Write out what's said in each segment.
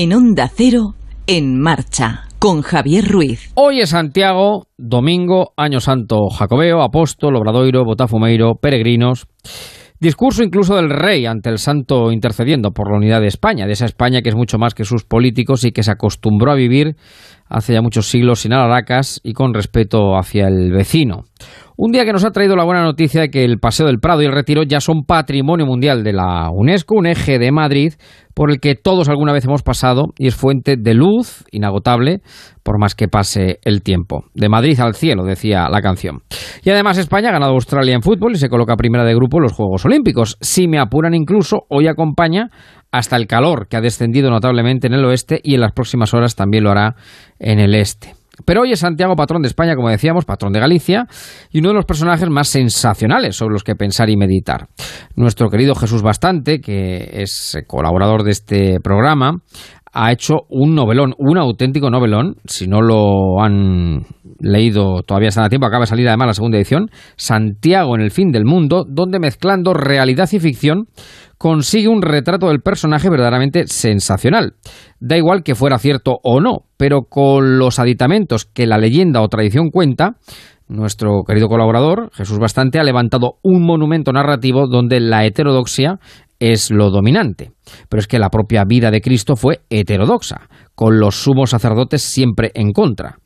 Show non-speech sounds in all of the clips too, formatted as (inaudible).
En Onda Cero, en marcha, con Javier Ruiz. Hoy es Santiago, domingo, año santo jacobeo, apóstol, obradoiro, botafumeiro, peregrinos. Discurso incluso del rey ante el santo intercediendo por la unidad de España, de esa España que es mucho más que sus políticos y que se acostumbró a vivir hace ya muchos siglos sin alaracas y con respeto hacia el vecino. Un día que nos ha traído la buena noticia de que el Paseo del Prado y el Retiro ya son patrimonio mundial de la UNESCO, un eje de Madrid por el que todos alguna vez hemos pasado y es fuente de luz inagotable por más que pase el tiempo. De Madrid al cielo, decía la canción. Y además España ha ganado Australia en fútbol y se coloca primera de grupo en los Juegos Olímpicos. Si me apuran incluso, hoy acompaña hasta el calor que ha descendido notablemente en el oeste y en las próximas horas también lo hará en el este. Pero hoy es Santiago patrón de España, como decíamos, patrón de Galicia, y uno de los personajes más sensacionales sobre los que pensar y meditar. Nuestro querido Jesús Bastante, que es colaborador de este programa, ha hecho un novelón, un auténtico novelón. Si no lo han leído todavía está a tiempo, acaba de salir además la segunda edición, Santiago en el fin del mundo, donde mezclando realidad y ficción consigue un retrato del personaje verdaderamente sensacional. Da igual que fuera cierto o no, pero con los aditamentos que la leyenda o tradición cuenta, nuestro querido colaborador, Jesús Bastante, ha levantado un monumento narrativo donde la heterodoxia es lo dominante. Pero es que la propia vida de Cristo fue heterodoxa, con los sumos sacerdotes siempre en contra.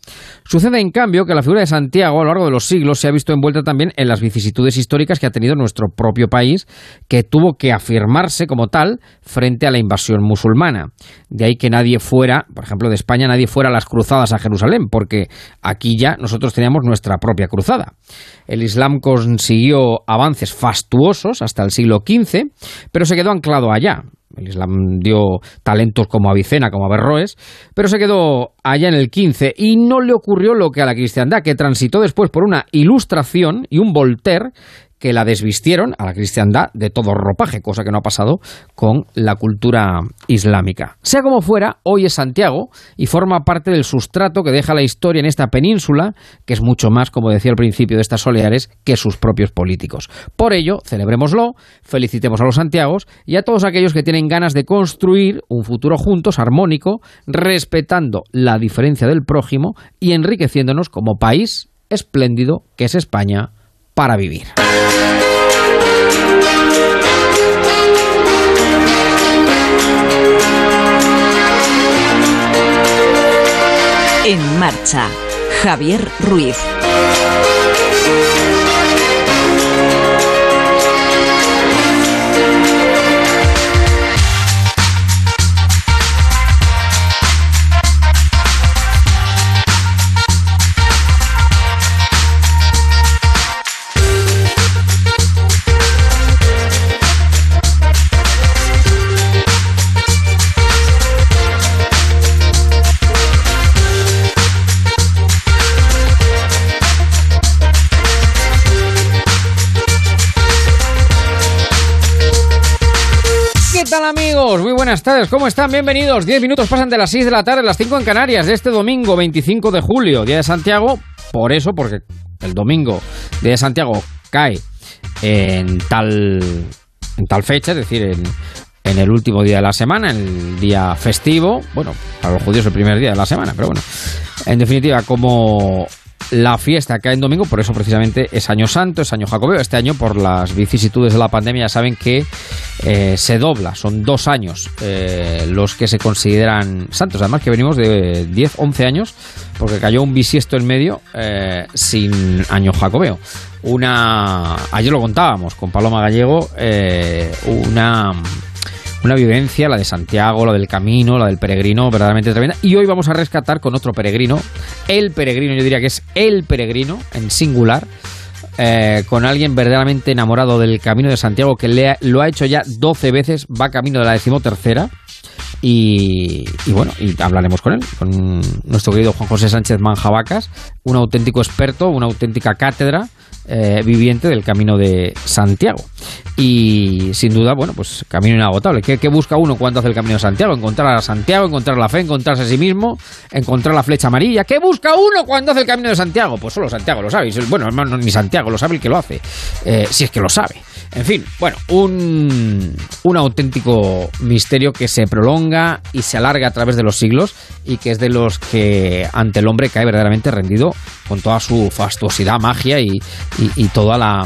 Sucede, en cambio, que la figura de Santiago a lo largo de los siglos se ha visto envuelta también en las vicisitudes históricas que ha tenido nuestro propio país, que tuvo que afirmarse como tal frente a la invasión musulmana. De ahí que nadie fuera, por ejemplo, de España, nadie fuera a las cruzadas a Jerusalén, porque aquí ya nosotros teníamos nuestra propia cruzada. El Islam consiguió avances fastuosos hasta el siglo XV, pero se quedó anclado allá. El Islam dio talentos como Avicena, como Averroes, pero se quedó allá en el 15 y no le ocurrió lo que a la cristiandad, que transitó después por una ilustración y un Voltaire que la desvistieron a la cristiandad de todo ropaje, cosa que no ha pasado con la cultura islámica. Sea como fuera, hoy es Santiago y forma parte del sustrato que deja la historia en esta península, que es mucho más, como decía al principio de estas soleares, que sus propios políticos. Por ello, celebrémoslo, felicitemos a los Santiagos y a todos aquellos que tienen ganas de construir un futuro juntos, armónico, respetando la diferencia del prójimo y enriqueciéndonos como país espléndido que es España para vivir. En marcha, Javier Ruiz. Muy buenas tardes, ¿cómo están? Bienvenidos. Diez minutos pasan de las 6 de la tarde, las 5 en Canarias, de este domingo 25 de julio, Día de Santiago. Por eso, porque el domingo, Día de Santiago, cae en tal, en tal fecha, es decir, en, en el último día de la semana, el día festivo. Bueno, para los judíos el primer día de la semana, pero bueno. En definitiva, como la fiesta cae en domingo, por eso precisamente es año santo, es año jacobeo. Este año, por las vicisitudes de la pandemia, ya saben que eh, se dobla, son dos años eh, los que se consideran santos. Además que venimos de 10, 11 años, porque cayó un bisiesto en medio eh, sin año jacobeo. Una, ayer lo contábamos con Paloma Gallego, una una vivencia, la de Santiago, la del camino, la del peregrino, verdaderamente tremenda. Y hoy vamos a rescatar con otro peregrino, el peregrino, yo diría que es el peregrino en singular, eh, con alguien verdaderamente enamorado del camino de Santiago, que le lo ha hecho ya 12 veces, va camino de la decimotercera. Y, y, bueno, y hablaremos con él, con nuestro querido Juan José Sánchez Manjabacas, un auténtico experto, una auténtica cátedra eh, viviente del camino de Santiago. Y sin duda, bueno, pues camino inagotable. ¿Qué, busca uno cuando hace el camino de Santiago? Encontrar a Santiago, encontrar la fe, encontrarse a sí mismo, encontrar la flecha amarilla. ¿Qué busca uno cuando hace el camino de Santiago? Pues solo Santiago lo sabe. Bueno, hermano, ni Santiago lo sabe el que lo hace. Eh, si es que lo sabe. En fin, bueno, un, un auténtico misterio que se prolonga prolonga y se alarga a través de los siglos y que es de los que ante el hombre cae verdaderamente rendido con toda su fastuosidad, magia y, toda la,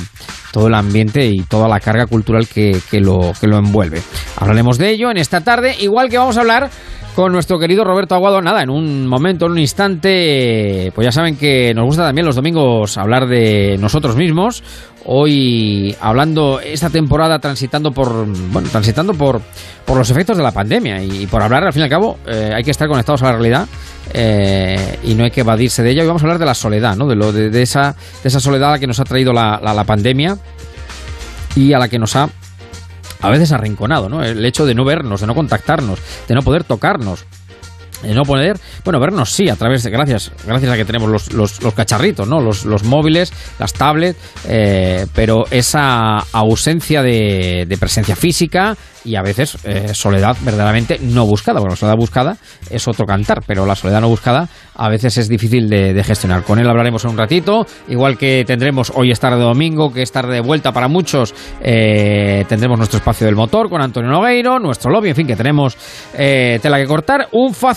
todo el ambiente y toda la carga cultural que, lo, que lo envuelve. Hablaremos de ello en esta tarde, igual que vamos a hablar con nuestro querido Roberto Aguado. Nada, en un momento, en un instante, pues ya saben que nos gusta también los domingos hablar de nosotros mismos. Hoy hablando esta temporada transitando por bueno, transitando por, por los efectos de la pandemia y por hablar al fin y al cabo eh, hay que estar conectados a la realidad eh, y no hay que evadirse de ella. Hoy vamos a hablar de la soledad, ¿no? De lo de, esa de esa soledad a la que nos ha traído la, la pandemia y a la que nos ha a veces arrinconado, ¿no? El hecho de no vernos, de no contactarnos, de no poder tocarnos no poder, bueno, vernos sí, a través de, gracias, gracias a que tenemos los, los, cacharritos, ¿no? Los, los, móviles, las tablets, eh, pero esa ausencia de, presencia física, y a veces eh, soledad verdaderamente no buscada. Bueno, soledad buscada es otro cantar, pero la soledad no buscada a veces es difícil de, gestionar. Con él hablaremos en un ratito, igual que tendremos hoy es tarde de domingo, que es tarde de vuelta para muchos, eh, tendremos nuestro espacio del motor con Antonio Nogueiro, nuestro lobby, en fin, que tenemos tela que cortar, un Facebook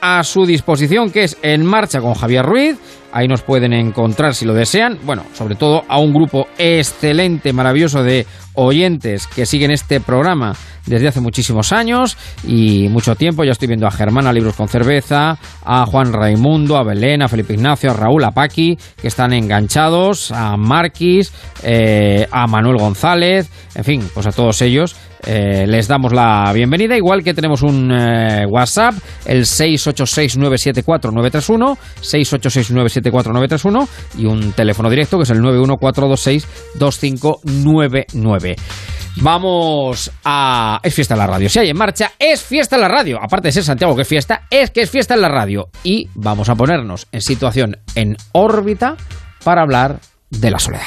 a su disposición que es En Marcha con Javier Ruiz, Ahí nos pueden encontrar si lo desean. Bueno, sobre todo a un grupo excelente, maravilloso de oyentes que siguen este programa desde hace muchísimos años y mucho tiempo. Ya estoy viendo a Germana Libros con Cerveza, a Juan Raimundo, a Belén, a Felipe Ignacio, a Raúl, a Paqui, que están enganchados, a Marquis, eh, a Manuel González, en fin, pues a todos ellos eh, les damos la bienvenida, igual que tenemos un eh, WhatsApp, el 686974931, 686974931 y un teléfono directo que es el 914262599. Vamos a... Es fiesta en la radio. Si hay en marcha, es fiesta en la radio. Aparte de ser Santiago que es fiesta, es que es fiesta en la radio. Y vamos a ponernos en situación en órbita para hablar de la soledad.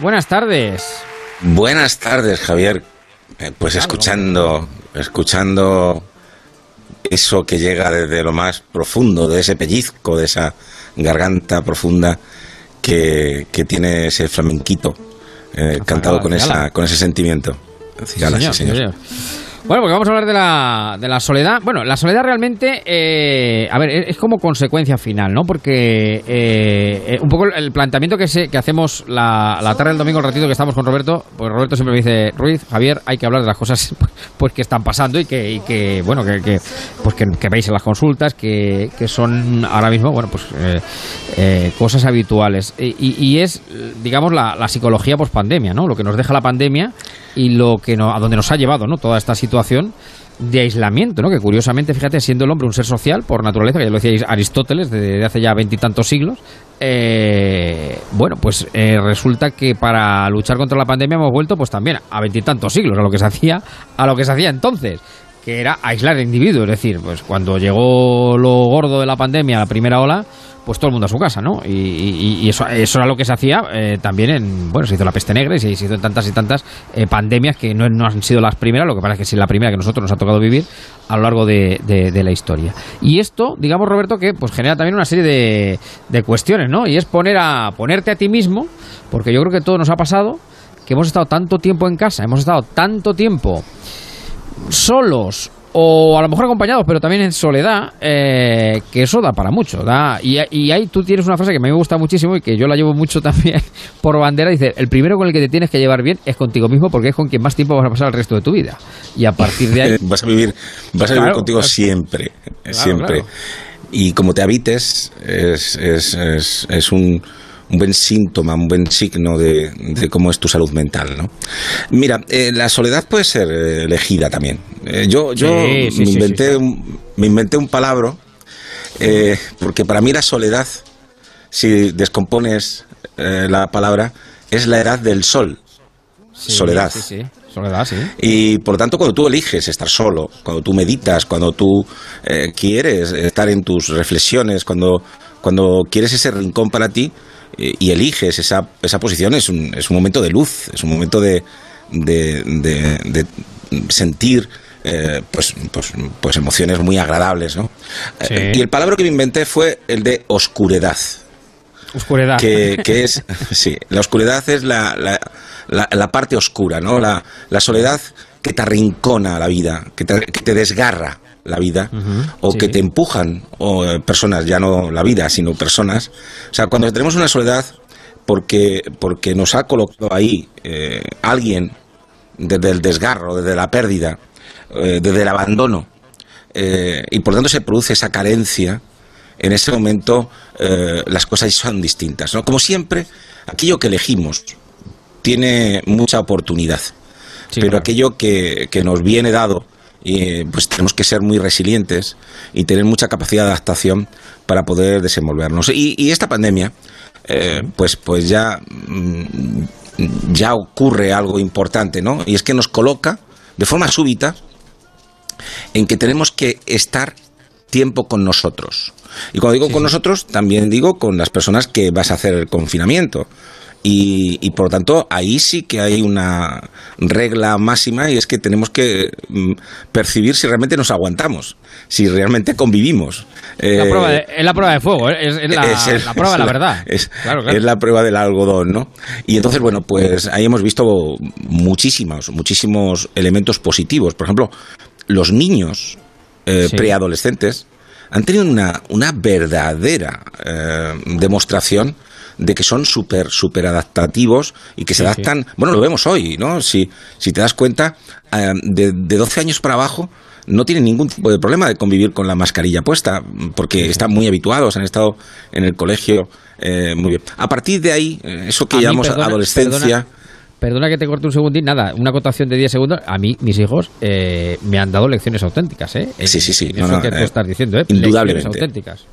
Buenas tardes. Buenas tardes, Javier. Eh, pues escuchando, escuchando eso que llega desde lo más profundo, de ese pellizco, de esa garganta profunda que, tiene ese flamenquito eh, cantado con, esa, con ese sentimiento. Cigala, sí, señor. Bueno, porque vamos a hablar de la, de la soledad. Bueno, la soledad realmente, eh, a ver, es, como consecuencia final, ¿no? Porque eh, eh, un poco el planteamiento que, se, que hacemos la, la, tarde del domingo, el ratito que estamos con Roberto, pues Roberto siempre me dice, Ruiz, Javier, hay que hablar de las cosas (laughs) pues que están pasando y que, y que bueno, que, que pues que, veis en las consultas, que, que son ahora mismo, bueno, pues cosas habituales. Y, y, es, digamos, la, la psicología post pandemia, ¿no? Lo que nos deja la pandemia y lo que no, a donde nos ha llevado ¿no? toda esta situación de aislamiento, ¿no? que curiosamente, fíjate, siendo el hombre un ser social por naturaleza, que ya lo decía Aristóteles desde hace ya veintitantos siglos, eh, bueno, pues eh, resulta que para luchar contra la pandemia hemos vuelto pues también a veintitantos siglos, a lo que se hacía, a lo que se hacía entonces que era aislar al individuo, es decir, pues cuando llegó lo gordo de la pandemia, la primera ola, pues todo el mundo a su casa, ¿no? Y, eso, era lo que se hacía eh, también en, bueno, se hizo la peste negra y se hizo en tantas y tantas eh, pandemias que no, han sido las primeras, lo que pasa es que sí la primera que nosotros nos ha tocado vivir a lo largo de, la historia. Y esto, digamos, Roberto, que pues genera también una serie de, de cuestiones, ¿no? Y es poner a, ponerte a ti mismo, porque yo creo que todo nos ha pasado, que hemos estado tanto tiempo en casa, hemos estado tanto tiempo solos o a lo mejor acompañados, pero también en soledad, eh, que eso da para mucho. Da, y, y, ahí tú tienes una frase que a mí me gusta muchísimo y que yo la llevo mucho (laughs) también por bandera. Dice, el primero con el que te tienes que llevar bien es contigo mismo porque es con quien más tiempo vas a pasar el resto de tu vida. Y a partir de ahí... (laughs) vas a vivir, vas a vivir contigo siempre, siempre. Y como te habites, es, es, es, es un un buen síntoma, un buen signo de, cómo es tu salud mental. ¿no? Mira, eh, la soledad puede ser eh, elegida también. Eh, yo yo me, inventé un, me inventé un palabra porque para mí la soledad, si descompones la palabra, es la edad del sol. soledad. Soledad, sí. Y por lo tanto, cuando tú eliges estar solo, cuando tú meditas, cuando tú quieres estar en tus reflexiones, cuando, cuando quieres ese rincón para ti, eh, y eliges esa, esa posición, es un, es un momento de luz, es un momento de, de, sentir eh, pues, pues, pues, emociones muy agradables. ¿no? Eh, y el palabra que me inventé fue el de oscuridad. Oscuridad. Que, que es, (laughs) sí, la oscuridad es la, la, la, parte oscura, ¿no? La, la soledad que te arrincona la vida, que te, que te desgarra la vida, o que te empujan, o eh, personas, ya no la vida, sino personas. O sea, cuando tenemos una soledad, porque, porque nos ha colocado ahí eh, alguien desde el desgarro, desde la pérdida, eh, desde el abandono, y por tanto se produce esa carencia, en ese momento las cosas son distintas. ¿no? Como siempre, aquello que elegimos tiene mucha oportunidad, pero aquello que, que nos viene dado y pues tenemos que ser muy resilientes y tener mucha capacidad de adaptación para poder desenvolvernos. Y, esta pandemia, eh, pues, pues ya, mm, ya ocurre algo importante, ¿no? Y es que nos coloca de forma súbita en que tenemos que estar tiempo con nosotros. Y cuando digo con nosotros, también digo con las personas que vas a hacer el confinamiento. Y, por lo tanto, ahí sí que hay una regla máxima y es que tenemos que mm, percibir si realmente nos aguantamos, si realmente convivimos. es la prueba de fuego, ¿eh? es, la, prueba de la, (laughs) verdad. Es, es la prueba del algodón, ¿no? Y entonces, bueno, pues ahí hemos visto muchísimos, muchísimos elementos positivos. Por ejemplo, los niños eh, preadolescentes han tenido una, una verdadera eh, demostración de que son súper, súper adaptativos y que se adaptan, bueno, lo vemos hoy, ¿no? Si, si te das cuenta, eh, de, de 12 años para abajo, no tienen ningún tipo de problema de convivir con la mascarilla puesta, porque están muy habituados, han estado en el colegio eh, muy bien. A partir de ahí, eh, eso que llamamos adolescencia... Perdona que te corte un segundín, nada, una acotación de 10 segundos. A mí, mis hijos, eh, me han dado lecciones auténticas, ¿eh? Sí, sí, sí. Eso que tú eh, estás diciendo, ¿eh? Indudablemente. auténticas.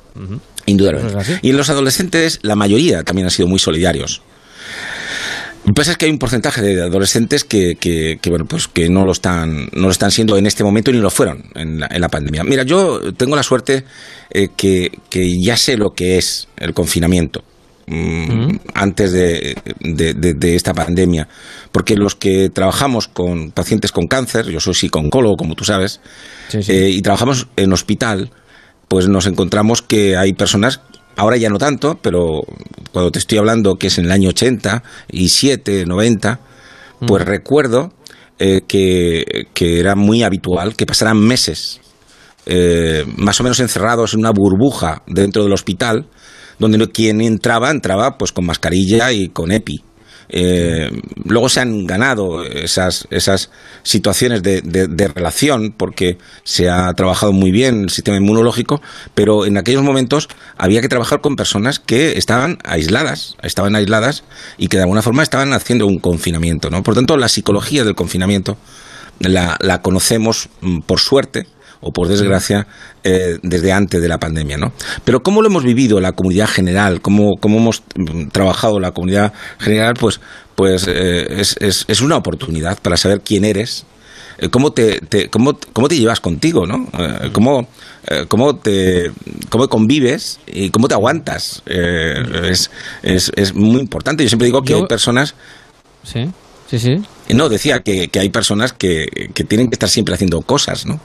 Indudablemente. Y en los adolescentes, la mayoría también han sido muy solidarios. Lo que pasa es que hay un porcentaje de adolescentes que, que, bueno, pues que no lo están, no lo están siendo en este momento ni lo fueron en la, en la pandemia. Mira, yo tengo la suerte eh, que, que ya sé lo que es el confinamiento. Mm, antes de, de, esta pandemia. Porque los que trabajamos con pacientes con cáncer, yo soy psicólogo, como tú sabes, eh, y trabajamos en hospital, pues nos encontramos que hay personas ahora ya no tanto, pero cuando te estoy hablando que es en el año 80 y 7, 90, pues Mm. recuerdo eh, que, que era muy habitual que pasaran meses eh, más o menos encerrados en una burbuja dentro del hospital, donde no- quien entraba, entraba pues con mascarilla y con EPI. Eh, luego se han ganado esas, esas situaciones de, de- de relación porque se ha trabajado muy bien el sistema inmunológico, pero en aquellos momentos había que trabajar con personas que estaban aisladas, estaban aisladas y que de alguna forma estaban haciendo un confinamiento. ¿no? Por tanto, la psicología del confinamiento la, la conocemos mm, por suerte o por desgracia eh, desde antes de la pandemia, ¿no? Pero cómo lo hemos vivido la comunidad general, cómo, cómo hemos mm, trabajado la comunidad general, pues, pues eh, es, es, es una oportunidad para saber quién eres, eh, cómo te, te- cómo, cómo te llevas contigo, ¿no? Eh, cómo, eh, cómo te cómo convives y cómo te aguantas. Eh, es, es, es muy importante. Yo siempre digo que Yo- hay personas Sí, sí, sí. no, decía que, que hay personas que, que tienen que estar siempre haciendo cosas, ¿no?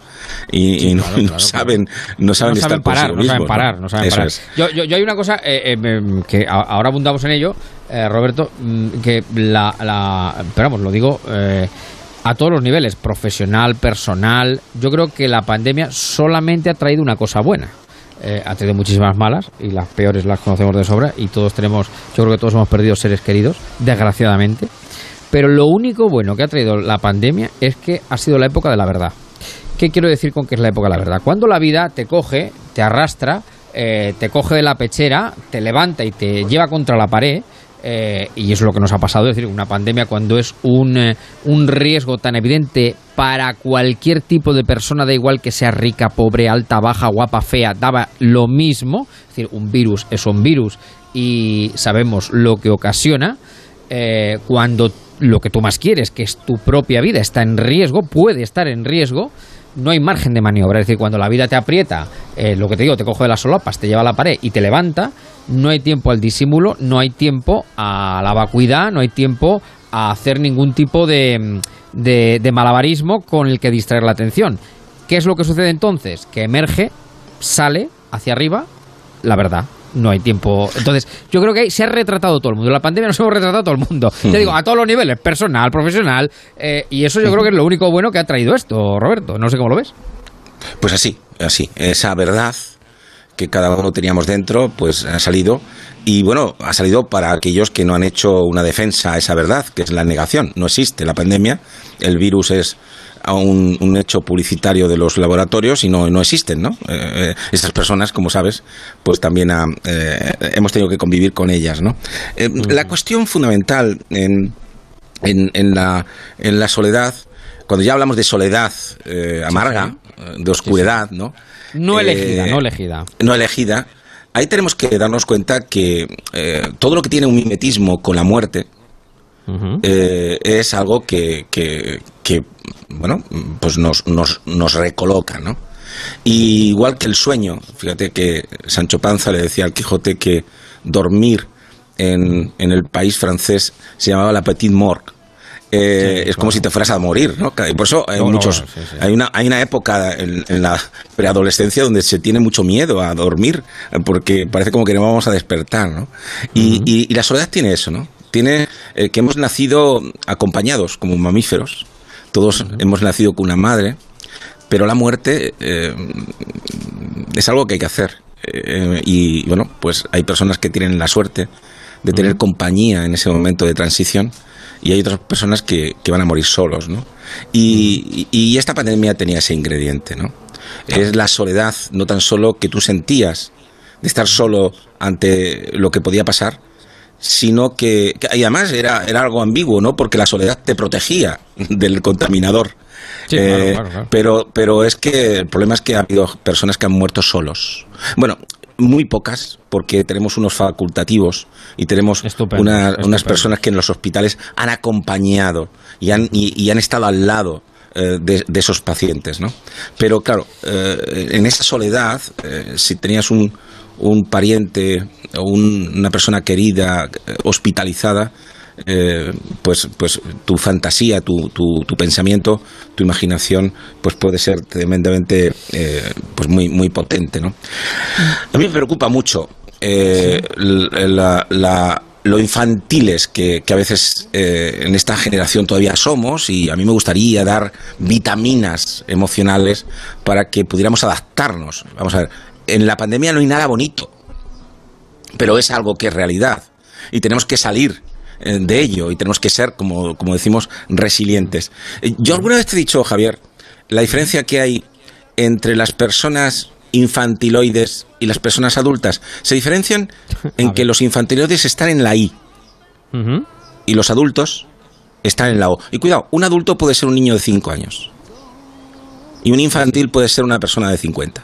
Y, Sí, y no, claro, (laughs) no claro, saben, no saben no estar saben por parar, no saben parar, no saben parar. es. Yo, yo, yo hay una cosa eh, eh, em, que ahora abundamos en ello, eh, Roberto, mm, que la, la, pero vamos, lo digo eh, a todos los niveles, profesional, personal. Yo creo que la pandemia solamente ha traído una cosa buena. Eh, ha traído muchísimas malas y las peores las conocemos de sobra y todos tenemos, yo creo que todos hemos perdido seres queridos, desgraciadamente. Pero lo único bueno que ha traído la pandemia es que ha sido la época de la verdad. ¿Qué quiero decir con que es la época de la verdad? Cuando la vida te coge, te arrastra, eh, te coge de la pechera, te levanta y te lleva contra la pared, eh, y es lo que nos ha pasado, es decir, una pandemia cuando es un, eh, un riesgo tan evidente para cualquier tipo de persona, da igual que sea rica, pobre, alta, baja, guapa, fea, daba lo mismo, es decir, un virus es un virus y sabemos lo que ocasiona, eh, cuando lo que tú más quieres, que es tu propia vida, está en riesgo, puede estar en riesgo, no hay margen de maniobra. Es decir, cuando la vida te aprieta, eh, lo que te digo, te coge de las solapas, te lleva a la pared y te levanta, no hay tiempo al disimulo, no hay tiempo a la vacuidad, no hay tiempo a hacer ningún tipo de, de, de malabarismo con el que distraer la atención. ¿Qué es lo que sucede entonces? Que emerge, sale hacia arriba la verdad. No hay tiempo. Entonces, yo creo que se ha retratado todo el mundo. La pandemia nos hemos retratado todo el mundo. Te digo, a todos los niveles, personal, profesional. eh, y eso yo creo que es lo único bueno que ha traído esto, Roberto. No sé cómo lo ves. Pues así, así. Esa verdad que cada uno teníamos dentro, pues ha salido. Y bueno, ha salido para aquellos que no han hecho una defensa a esa verdad, que es la negación. No existe la pandemia, el virus es un, un hecho publicitario de los laboratorios y no, no existen, ¿no? Eh, eh, estas personas, como sabes, pues también ha, eh, hemos tenido que convivir con ellas, ¿no? Eh, La cuestión fundamental en, en, en la, en la soledad, cuando ya hablamos de soledad eh, amarga, de oscuridad, ¿no? No elegida, no elegida. no elegida, ahí tenemos que darnos cuenta que todo lo que tiene un mimetismo con la muerte Eh, es algo que, que, que, bueno, pues nos, nos, nos recoloca, ¿no? Y igual que el sueño, fíjate que Sancho Panza le decía al Quijote que dormir en, en el país francés se llamaba la petite mort. Eh, Sí, es como si te fueras a morir, ¿no? Y por eso hay No, no, muchos, sí, sí. hay una, hay una época en, en la preadolescencia donde se tiene mucho miedo a dormir, porque parece como que no vamos a despertar, ¿no? Y, y- y la soledad tiene eso, ¿no? Tiene eh, que hemos nacido acompañados como mamíferos, todos hemos nacido con una madre, pero la muerte eh, es algo que hay que hacer. Eh, y bueno, pues hay personas que tienen la suerte de tener compañía en ese momento de transición y hay otras personas que, que van a morir solos, ¿no? Y, y- y esta pandemia tenía ese ingrediente, ¿no? Es la soledad, no tan solo que tú sentías de estar solo ante lo que podía pasar, sino que, que- y además era, era algo ambiguo, ¿no? Porque la soledad te protegía (laughs) del contaminador. Sí, Eh, claro, claro. Pero, pero es que el problema es que ha habido personas que han muerto solos. Bueno, muy pocas, porque tenemos unos facultativos y tenemos Estupendo, una- estupendo. unas personas que en los hospitales han acompañado y han, y, y han estado al lado eh, de, de esos pacientes, ¿no? Pero claro, eh, en esa soledad, si tenías un, un pariente o un- una persona querida hospitalizada, eh, pues, pues tu fantasía, tu, tu, pensamiento, tu imaginación, pues puede ser tremendamente, eh, pues muy, muy potente, ¿no? A mí me preocupa mucho eh, lo infantiles que, a veces eh, en esta generación todavía somos y a mí me gustaría dar vitaminas emocionales para que pudiéramos adaptarnos. Vamos a ver, en la pandemia no hay nada bonito, pero es algo que es realidad. Y tenemos que salir eh, de ello y tenemos que ser, como, como decimos, resilientes. Yo alguna vez te he dicho, Javier, la diferencia que hay entre las personas infantiloides y las personas adultas. Se diferencian (laughs) en que los infantiloides están en la I. Y los adultos están en la O. Y cuidado, un adulto puede ser un niño de 5 años. Y un infantil puede ser una persona de 50.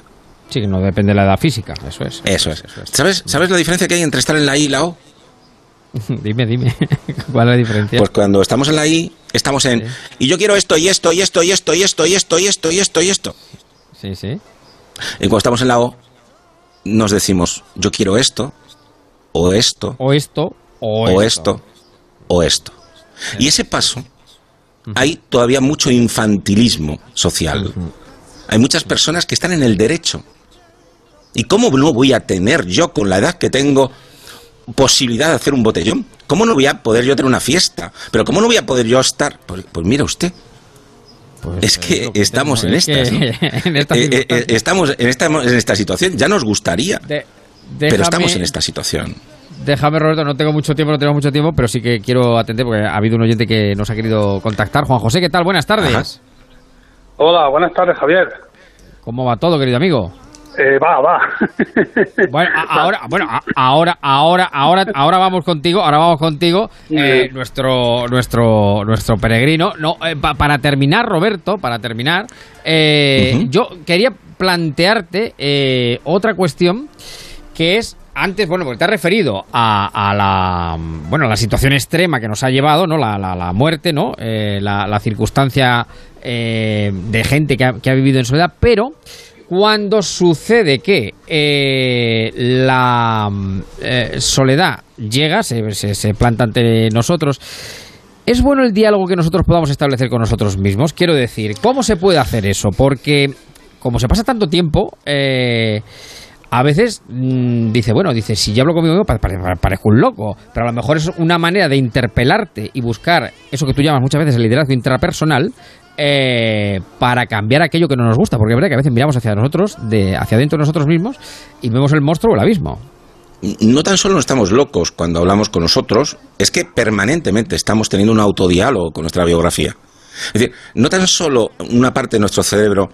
Sí, que no depende de la edad física, eso es. Eso es. ¿Sabes, ¿Sabes la diferencia que hay entre estar en la I y la O? (laughs) dime, dime, (laughs) ¿cuál es la diferencia? Pues cuando estamos en la I, estamos en... Y yo quiero esto, y esto, y esto, y esto, y esto, y esto, y esto, y esto, y esto. Sí, sí. Y cuando estamos en la O, nos decimos, yo quiero esto, o esto, o esto, o, esto. o esto. Y ese paso, hay todavía mucho infantilismo social. Hay muchas personas que están en el derecho. ¿Y cómo no voy a tener yo, con la edad que tengo, posibilidad de hacer un botellón? ¿Cómo no voy a poder yo tener una fiesta? Pero ¿cómo no voy a poder yo estar? Pues, pues mira usted, pues, es que, estamos en estas, (laughs) estamos en esta, en esta situación. Ya nos gustaría, pero estamos en esta situación. Déjame, Roberto, no tengo mucho tiempo, no tengo mucho tiempo, pero sí que quiero atender porque ha habido un oyente que nos ha querido contactar. Juan José, ¿qué tal? Buenas tardes. Hola, buenas tardes, Javier. ¿Cómo va todo, querido amigo? Eh, va, va. (laughs) Bueno, ahora, bueno, ahora, ahora, ahora, ahora vamos contigo, ahora vamos contigo, eh, nuestro, nuestro, nuestro peregrino. No, eh, para terminar, Roberto, para terminar, yo quería plantearte otra cuestión que es antes, bueno, porque te has referido a, la bueno la situación extrema que nos ha llevado, ¿no? La, la, muerte, ¿no? la, circunstancia de gente que ha, que ha vivido en soledad, pero cuando sucede que eh, la eh, soledad llega, se, se, planta ante nosotros, ¿es bueno el diálogo que nosotros podamos establecer con nosotros mismos? Quiero decir, ¿cómo se puede hacer eso? Porque como se pasa tanto tiempo, eh, a veces mm, dice, bueno, dice, si yo hablo conmigo parezco un loco, pero a lo mejor es una manera de interpelarte y buscar eso que tú llamas muchas veces el liderazgo intrapersonal, eh, para cambiar aquello que no nos gusta, porque es verdad que a veces miramos hacia nosotros, de, hacia adentro de nosotros mismos, y vemos el monstruo o el abismo. No tan solo no estamos locos cuando hablamos con nosotros, es que permanentemente estamos teniendo un autodiálogo con nuestra biografía. Es decir, no tan solo una parte de nuestro cerebro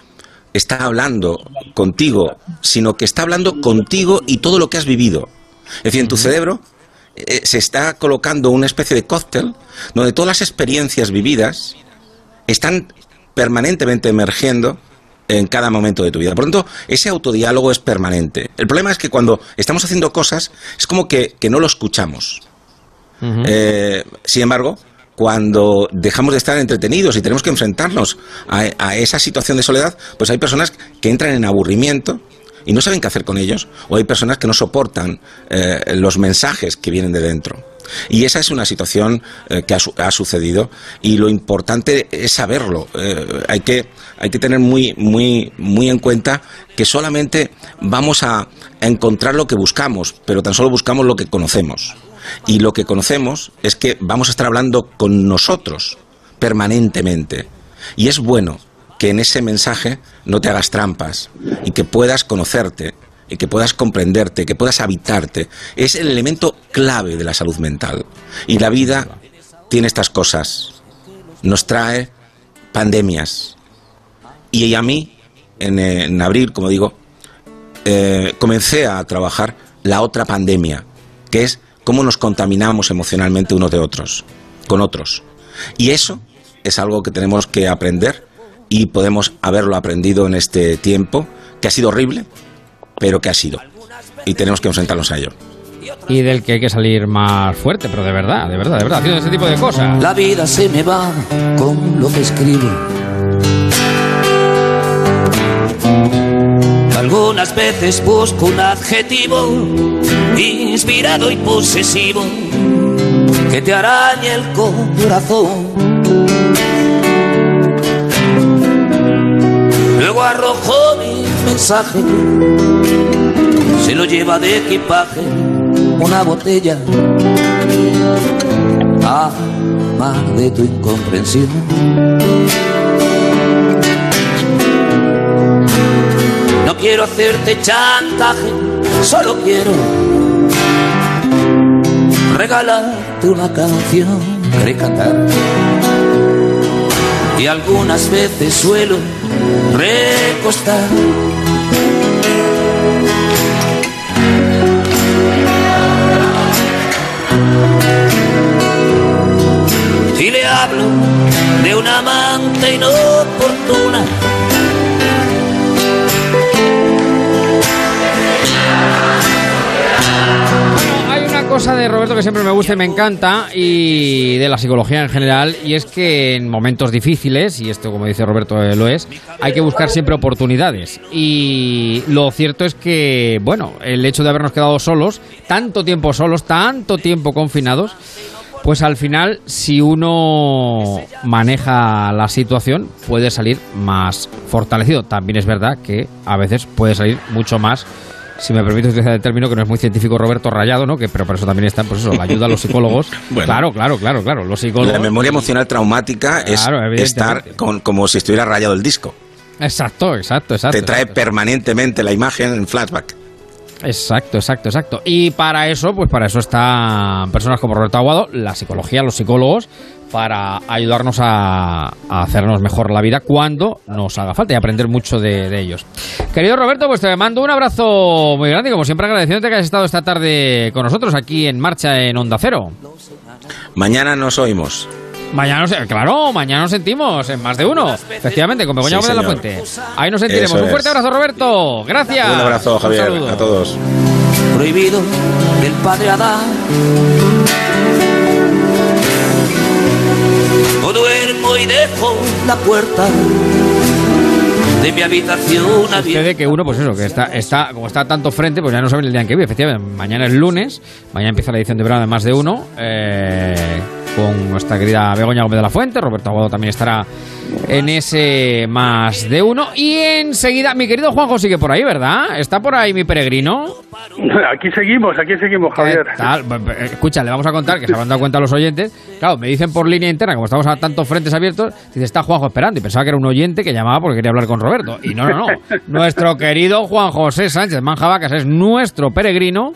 está hablando contigo, sino que está hablando contigo y todo lo que has vivido. Es decir, en tu cerebro eh, se está colocando una especie de cóctel donde todas las experiencias vividas están permanentemente emergiendo en cada momento de tu vida. Por lo tanto, ese autodiálogo es permanente. El problema es que cuando estamos haciendo cosas, es como que, no lo escuchamos. Eh, sin embargo, cuando dejamos de estar entretenidos y tenemos que enfrentarnos a, esa situación de soledad, pues hay personas que entran en aburrimiento y no saben qué hacer con ellos, o hay personas que no soportan eh, los mensajes que vienen de dentro. Y esa es una situación eh, que ha, sucedido y lo importante es saberlo. Eh, hay, que, hay que tener muy, muy, muy en cuenta que solamente vamos a, encontrar lo que buscamos, pero tan solo buscamos lo que conocemos. Y lo que conocemos es que vamos a estar hablando con nosotros permanentemente. Y es bueno que en ese mensaje no te hagas trampas y que puedas conocerte y que puedas comprenderte, que puedas habitarte, es el elemento clave de la salud mental. Y la vida tiene estas cosas. Nos trae pandemias. Y a mí, en, abril, como digo, eh, comencé a trabajar la otra pandemia, que es cómo nos contaminamos emocionalmente unos de otros, con otros. Y eso es algo que tenemos que aprender y podemos haberlo aprendido en este tiempo, que ha sido horrible, pero que ha sido. Y tenemos que enfrentarnos a ello. Y del que hay que salir más fuerte, pero de verdad, de verdad, de verdad, haciendo ese tipo de cosas. La vida se me va con lo que escribo. Algunas veces busco un adjetivo inspirado y posesivo que te arañe el corazón. Mensaje se lo lleva de equipaje una botella. A mar de tu incomprensión. No quiero hacerte chantaje, solo quiero regalarte una canción que cantar. Y algunas veces suelo recostar de una amante inoportuna. Hay una cosa de Roberto que siempre me gusta y me encanta y de la psicología en general y es que en momentos difíciles, y esto como dice Roberto eh, lo es, hay que buscar siempre oportunidades. Y lo cierto es que, bueno, el hecho de habernos quedado solos, tanto tiempo solos, tanto tiempo confinados, pues al final, si uno maneja la situación, puede salir más fortalecido. También es verdad que a veces puede salir mucho más, si me permite utilizar el término que no es muy científico, Roberto Rayado, ¿no? Que, pero por eso también está, pues eso, la ayuda a los psicólogos. (laughs) Bueno. claro, claro, claro, claro. Los psicólogos. La memoria emocional traumática es Claro, estar con, como si estuviera rayado el disco. Exacto, exacto, exacto. Te trae exacto. permanentemente la imagen en flashback. Exacto, exacto, exacto. Y para eso, pues para eso están personas como Roberto Aguado, la psicología, los psicólogos, para ayudarnos a, hacernos mejor la vida cuando nos haga falta y aprender mucho de, de ellos. Querido Roberto, pues te mando un abrazo muy grande, y como siempre agradeciéndote que hayas estado esta tarde con nosotros aquí en marcha en Onda Cero. Mañana nos oímos. Mañana nos, claro, mañana nos sentimos en más de uno. Efectivamente, con Begoña Sí, Gómez de la. Fuente. Ahí nos sentiremos. Eso Un fuerte es. abrazo, Roberto. Gracias. Un abrazo, Un Javier, saludo. a todos. prohibido del padre Adán. O duermo y dejo la puerta de mi habitación abierta. Sucede que uno, pues eso, que está, está, como está tanto frente, pues ya no sabe el día en que vive. Efectivamente, mañana es lunes, mañana empieza la edición de verano de más de uno, eh, con nuestra querida Begoña Gómez de la Fuente, Roberto Aguado también estará en ese más de uno. Y enseguida, mi querido Juanjo sigue por ahí, ¿verdad? ¿Está por ahí mi peregrino? Aquí seguimos, aquí seguimos, Javier. ¿Qué tal? B- Escucha, le vamos a contar que se habrán dado cuenta los oyentes. Claro, me dicen por línea interna, como estamos a tantos frentes abiertos, dice, está Juanjo esperando. Y pensaba que era un oyente que llamaba porque quería hablar con Roberto. Y no, no, no. (laughs) Nuestro querido Juan José Sánchez Manjabacas es nuestro peregrino.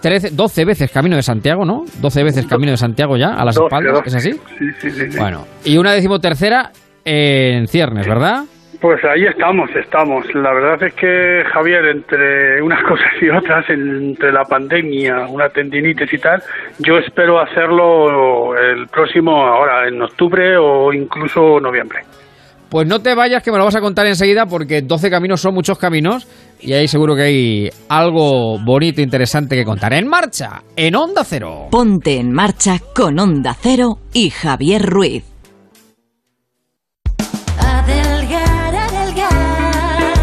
13, 12 veces camino de Santiago, ¿no? 12 veces camino de Santiago ya, a las espaldas. ¿es así? Sí, sí, sí, sí. Bueno, y una decimotercera en ciernes, ¿verdad? Pues ahí estamos, estamos. La verdad es que, Javier, entre unas (laughs) cosas y otras, entre la pandemia, una tendinitis y tal, yo espero hacerlo el próximo, ahora, en octubre o incluso noviembre. Pues no te vayas, que me lo vas a contar enseguida, porque 12 caminos son muchos caminos y ahí seguro que hay algo bonito e interesante que contar. En marcha, en Onda Cero. Ponte en marcha con Onda Cero y Javier Ruiz.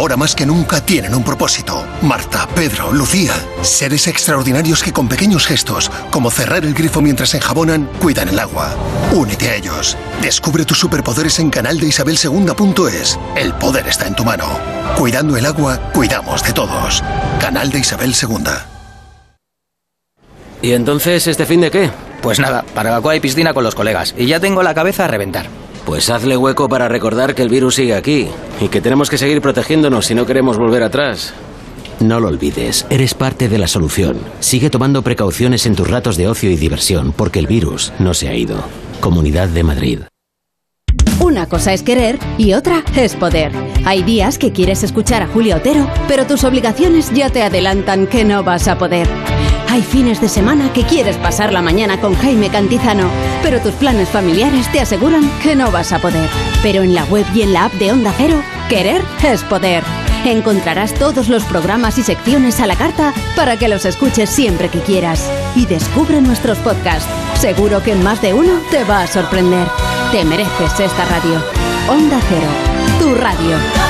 Ahora más que nunca tienen un propósito. Marta, Pedro, Lucía. Seres extraordinarios que con pequeños gestos, como cerrar el grifo mientras enjabonan, cuidan el agua. Únete a ellos. Descubre tus superpoderes en canaldeisabelsegunda.es. El poder está en tu mano. Cuidando el agua, cuidamos de todos. Canal de Isabel Segunda. ¿Y entonces este fin de qué? Pues nada, barbacoa y piscina con los colegas. Y ya tengo la cabeza a reventar. Pues hazle hueco para recordar que el virus sigue aquí y que tenemos que seguir protegiéndonos si no queremos volver atrás. No lo olvides, eres parte de la solución. Sigue tomando precauciones en tus ratos de ocio y diversión porque el virus no se ha ido. Comunidad de Madrid. Una cosa es querer y otra es poder. Hay días que quieres escuchar a Julia Otero, pero tus obligaciones ya te adelantan que no vas a poder. Hay fines de semana que quieres pasar la mañana con Jaime Cantizano, pero tus planes familiares te aseguran que no vas a poder. Pero en la web y en la app de Onda Cero, querer es poder. Encontrarás todos los programas y secciones a la carta para que los escuches siempre que quieras. Y descubre nuestros podcasts. Seguro que más de uno te va a sorprender. Te mereces esta radio. Onda Cero, tu radio.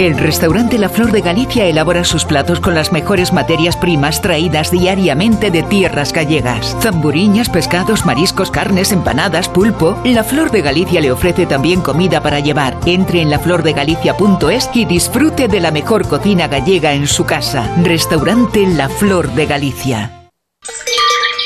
El restaurante La Flor de Galicia elabora sus platos con las mejores materias primas traídas diariamente de tierras gallegas. Zamburiñas, pescados, mariscos, carnes, empanadas, pulpo. La Flor de Galicia le ofrece también comida para llevar. Entre en laflordegalicia.es y disfrute de la mejor cocina gallega en su casa. Restaurante La Flor de Galicia.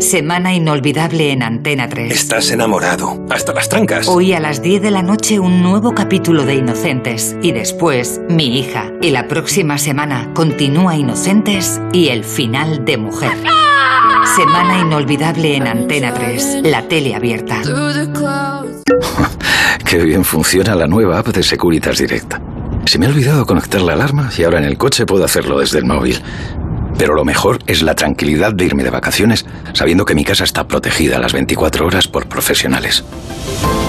Semana inolvidable en Antena 3. Estás enamorado, hasta las trancas. Hoy a las 10 de la noche un nuevo capítulo de Inocentes y después Mi hija. Y la próxima semana continúa Inocentes y el final de Mujer. Semana inolvidable en Antena 3, la tele abierta. (laughs) Qué bien funciona la nueva app de Securitas Direct. Se me ha olvidado conectar la alarma y ahora en el coche puedo hacerlo desde el móvil. Pero lo mejor es la tranquilidad de irme de vacaciones sabiendo que mi casa está protegida las 24 horas por profesionales.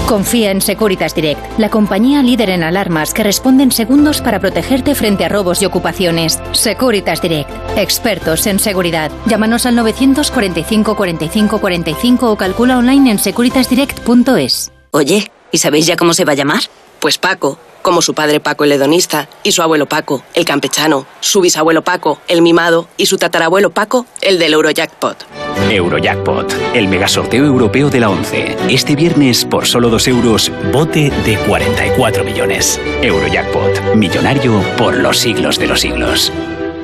Confía en Securitas Direct, la compañía líder en alarmas que responde en segundos para protegerte frente a robos y ocupaciones. Securitas Direct, expertos en seguridad. Llámanos al 945 45 45 o calcula online en securitasdirect.es. Oye, ¿y sabéis ya cómo se va a llamar? Pues Paco, como su padre Paco el hedonista, y su abuelo Paco, el campechano, su bisabuelo Paco, el mimado, y su tatarabuelo Paco, el del Eurojackpot. Eurojackpot, el megasorteo europeo de la 11. Este viernes, por solo 2 euros, bote de 44 millones. Eurojackpot, millonario por los siglos de los siglos.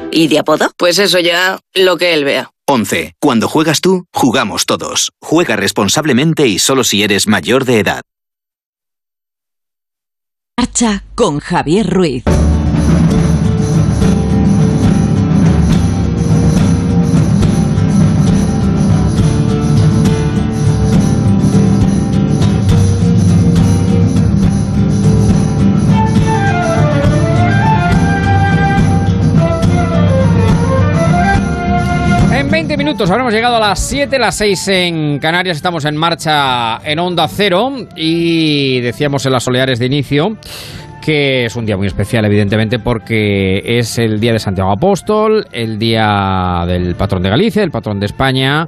¿Y de apodo? Pues eso ya, lo que él vea. 11. Cuando juegas tú, jugamos todos. Juega responsablemente y solo si eres mayor de edad. Marcha con Javier Ruiz. 20 minutos habremos llegado a las 7, las 6 en Canarias. Estamos en marcha en Onda Cero y decíamos en las soleares de inicio que es un día muy especial, evidentemente, porque es el día de Santiago Apóstol, el día del patrón de Galicia, el patrón de España,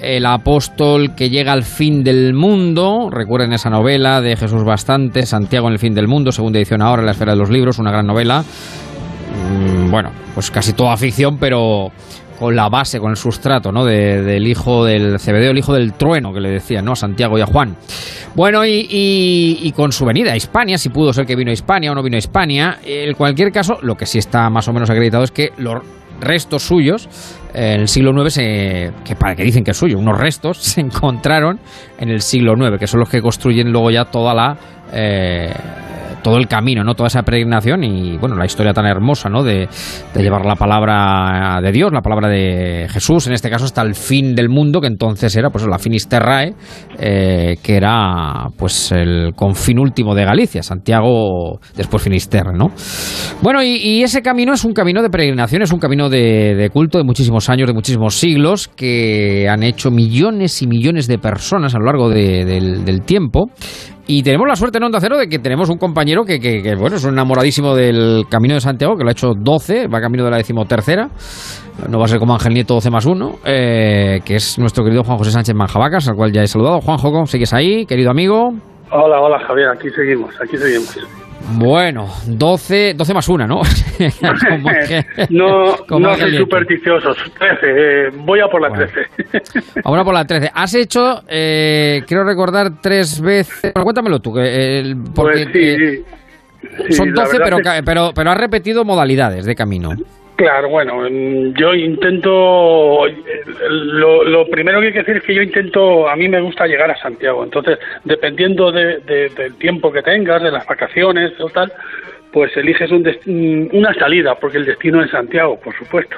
el apóstol que llega al fin del mundo. Recuerden esa novela de Jesús Bastante, Santiago en el fin del mundo, segunda edición ahora en la esfera de los libros, una gran novela. Mm, Bueno, pues casi toda ficción, pero con la base, con el sustrato, ¿no? De- del hijo del Cebedeo, el hijo del trueno, que le decían, ¿no? A Santiago y a Juan. Bueno, y, y- con su venida a Hispania, si pudo ser que vino a Hispania o no vino a Hispania, en cualquier caso, lo que sí está más o menos acreditado es que los restos suyos eh, en el siglo IX, que para que dicen que es suyo, unos restos (laughs) se encontraron en el siglo IX, que son los que construyen luego ya toda la... eh, todo el camino, ¿no? Toda esa peregrinación y, bueno, la historia tan hermosa, ¿no? De, de llevar la palabra de Dios, la palabra de Jesús, en este caso hasta el fin del mundo, que entonces era, pues, la Finisterrae, eh, que era, pues, el confín último de Galicia, Santiago, después Finisterre, ¿no? Bueno, y, ese camino es un camino de peregrinación, es un camino de, culto de muchísimos años, de muchísimos siglos, que han hecho millones y millones de personas a lo largo de- del tiempo. Y tenemos la suerte en Onda Cero de que tenemos un compañero que, que- que, bueno, es un enamoradísimo del Camino de Santiago, que lo ha hecho 12, va camino de la decimotercera. No va a ser como Ángel Nieto 12 más 1, que es nuestro querido Juan José Sánchez Manjabacas, al cual ya he saludado. Juanjo, ¿cómo sigues ahí, querido amigo? Hola, hola Javier, aquí seguimos, aquí seguimos. Bueno, 12, 12 más una, ¿no? (laughs) (laughs) no no soy supersticioso. 13, eh, voy a por la 13. (laughs) Ahora por la 13. Has hecho, eh, quiero recordar, tres veces. Bueno, cuéntamelo tú, eh, porque Pues sí, sí. son la 12, verdad pero, es- pero, pero has repetido modalidades de camino. Claro, bueno, mm, yo intento, lo, lo primero que hay que decir es que yo intento, a mí me gusta llegar a Santiago, entonces dependiendo de- de- del tiempo que tengas, de las vacaciones o tal, pues eliges un dest- mm, una salida, porque el destino es Santiago, por supuesto,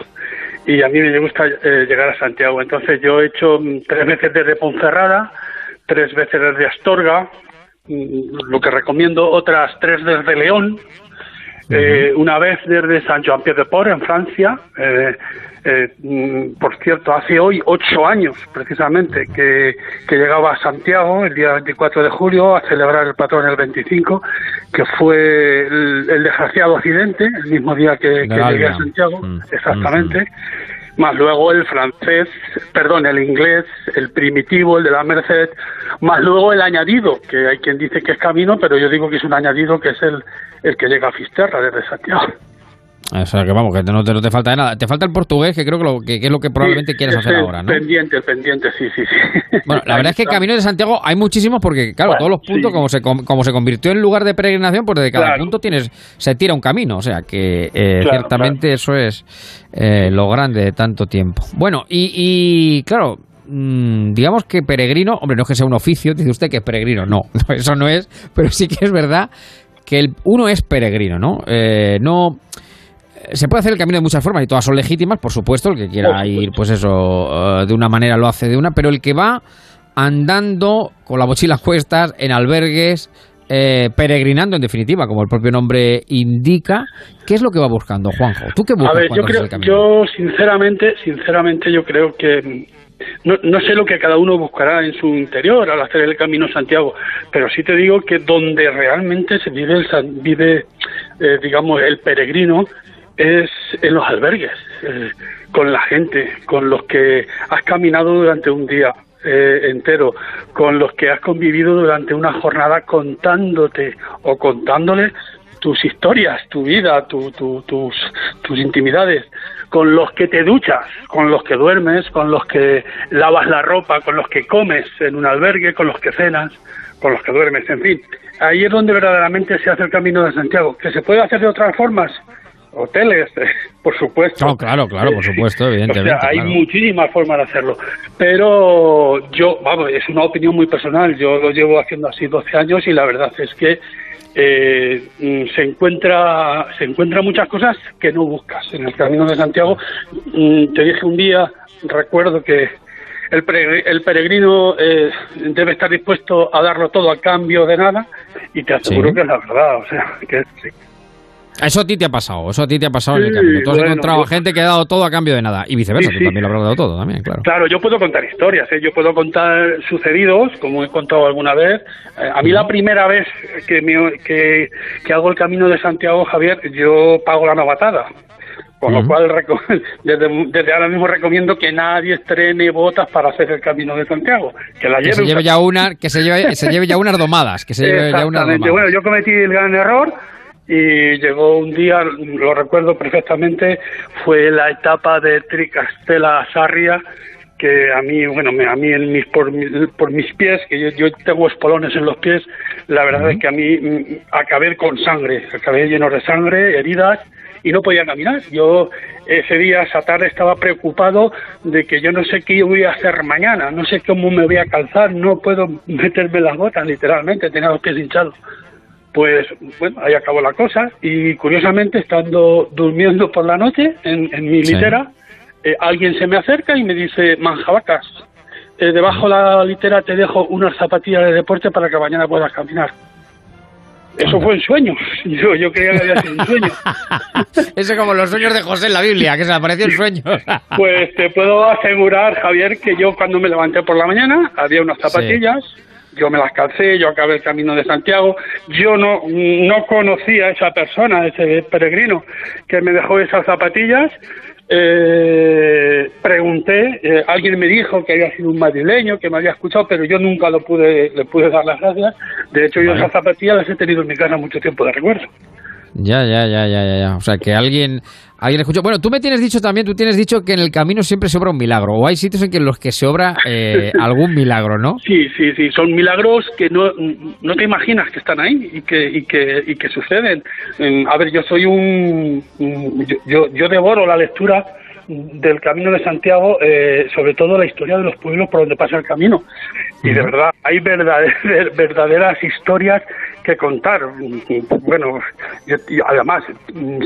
y a mí me gusta eh, llegar a Santiago, entonces yo he hecho mm, tres veces desde Ponferrada, tres veces desde Astorga, mm, lo que recomiendo, otras tres desde León, eh, una vez desde San Jean Pied de Port en Francia, eh, eh, mm, por cierto, hace hoy ocho años precisamente que, que llegaba a Santiago el día 24 de julio a celebrar el patrón el 25, que fue el, el desgraciado accidente, el mismo día que, que llegué a Santiago, exactamente. Más luego el francés, perdón, el inglés, el primitivo, el de la Merced, más luego el añadido, que hay quien dice que es camino, pero yo digo que es un añadido que es el, el que llega a Fisterra desde Santiago. O sea, que vamos, que no te, no te falta de nada. Te falta el portugués, que creo que, lo, que, que es lo que probablemente Sí, quieres hacer ahora, ¿no? Pendiente, pendiente, sí, sí, sí. Bueno, la verdad es que Camino de Santiago hay muchísimos porque, claro, Bueno, todos los puntos, sí. como, se, com- como se convirtió en lugar de peregrinación, pues de cada Claro. punto tienes se tira un camino. O sea, que eh, Claro, ciertamente eso es eh, lo grande de tanto tiempo. Bueno, y, y, claro, mm, digamos que peregrino, hombre, no es que sea un oficio, dice usted que es peregrino, no, (laughs) no, eso no es, pero sí que es verdad que el, uno es peregrino, ¿no? Eh, no se puede hacer el camino de muchas formas y todas son legítimas, por supuesto, el que quiera ir, pues eso, eh, de una manera lo hace de una, pero el que va andando con la mochila cuestas, en albergues, eh, peregrinando en definitiva, como el propio nombre indica, ¿qué es lo que va buscando, Juanjo? ¿Tú qué buscas A ver, yo creo, el camino? yo sinceramente, sinceramente yo creo que mm, no, no sé lo que cada uno buscará en su interior al hacer el Camino Santiago, pero sí te digo que donde realmente se vive, el, vive eh, digamos, el peregrino es en los albergues, eh, con la gente, con los que has caminado durante un día eh, entero, con los que has convivido durante una jornada contándote o contándole tus historias, tu vida, tu- tus, tus intimidades, con los que te duchas, con los que duermes, con los que lavas la ropa, con los que comes en un albergue, con los que cenas, con los que duermes, en fin. Ahí es donde verdaderamente se hace el camino de Santiago. ¿Que se puede hacer de otras formas? Hoteles, (laughs) por supuesto. No, claro, claro, por supuesto, O evidentemente. sea, hay claro. muchísimas formas de hacerlo. Pero yo, vamos, es una opinión muy personal. Yo lo llevo haciendo así 12 años y la verdad es que eh, mm, se encuentra se encuentra muchas cosas que no buscas en el Camino de Santiago. Mm, Te dije un día, recuerdo que el, peregr- el peregrino eh, debe estar dispuesto a darlo todo a cambio de nada y te aseguro Sí. que es la verdad. O sea, que sí. Eso a ti te ha pasado, eso a ti te ha pasado en el camino. Tú has bueno, encontrado yo- gente que ha dado todo a cambio de nada. Y viceversa, Sí, tú sí. también lo habrás dado todo, también, claro. Claro, yo puedo contar historias, ¿eh? yo puedo contar sucedidos, como he contado alguna vez. Eh, a mí la primera vez que, me- que, que hago el camino de Santiago, Javier, yo pago la novatada. Con lo cual, (laughs) desde, desde ahora mismo recomiendo que nadie estrene botas para hacer el camino de Santiago. Que la Que se lleve lleve ya una, que se lleve, se lleve ya unas domadas, que se lleve ya unas (laughs) domadas. Bueno, yo cometí el gran error y llegó un día, lo recuerdo perfectamente, fue la etapa de Tricastela Sarria que a mí, bueno, me- a mí en mis, por, por mis pies, que yo, yo tengo espolones en los pies, la verdad es que a mí mm, acabé con sangre, acabé lleno de sangre, heridas y no podía caminar. Yo ese día, esa tarde, estaba preocupado de que yo no sé qué voy a hacer mañana, no sé cómo me voy a calzar, no puedo meterme las botas, literalmente, tenía los pies hinchados. Pues bueno, ahí acabó la cosa y curiosamente estando durmiendo por la noche en, en mi Sí. litera, eh, alguien se me acerca y me dice, manjabacas, eh, debajo de la litera te dejo unas zapatillas de deporte para que mañana puedas caminar. Eso fue un sueño. (laughs) Yo, yo creía que había sido un sueño. (laughs) Eso como los sueños de José en la Biblia, que se le apareció en sueños. (laughs) Pues te puedo asegurar, Javier, que yo cuando me levanté por la mañana había unas zapatillas, yo me las calcé, yo acabé el camino de Santiago, yo no, no conocía a esa persona, a ese peregrino que me dejó esas zapatillas, eh, pregunté, eh, alguien me dijo que había sido un madrileño, que me había escuchado, pero yo nunca lo pude, le pude dar las gracias. De hecho, yo esas zapatillas las he tenido en mi casa mucho tiempo de recuerdo. Ya, ya, ya, ya, ya, ya. O sea, que alguien, alguien escuchó. Bueno, tú me tienes dicho también, tú tienes dicho que en el camino siempre se obra un milagro. O hay sitios en que en los que se obra eh, (laughs) algún milagro, ¿no? Sí, sí, sí. Son milagros que no, no te imaginas que están ahí y que, y que, y que suceden. En- a ver, yo soy un. un- yo- yo, yo devoro la lectura del Camino de Santiago, eh, sobre todo la historia de los pueblos por donde pasa el camino. Y de verdad, hay verdaderas (laughs) historias que contar. Bueno, yo- y además,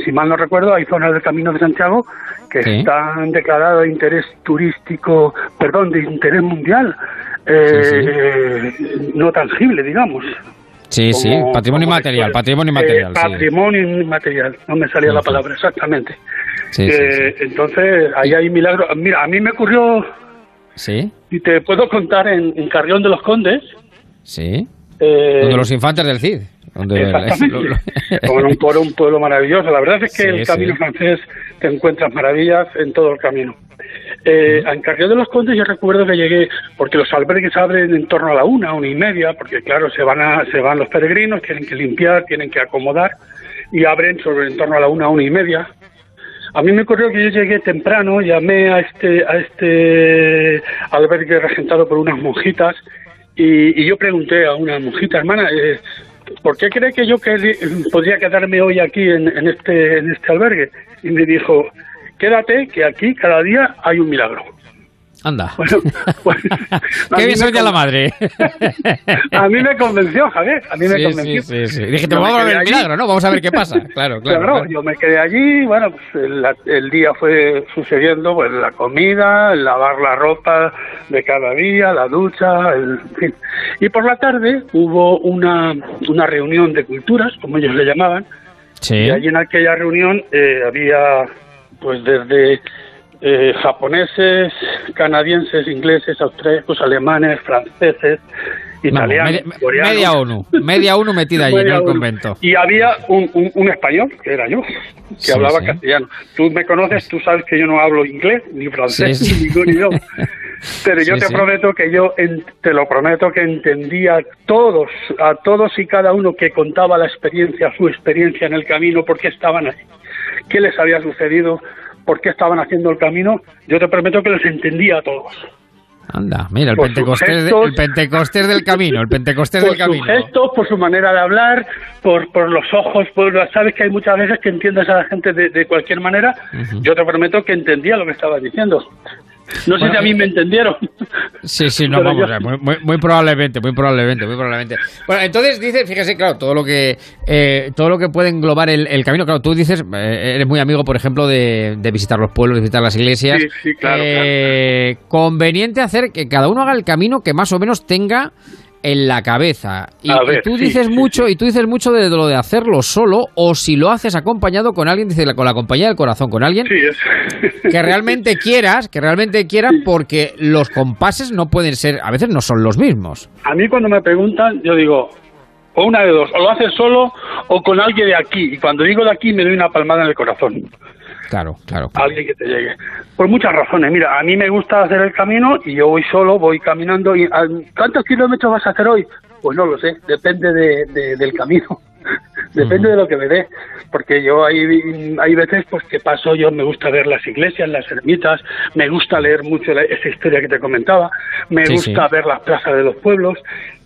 si mal no recuerdo, hay zonas del Camino de Santiago que Sí. están declaradas de interés turístico, perdón, de interés mundial, eh, eh, no tangible, digamos. Sí, sí, patrimonio inmaterial, patrimonio eh, inmaterial, sí. patrimonio inmaterial, no me salía la palabra exactamente. Eh, Entonces, ahí hay milagros. Mira, a mí me ocurrió, Sí, y te puedo contar, en, en Carrión de los Condes. sí. Eh, Donde los infantes del Cid. Donde (laughs) Exactamente. (laughs) Por un, por un pueblo maravilloso. La verdad es que Sí, el sí. camino francés te encuentras maravillas en todo el camino. Eh, En Carrión de los Condes yo recuerdo que llegué, porque los albergues abren en torno a la una, una y media, porque claro, se van, a, se van los peregrinos, tienen que limpiar, tienen que acomodar, y abren sobre en torno a la una, una y media. A mí me ocurrió que yo llegué temprano, llamé a este, a este albergue regentado por unas monjitas y, y yo pregunté a una monjita, hermana, eh, ¿por qué cree que yo podría quedarme hoy aquí en este, en este albergue? Y me dijo, quédate, que aquí cada día hay un milagro. Anda. (laughs) Bueno, pues, (laughs) Qué bien soy de la madre. (laughs) A mí me convenció, Javier, a mí me Sí, convenció. sí, sí. Dije, vamos a ver el milagro, ¿no? Vamos a ver qué pasa. Claro, claro. Claro, claro. yo me quedé allí, bueno, pues el, el día fue sucediendo, pues la comida, el lavar la ropa de cada día, la ducha, el, en fin. Y por la tarde hubo una, una reunión de culturas, como ellos le llamaban, Sí. y allí en aquella reunión eh, había, pues desde eh, japoneses, canadienses, ingleses, austríacos, alemanes, franceses, italianos, media- media ONU, media ONU metida allí en el convento. Y había un, un- un español, que era yo, que Sí, hablaba sí. castellano. Tú me conoces, tú sabes que yo no hablo inglés, ni francés, Sí, ni ningún (laughs) idioma. Pero yo te prometo que yo, en- te lo prometo que entendía a todos, a todos y cada uno que contaba la experiencia, su experiencia en el camino, por qué estaban ahí, qué les había sucedido, por qué estaban haciendo el camino. Yo te prometo que los entendía a todos. Anda, mira, el Por Pentecostés, gestos. el Pentecostés del camino, el Pentecostés por del camino. sus gestos, por su manera de hablar, por, por los ojos, por, sabes que hay muchas veces que entiendes a la gente de, de cualquier manera. Yo te prometo que entendía lo que estabas diciendo. No sé si a mí me entendieron. Sí, sí, no, vamos, yo- muy, muy- probablemente, muy probablemente, muy probablemente. Bueno, entonces dice, fíjese, claro, todo lo que eh, todo lo que puede englobar el, el camino, claro, tú dices, eh, eres muy amigo, por ejemplo, de, de visitar los pueblos, de visitar las iglesias. Sí, sí, claro, Eh, Conveniente hacer que cada uno haga el camino que más o menos tenga en la cabeza. Y, tú sí, dices sí, mucho, y tú dices mucho de lo de hacerlo solo, o si lo haces acompañado con alguien, dice con la compañía del corazón, con alguien (laughs) que realmente quieras, que realmente quieras, porque los compases no pueden ser, a veces no son los mismos. A mí cuando me preguntan, yo digo, o una de dos, o lo haces solo o con alguien de aquí. Y cuando digo de aquí me doy una palmada en el corazón. Claro, claro. alguien que te llegue. Por muchas razones. Mira, a mí me gusta hacer el camino y yo voy solo, voy caminando. y ¿a- ¿Cuántos kilómetros vas a hacer hoy? Pues no lo sé, depende de, de- del camino. Depende de lo que me dé. Porque yo hay, hay veces pues que paso, yo me gusta ver las iglesias, las ermitas, me gusta leer mucho la- esa historia que te comentaba, me Sí, gusta sí. ver las plazas de los pueblos,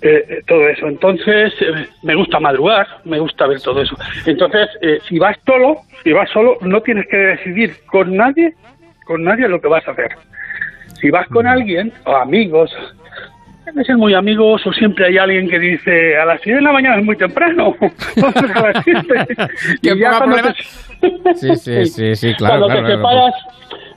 eh, eh, todo eso. Entonces, eh, me gusta madrugar, me gusta ver todo eso. Entonces, eh, si vas solo, si vas solo, no tienes que decidir con nadie, con nadie lo que vas a hacer. Si vas con alguien, o amigos, deben ser muy amigos, o siempre hay alguien que dice, a las 6 de la mañana es muy temprano, (laughs) a las 7. (laughs) Que Y ya cuando te- (laughs) Sí, sí, sí, sí, claro, cuando claro, te claro. separas,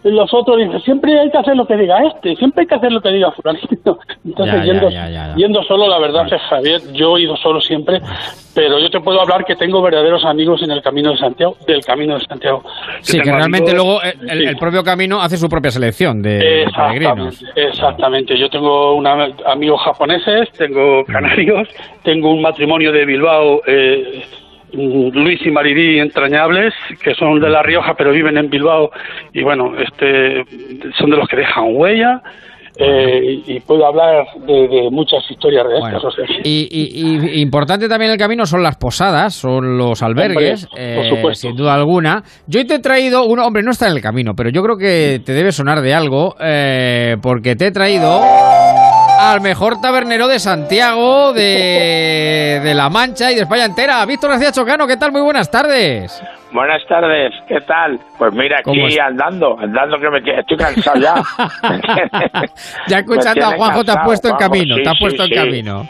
los otros dicen, siempre hay que hacer lo que diga este, siempre hay que hacer lo que diga fulanito. (laughs) Entonces, Ya, yendo, ya, ya, ya. yendo solo, la verdad es Javier, yo he ido solo siempre, pero yo te puedo hablar que tengo verdaderos amigos en el Camino de Santiago, del Camino de Santiago. Sí, que realmente amigos- luego el, el- sí. el propio camino hace su propia selección de, de peregrinos. Exactamente, exactamente. Yo tengo una- amigos japoneses, tengo canarios, tengo un matrimonio de Bilbao, eh, Luis y Maridí entrañables, que son de La Rioja pero viven en Bilbao y bueno, este, son de los que dejan huella. eh, y puedo hablar de, de muchas historias de estas. o sea Y, y- y importante también en el camino son las posadas, son los albergues, Hombre, por eh, supuesto. sin duda alguna. Yo te he traído uno, hombre, no está en el camino, pero yo creo que te debe sonar de algo, eh, porque te he traído al mejor tabernero de Santiago, de, de La Mancha y de España entera. Víctor García Chocano, ¿qué tal? Muy buenas tardes. Buenas tardes, ¿qué tal? Pues mira, ¿Cómo aquí andando, andando que me estoy cansado ya. (laughs) Ya escuchando a Juanjo te has puesto en camino, sí, te has sí, puesto en sí. camino.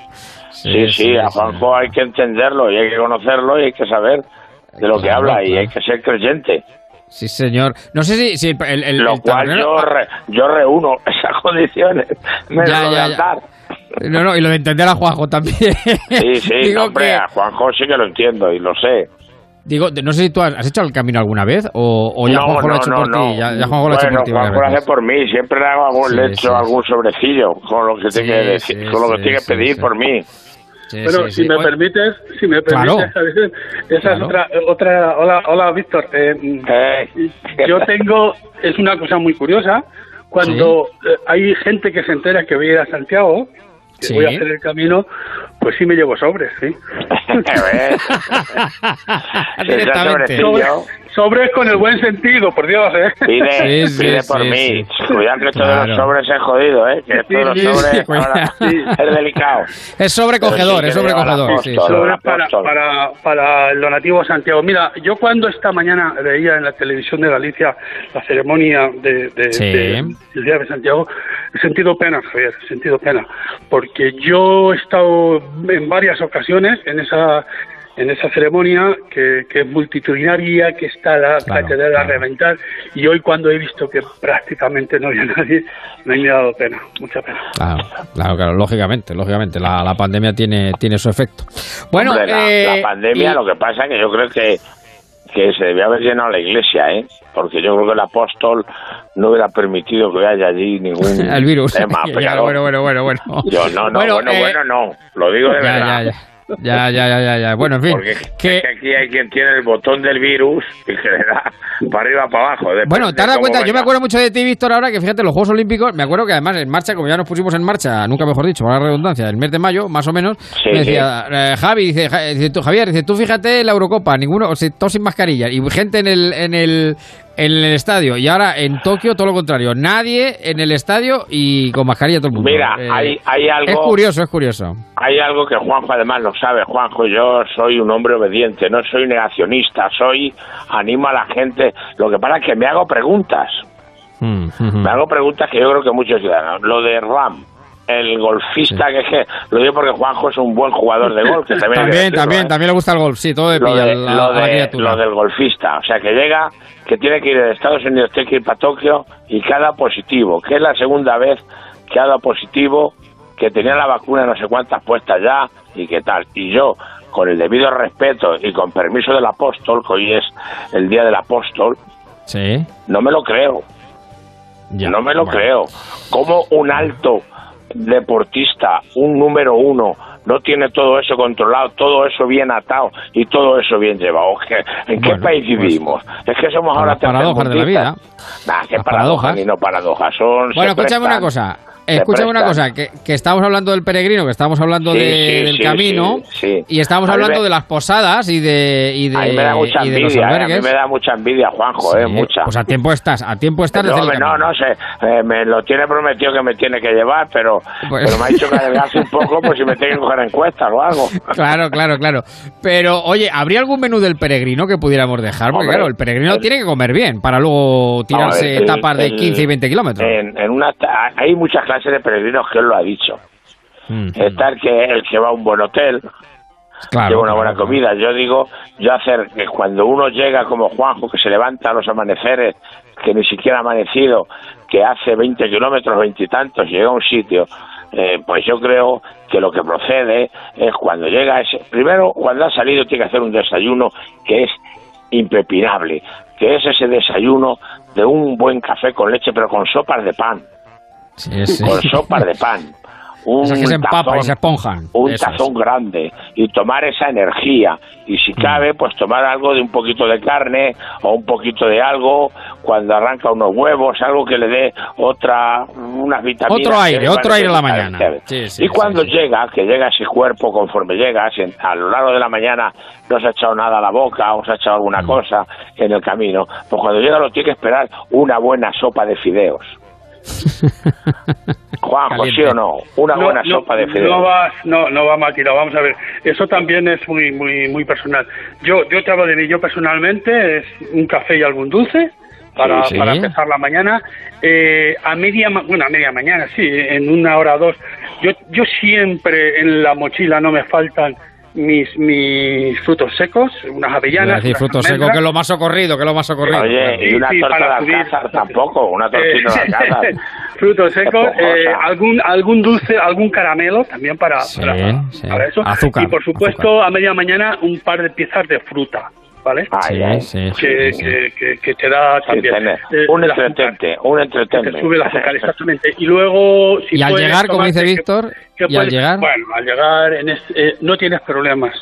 Sí, sí, a Juanjo hay que entenderlo y hay que conocerlo y hay que saber de lo que habla y hay que ser creyente. Sí, señor. No sé si, si el, el- Lo el cual tabernero- yo, re- yo reúno (laughs) esas condiciones. Me Ya, lo ya, ya. No, no, y lo de entender a Juanjo también. Sí, sí, (laughs) Digo hombre, que- a Juanjo sí que lo entiendo y lo sé. Digo, no sé si tú has, hecho el camino alguna vez o, o ya no, Juanjo lo ha hecho no, por ti. Ya, ya Juanjo lo ha hecho bueno, por ti. varias Juanjo lo hace por mí. Siempre le hago Sí, le echo sí. algún sobrecillo con lo que tiene que decir, con lo que tiene que pedir por mí. Bueno, si me permites, si me Claro. permites, Javier, esa Claro. es otra, otra, hola, hola, Víctor. eh, yo tengo, es una cosa muy curiosa, cuando eh, hay gente que se entera que voy a ir a Santiago, que Sí. voy a hacer el camino, pues sí me llevo sobres, sí. (laughs) (laughs) Directamente. Sobres, sobres con el buen sentido, por Dios, ¿eh? Pide, Sí, sí, pide por sí, mí. sí. Cuidado que esto de los sobres es jodido, ¿eh? Que esto de los sobres ahora (laughs) es delicado. Es sobrecogedor, es sobrecogedor. sí, apóstol, sí. el Sobres para, para, para el donativo a Santiago. Mira, yo cuando esta mañana veía en la televisión de Galicia la ceremonia de, de- Sí. de- del Día de Santiago, he sentido pena, Javier, he sentido pena, porque yo he estado en varias ocasiones en esa en esa ceremonia que, que es multitudinaria, que está la catedral a reventar, y hoy cuando he visto que prácticamente no había (laughs) nadie, me ha dado pena, mucha pena. Claro, claro, claro, lógicamente, lógicamente. La, la pandemia tiene, tiene su efecto. Bueno, Hombre, la, eh, la pandemia y- lo que pasa es que yo creo que, que se debía haber llenado la iglesia, ¿eh? Porque yo creo que el apóstol no hubiera permitido que haya allí ningún (laughs) el virus. tema. (laughs) Ya, bueno, bueno, bueno, bueno. Yo no, no, bueno, eh, bueno, no. Lo digo de ya, verdad. ya, ya. Ya, ya, ya, ya. Bueno, en fin. Porque es que aquí hay quien tiene el botón del virus y que le da para arriba para abajo. Bueno, te has dado cuenta, yo me acuerdo mucho de ti, Víctor, ahora que fíjate, los Juegos Olímpicos, me acuerdo que además en marcha, como ya nos pusimos en marcha, nunca mejor dicho, para la redundancia, el mes de mayo, más o menos, me decía, eh, Javi, dice, Ja- dice tú, Javier, dice, tú fíjate la Eurocopa, ninguno, o sea, todos sin mascarilla, y gente en el, en el, en el estadio, y ahora en Tokio todo lo contrario, nadie en el estadio y con mascarilla todo el mundo. Mira, Eh, hay, hay algo... Es curioso, es curioso. Hay algo que Juanjo además lo sabe. Juanjo, yo soy un hombre obediente, no soy negacionista, soy animo a la gente. Lo que pasa es que me hago preguntas. Mm, Me hago preguntas que yo creo que muchos ciudadanos. Lo de Ram, el golfista, que es que lo digo porque Juanjo es un buen jugador de golf. Que también, que También, decirlo, también, ¿eh? también le gusta el golf, sí, todo de lo, de- la, lo de- lo del golfista, o sea, que llega, que tiene que ir de Estados Unidos, tiene que ir para Tokio y que ha dado positivo, que es la segunda vez que ha dado positivo, que tenía la vacuna no sé cuántas puestas ya y qué tal. Y yo, con el debido respeto y con permiso del apóstol, que hoy es el día del apóstol, Sí. no me lo creo. no me lo creo. ¿Cómo un alto deportista, un número uno, no tiene todo eso controlado, todo eso bien atado y todo eso bien llevado? ¿Qué- ¿En qué Bueno, país pues, vivimos? es que somos ahora paradojas de la vida. Nah, qué paradojas paradojas. ni no paradojas. Son, Bueno, escúchame una prestan- cosa. Escúchame una cosa, que, que estamos hablando del peregrino, que estamos hablando Sí, de- sí, del sí, camino, y estamos A hablando me- de las posadas y de, y de, a mí me da mucha de los envidia, eh, a mí albergues. me da mucha envidia, Juanjo, eh, mucha. Pues a tiempo estás, a tiempo estás de no, hacer el hombre, no, no sé, eh, me lo tiene prometido que me tiene que llevar, pero, Pues- pero me ha dicho que adelgace un poco, pues si me tiene que coger encuestas o algo. (laughs) Claro, claro, claro. Pero, oye, ¿habría algún menú del peregrino que pudiéramos dejar? Porque, Hombre, claro, el peregrino el- tiene que comer bien para luego tirarse ver, el- etapas de el- 15 y 20 kilómetros. En, en una, hay muchas clases de peregrinos que él lo ha dicho. Mm, Está el que, el que va a un buen hotel, Claro, lleva una claro, buena comida. Yo digo, yo hacer que cuando uno llega como Juanjo, que se levanta a los amaneceres, que ni siquiera ha amanecido, que hace 20 kilómetros, veintitantos, llega a un sitio, eh, pues yo creo que lo que procede es cuando llega ese, primero cuando ha salido tiene que hacer un desayuno que es impepinable, que es ese desayuno de un buen café con leche, pero con sopas de pan, Sí, sí. (laughs) con sopas de pan. Un Esas que se empapan y tazón- se esponjan. un Eso es. tazón grande y tomar esa energía y Mm. si cabe pues tomar algo de un poquito de carne o un poquito de algo cuando arranca unos huevos algo que le dé otra unas vitaminas Otro aire, otro aire a la mañana. sabe. Sí, sí, y cuando llega que llega ese cuerpo conforme llega si a lo largo de la mañana no se ha echado nada a la boca o se ha echado alguna Mm. cosa en el camino pues cuando llega lo tiene que esperar una buena sopa de fideos (laughs) Juanjo, ¿sí o no? Una No, buena no, sopa de fideos. No vas, no, no va mal tirado. Vamos a ver, eso también es muy, muy, muy personal. Yo, yo te hablo de mí. Yo personalmente es un café y algún dulce para, Sí, sí. para empezar la mañana. Eh, a media, ma- bueno, a media mañana, sí, en una hora o dos. Yo, yo siempre en la mochila no me faltan mis, mis frutos secos, unas avellanas. decir unas frutos secos, que es lo más socorrido, que es lo más socorrido. Oye, y una Sí, torta para de subir. alcázar tampoco, una tortilla de (laughs) Eh, alcázar. frutos secos, eh, algún algún dulce, algún caramelo también para, Sí, para, sí. para eso. Azúcar, y por supuesto a media mañana un par de piezas de fruta, ¿vale? Sí, sí, sí, que, sí, que, que- que te da también eh, un entretente, un que entretente. te sube el azúcar, (laughs) exactamente. Y luego, si Y al puedes llegar, como dice Víctor, que y al llegar, Bueno, al llegar en es- eh, no tienes problemas,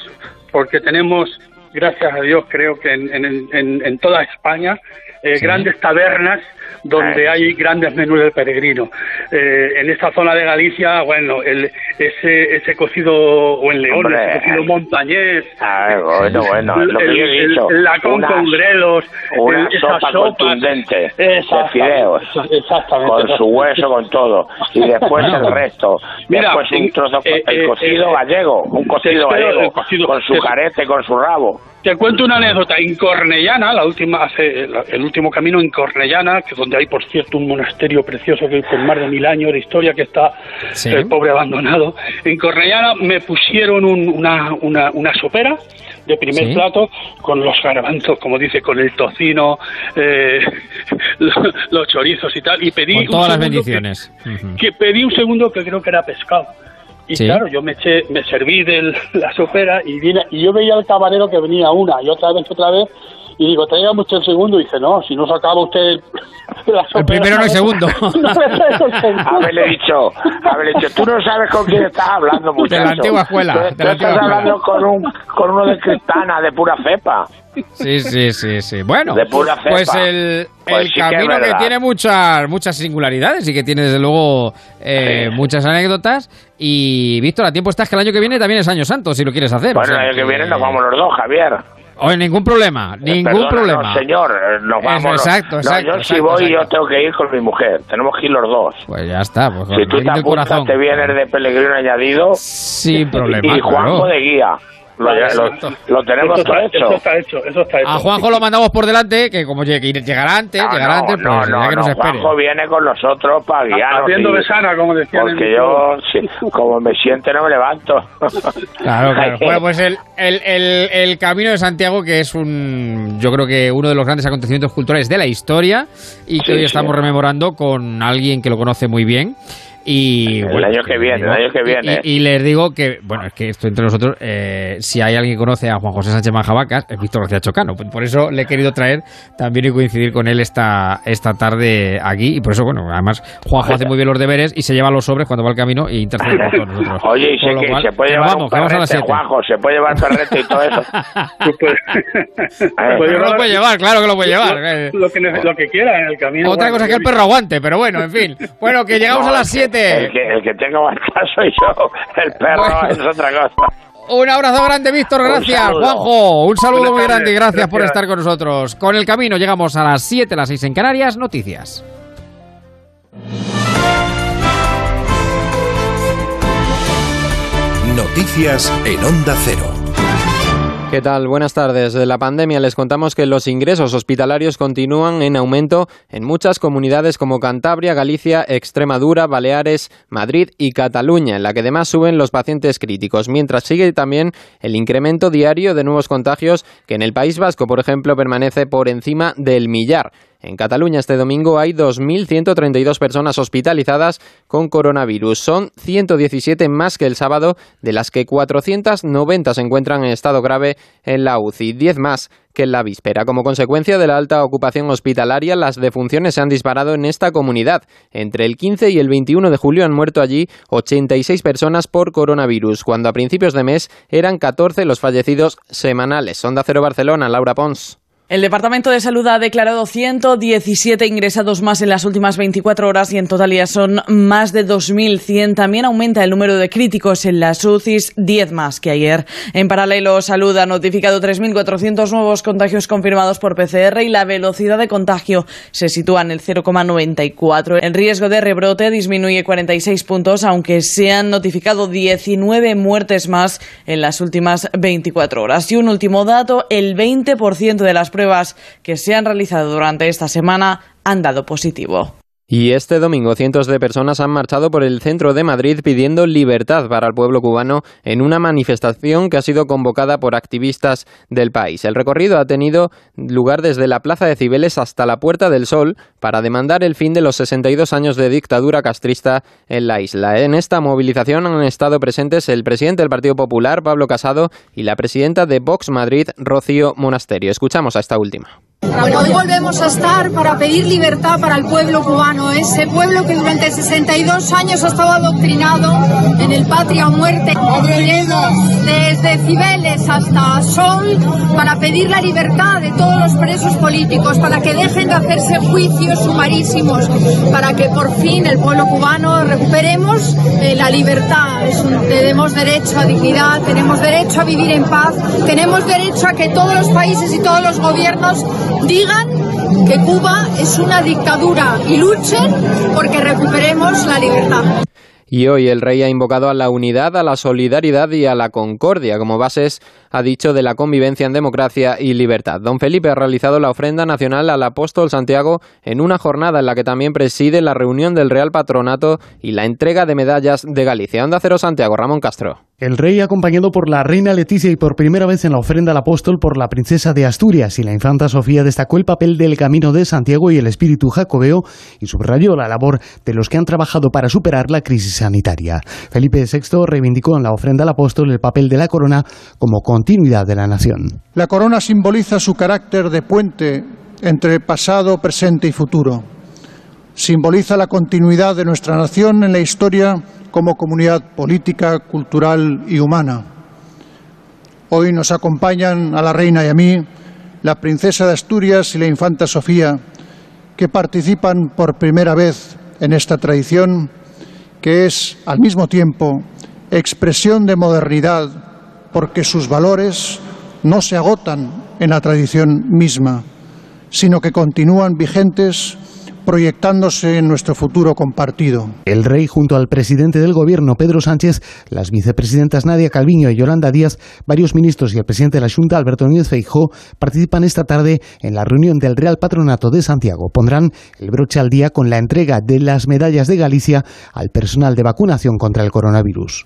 porque tenemos, gracias a Dios, creo que en, en, en, en toda España, eh, Sí. grandes tabernas donde hay grandes menús del peregrino. Eh, en esta zona de Galicia, bueno, el, ese, ese cocido, o en León, Hombre. ese cocido montañés, A ver, bueno, bueno, lo que el, yo he dicho. el lacón con grelos, Una esas sopa sopas. contundente de fideos, exactamente, con su hueso, con todo. Y (laughs) después el resto. Mira, después un en- trozo, eh, el eh, cocido eh, gallego, un cocido gallego, cocido- con su te- carete, con su rabo. Te cuento una anécdota. En Cornellana, la última, hace el último camino en Cornellana, que donde hay, por cierto, un monasterio precioso que con más de mil años de historia que está Sí. el pobre abandonado. En Cornellana me pusieron un- una, una, una sopera de primer Sí. plato con los garbanzos, como dice, con el tocino, eh, (laughs) los, los chorizos y tal. Y pedí con un todas las segundo que- bendiciones. Que pedí un segundo que creo que era pescado. Y Sí. claro, yo me eché, me serví de la sopera y viene, y yo veía al camarero que venía una y otra vez, otra vez, y digo, traiga mucho el segundo, y dice, no, si no sacaba usted el, (laughs) la sopera, El primero no hay segundo. (laughs) no. Haberle dicho, haberle dicho, tú no sabes con quién estás hablando, muchacho. la antigua escuela, Tú, de tú la estás hablando con, un, con uno de Cristana, de pura cepa. Sí, sí, sí, sí. Bueno, De pura cepa. pues el, Pues el sí que es camino que, tiene muchas muchas singularidades y que tiene desde luego eh, Sí. muchas anécdotas. Y Víctor, a tiempo estás que el año que viene también es Año Santo, si lo quieres hacer. Bueno, O sea el año que viene nos vamos los dos, Javier. Oye, ningún problema, ningún Perdona, problema. no, señor, eh, nos vamos. exacto, No, exacto, yo si exacto, voy, exacto. yo tengo que ir con mi mujer. Tenemos que ir los dos. Pues ya está, pues Si tú te apuntas, corazón. te vienes de peregrino añadido. Sin problema, Y Juanjo claro. de guía. Lo, lo- lo tenemos eso todo está, hecho. Eso está hecho, eso está hecho. A Juanjo lo mandamos por delante, que como llegará antes, No, llegará no, antes, pues no, que nos no, espere. Juanjo viene con nosotros para guiarnos. Haciendo besana, como decían Porque yo, sí, como me siente, no me levanto. (laughs) Claro, claro. (laughs) Bueno, pues el, el, el, el Camino de Santiago, que es un, yo creo que uno de los grandes acontecimientos culturales de la historia y que Sí, hoy sí. estamos rememorando con alguien que lo conoce muy bien. Y, el bueno, que viene, el año que viene. Y, les digo que, bueno, es que esto entre nosotros, eh, si hay alguien que conoce a Juan José Sánchez Manjabacas, es Víctor García Chocano. Pues por eso le he querido traer también y coincidir con él esta, esta tarde aquí. Y por eso, bueno, además, Juanjo hace muy bien los deberes y se lleva los sobres cuando va al camino y intercede con nosotros. (laughs) Oye, y sé que se puede eh, llevar vamos, un perrete, vamos a la Juanjo, se puede llevar perrete y todo eso. (laughs) lo puede llevar, claro que lo puede llevar. Eh. Lo, que, quiera en el camino. Otra cosa que el perro aguante, pero bueno, en fin. Bueno, que llegamos a las 7 el que, el que tengo más (laughs) soy yo. El perro bueno. es otra cosa. Un abrazo grande, Víctor. Gracias, Juanjo. Un saludo muy grande y gracias, gracias, por estar con nosotros. Con el camino llegamos a las 7, las 6 en Canarias. Noticias. Noticias en Onda Cero. ¿Qué tal? Buenas tardes. De la pandemia les contamos que los ingresos hospitalarios continúan en aumento en muchas comunidades como Cantabria, Galicia, Extremadura, Baleares, Madrid y Cataluña, en la que además suben los pacientes críticos, mientras sigue también el incremento diario de nuevos contagios que en el País Vasco, por ejemplo, permanece por encima del millar. En Cataluña este domingo hay 2.132 personas hospitalizadas con coronavirus. Son 117 más que el sábado, de las que 490 se encuentran en estado grave en la UCI, 10 más que en la víspera. Como consecuencia de la alta ocupación hospitalaria, las defunciones se han disparado en esta comunidad. Entre el 15 y el 21 de julio han muerto allí 86 personas por coronavirus, cuando a principios de mes eran 14 los fallecidos semanales. Onda Cero Barcelona, Laura Pons. El Departamento de Salud ha declarado 117 ingresados más en las últimas 24 horas y en total ya son más de 2.100. También aumenta el número de críticos en las UCIs, 10 más que ayer. En paralelo, Salud ha notificado 3.400 nuevos contagios confirmados por PCR y la velocidad de contagio se sitúa en el 0,94. El riesgo de rebrote disminuye 46 puntos, aunque se han notificado 19 muertes más en las últimas 24 horas. Y un último dato, el 20% de las pruebas pruebas que se han realizado durante esta semana han dado positivo. Y este domingo cientos de personas han marchado por el centro de Madrid pidiendo libertad para el pueblo cubano en una manifestación que ha sido convocada por activistas del país. El recorrido ha tenido lugar desde la Plaza de Cibeles hasta la Puerta del Sol para demandar el fin de los 62 años de dictadura castrista en la isla. En esta movilización han estado presentes el presidente del Partido Popular, Pablo Casado, y la presidenta de Vox Madrid, Rocío Monasterio. Escuchamos a esta última. Bueno, hoy volvemos a estar para pedir libertad para el pueblo cubano, ese pueblo que durante 62 años ha estado adoctrinado en el patria o muerte. Desde Cibeles hasta Sol para pedir la libertad de todos los presos políticos, para que dejen de hacerse juicios sumarísimos, para que por fin el pueblo cubano recuperemos eh, la libertad. tenemos derecho a dignidad, tenemos derecho a vivir en paz, tenemos derecho a que todos los países y todos los gobiernos digan que Cuba es una dictadura y luchen porque recuperemos la libertad. Y hoy el rey ha invocado a la unidad, a la solidaridad y a la concordia como bases, ha dicho, de la convivencia en democracia y libertad. Don Felipe ha realizado la ofrenda nacional al apóstol Santiago en una jornada en la que también preside la reunión del Real Patronato y la entrega de medallas de Galicia. Onda Cero Santiago, Ramón Castro. El rey, acompañado por la reina Leticia y por primera vez en la ofrenda al apóstol por la princesa de Asturias y la infanta Sofía, destacó el papel del camino de Santiago y el espíritu jacobeo y subrayó la labor de los que han trabajado para superar la crisis Felipe VI reivindicó en la ofrenda al apóstol el papel de la corona como continuidad de la nación. La corona simboliza su carácter de puente entre pasado, presente y futuro. Simboliza la continuidad de nuestra nación en la historia como comunidad política, cultural y humana. Hoy nos acompañan a la reina y a mí la princesa de Asturias y la infanta Sofía, que participan por primera vez en esta tradición, que es al mismo tiempo expresión de modernidad, porque sus valores no se agotan en la tradición misma, sino que continúan vigentes proyectándose en nuestro futuro compartido. El rey junto al presidente del gobierno Pedro Sánchez, las vicepresidentas Nadia Calviño y Yolanda Díaz, varios ministros y el presidente de la Junta Alberto Núñez Feijó participan esta tarde en la reunión del Real Patronato de Santiago. Pondrán el broche al día con la entrega de las medallas de Galicia al personal de vacunación contra el coronavirus.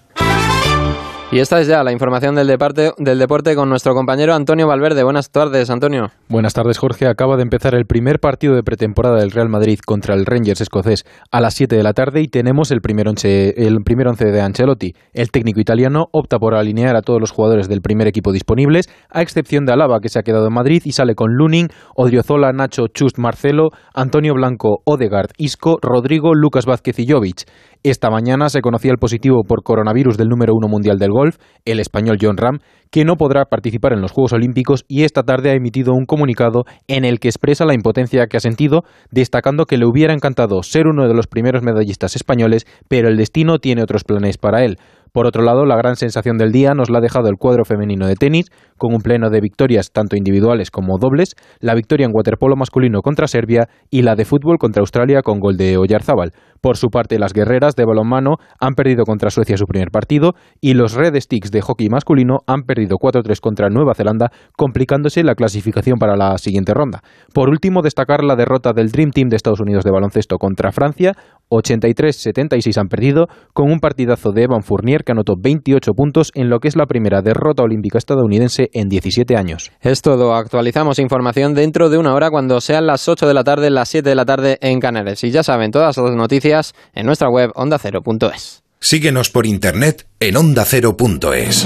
Y esta es ya la información del, del deporte con nuestro compañero Antonio Valverde. Buenas tardes, Antonio. Buenas tardes, Jorge. Acaba de empezar el primer partido de pretemporada del Real Madrid contra el Rangers escocés a las 7 de la tarde y tenemos el primer once, el primer once de Ancelotti. El técnico italiano opta por alinear a todos los jugadores del primer equipo disponibles, a excepción de Alaba, que se ha quedado en Madrid y sale con Lunin, Odriozola, Nacho, Chust, Marcelo, Antonio Blanco, Odegaard, Isco, Rodrigo, Lucas Vázquez y Jovic. Esta mañana se conocía el positivo por coronavirus del número uno mundial del golf, el español John Ram, que no podrá participar en los Juegos Olímpicos y esta tarde ha emitido un comunicado en el que expresa la impotencia que ha sentido, destacando que le hubiera encantado ser uno de los primeros medallistas españoles, pero el destino tiene otros planes para él. Por otro lado, la gran sensación del día nos la ha dejado el cuadro femenino de tenis, con un pleno de victorias tanto individuales como dobles, la victoria en waterpolo masculino contra Serbia y la de fútbol contra Australia con gol de Oyarzábal. Por su parte, las guerreras de balonmano han perdido contra Suecia su primer partido y los Red Sticks de hockey masculino han perdido 4-3 contra Nueva Zelanda, complicándose la clasificación para la siguiente ronda. Por último, destacar la derrota del Dream Team de Estados Unidos de baloncesto contra Francia, 83-76 han perdido, con un partidazo de Evan Fournier que anotó 28 puntos en lo que es la primera derrota olímpica estadounidense en 17 años. Es todo, actualizamos información dentro de una hora cuando sean las 8 de la tarde, las 7 de la tarde en Canales. Y ya saben, todas las noticias en nuestra web ondacero.es. Síguenos por internet en ondacero.es.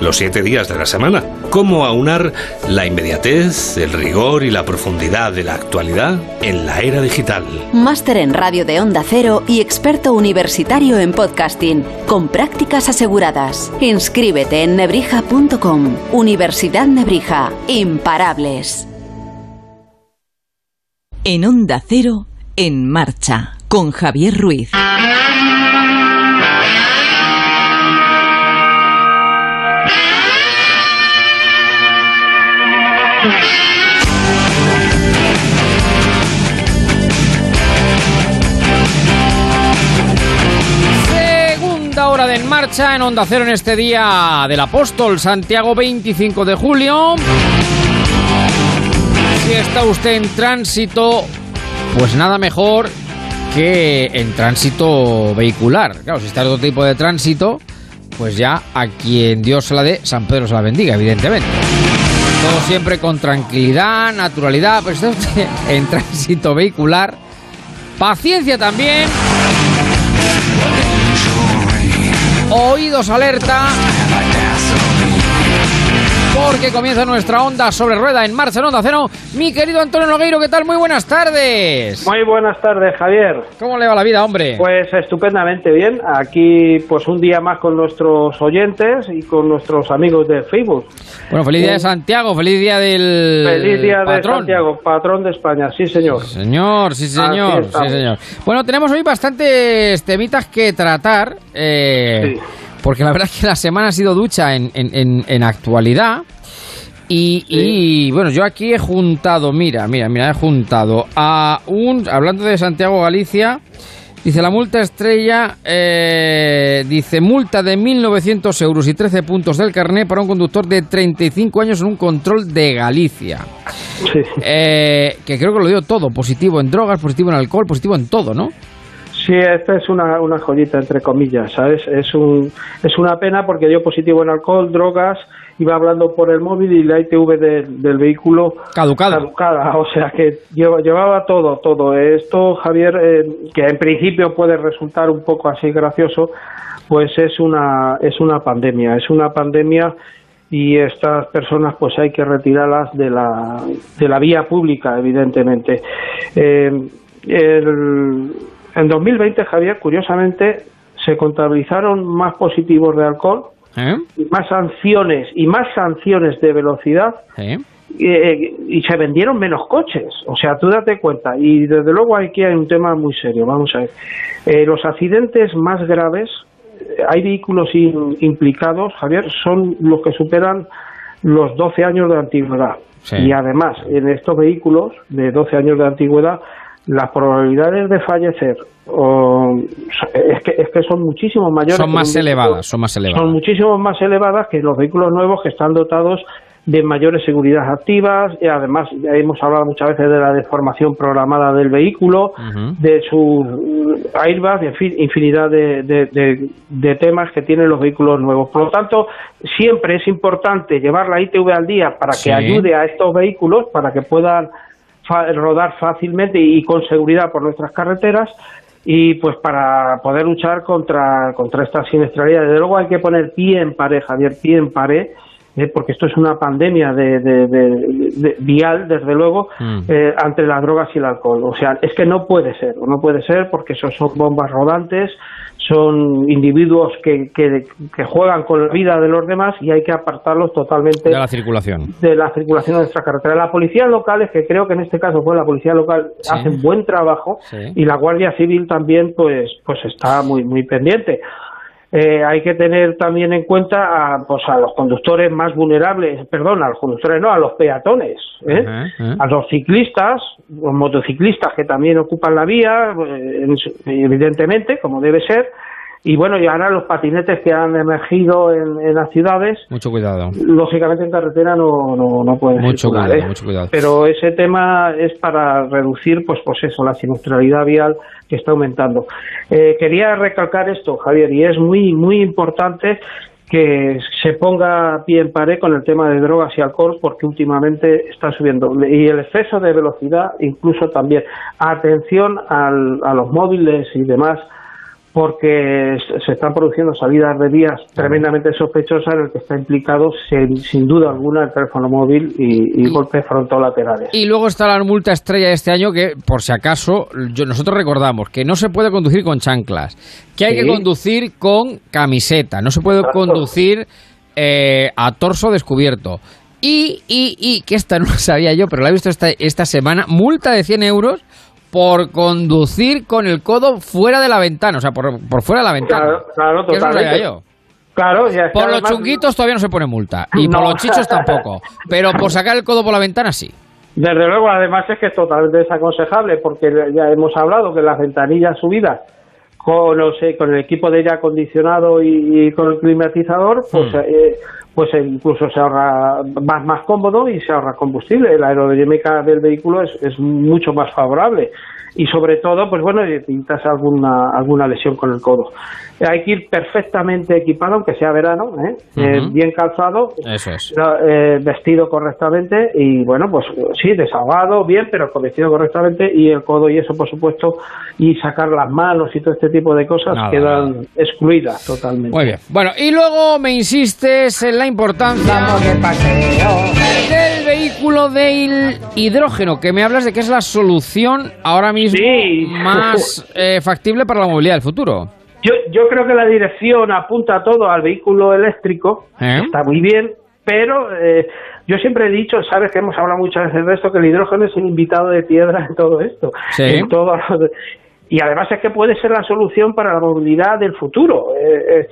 los siete días de la semana. ¿Cómo aunar la inmediatez, el rigor y la profundidad de la actualidad en la era digital? Máster en radio de Onda Cero y experto universitario en podcasting, con prácticas aseguradas. Inscríbete en nebrija.com. Universidad Nebrija. Imparables. En Onda Cero, en marcha, con Javier Ruiz. Hora de En Marcha en Onda Cero en este día del Apóstol, Santiago 25 de julio. Si está usted en tránsito, pues nada mejor que en tránsito vehicular. Claro, si está en otro tipo de tránsito, pues ya a quien Dios se la dé, San Pedro se la bendiga, evidentemente. Todo siempre con tranquilidad, naturalidad, usted (laughs) en tránsito vehicular. Paciencia también. Oídos alerta. Porque comienza nuestra onda sobre rueda en marcha en Onda Cero. Mi querido Antonio Nogueiro, ¿qué tal? Muy buenas tardes. Muy buenas tardes, Javier. ¿Cómo le va la vida, hombre? Pues estupendamente bien. Aquí, pues un día más con nuestros oyentes y con nuestros amigos de Facebook. Bueno, feliz día de Santiago, feliz día del Feliz día de patrón. Santiago, patrón de España, sí señor. Señor, sí señor, sí señor. Bueno, tenemos hoy bastantes temitas que tratar, eh, porque la verdad es que la semana ha sido ducha en, en- en- en actualidad. Y, y, bueno, yo aquí he juntado, mira, mira, mira, he juntado a un, hablando de Santiago Galicia, dice la multa estrella, eh, dice multa de 1.900 euros y 13 puntos del carné para un conductor de 35 años en un control de Galicia. Eh, que creo que lo dio todo, positivo en drogas, positivo en alcohol, positivo en todo, ¿no? Sí, esta es una, una joyita, entre comillas, ¿sabes? Es, un, es una pena porque dio positivo en alcohol, drogas, iba hablando por el móvil y la ITV del- del vehículo caducada. caducada, (laughs) o sea que lleva- llevaba todo, todo. Esto, Javier, eh, que en principio puede resultar un poco así gracioso, pues es una, es una pandemia, es una pandemia y estas personas pues hay que retirarlas de la, de la vía pública, evidentemente. Eh, el- en 2020, Javier, curiosamente, se contabilizaron más positivos de alcohol, ¿Eh? y más sanciones y más sanciones de velocidad ¿Eh? y se vendieron menos coches. O sea, tú date cuenta. Y desde luego aquí hay un tema muy serio. Vamos a ver. Eh, los accidentes más graves, eh, hay vehículos in- implicados, Javier, son los que superan los 12 años de antigüedad. Sí. Y además, en estos vehículos de 12 años de antigüedad, las probabilidades de fallecer es, que, es que son muchísimo mayores. Son más vehículo- elevadas, son más elevadas. son muchísimo más elevadas que los vehículos nuevos que están dotados de mayores seguridad activas, y además ya hemos hablado muchas veces de la deformación programada del vehículo, de sus airbags, fin, infinidad de, de, de, temas que tienen los vehículos nuevos. Por lo tanto, siempre es importante llevar la ITV al día para que ayude a estos vehículos, para que puedan rodar fácilmente y con seguridad por nuestras carreteras y pues para poder luchar contra, contra esta siniestralidad. Desde luego hay que poner pie en pared, Javier, pie en pared, eh, porque esto es una pandemia de, de, vial, desde luego, mm. eh, ante las drogas y el alcohol. O sea, es que no puede ser, no puede ser porque esos son bombas rodantes, son individuos que, que, juegan con la vida de los demás y hay que apartarlos totalmente de la circulación de la circulación de nuestra carretera. Las policías locales, que creo que en este caso fue la policía local, hacen buen trabajo y la Guardia Civil también, pues, pues está muy muy pendiente. Eh, hay que tener también en cuenta a, pues a los conductores más vulnerables, perdón, a los conductores no, a los peatones, ¿eh? a los ciclistas, los motociclistas que también ocupan la vía, eh, evidentemente, como debe ser, y bueno, y ahora los patinetes que han emergido en, las ciudades. Mucho cuidado. Lógicamente en carretera no, no, no pueden mucho cuidado, ¿eh? mucho cuidado. Pero ese tema es para reducir, pues, pues eso, la siniestralidad vial que está aumentando. Eh, quería recalcar esto, Javier, y es muy, muy importante que se ponga pie en pared con el tema de drogas y alcohol porque últimamente está subiendo y el exceso de velocidad incluso también atención al, a los móviles y demás porque se están produciendo salidas de vías tremendamente sospechosas en el que está implicado sin, duda alguna el teléfono móvil y, golpes frontolaterales. Y luego está la multa estrella de este año que, por si acaso, nosotros recordamos que no se puede conducir con chanclas, que hay que conducir con camiseta, no se puede conducir eh, a torso descubierto. Y, y, y, que esta (laughs) no lo sabía yo, pero la he visto esta, esta semana, multa de 100 euros por conducir con el codo fuera de la ventana, o sea, por, fuera de la ventana. Claro, claro totalmente. yo. Claro, por los chunguitos todavía no se pone multa y por los chichos tampoco, pero por sacar el codo por la ventana sí. Desde luego, además es que es totalmente desaconsejable porque ya hemos hablado que las ventanillas subidas con, con el equipo de aire acondicionado y, con el climatizador, pues, hmm. eh, pues incluso se ahorra más, más cómodo y se ahorra combustible. La aerodinámica del vehículo es, es mucho más favorable y sobre todo, pues bueno, pintas alguna, alguna lesión con el codo. Hay que ir perfectamente equipado, aunque sea verano, ¿eh? Eh, bien calzado, eh, vestido correctamente y bueno, pues sí, desahogado, bien, pero vestido correctamente y el codo y eso, por supuesto, y sacar las manos y todo este tipo de cosas quedan excluidas totalmente. Muy bien. Bueno, y luego me insistes en la importancia del vehículo de hidrógeno, que me hablas de que es la solución ahora mismo más factible para la movilidad del futuro. Yo, yo creo que la dirección apunta todo al vehículo eléctrico, ¿Eh? está muy bien, pero eh, yo siempre he dicho, sabes que hemos hablado muchas veces de esto, que el hidrógeno es un invitado de piedra en todo esto. En todo, y además es que puede ser la solución para la movilidad del futuro. Eh,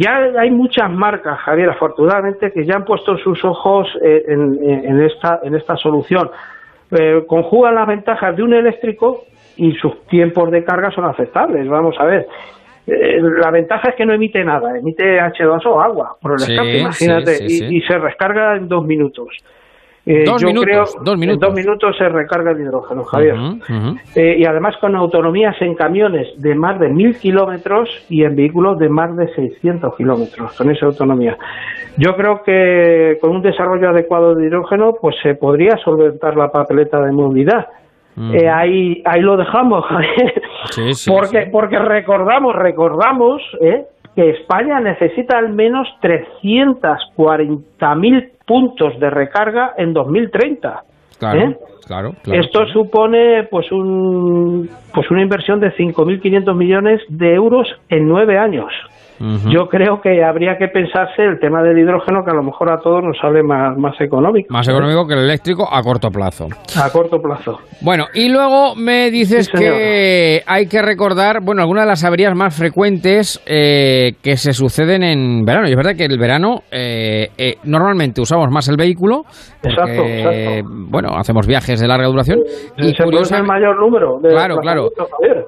ya hay muchas marcas, Javier, afortunadamente, que ya han puesto sus ojos en, en, esta, en esta solución. conjugan las ventajas de un eléctrico y sus tiempos de carga son aceptables. Vamos a ver. Eh, la ventaja es que no emite nada, emite H2 o agua por el escape, imagínate, y, se recarga en dos minutos. Eh, dos, minutos, dos, minutos. En dos minutos se recarga el hidrógeno, Javier. Eh, y además con autonomías en camiones de más de mil kilómetros y en vehículos de más de 600 kilómetros, con esa autonomía. Yo creo que con un desarrollo adecuado de hidrógeno, pues se podría solventar la papeleta de movilidad eh, ahí, ahí lo dejamos, (laughs) porque, porque recordamos, recordamos eh, que España necesita al menos 340.000 puntos de recarga en 2030. Claro, ¿eh? claro, Esto supone pues un pues una inversión de 5.500 millones de euros en nueve años. Yo creo que habría que pensarse el tema del hidrógeno, que a lo mejor a todos nos sale más, más económico. Más económico que el eléctrico a corto plazo. A corto plazo. Bueno, y luego me dices que hay que recordar, bueno, algunas de las averías más frecuentes eh, que se suceden en verano. Y es verdad que el verano eh, eh, normalmente usamos más el vehículo. exacto, exacto. Bueno, hacemos viajes de larga duración. y se produce el mayor número de Claro, claro.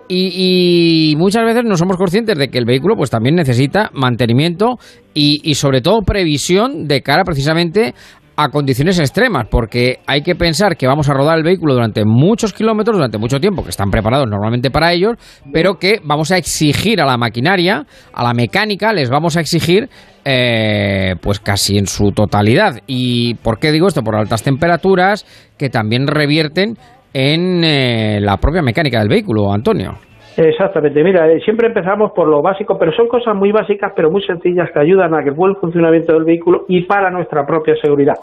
Y, y muchas veces no somos conscientes de que el vehículo pues también necesita necesita mantenimiento y, sobre todo previsión de cara precisamente a condiciones extremas, porque hay que pensar que vamos a rodar el vehículo durante muchos kilómetros, durante mucho tiempo, que están preparados normalmente para ellos, pero que vamos a exigir a la maquinaria, a la mecánica, les vamos a exigir eh, pues casi en su totalidad. ¿Y por qué digo esto? Por altas temperaturas que también revierten en eh, la propia mecánica del vehículo, Antonio. Exactamente, mira, eh, siempre empezamos por lo básico, pero son cosas muy básicas, pero muy sencillas que ayudan a que el buen funcionamiento del vehículo y para nuestra propia seguridad.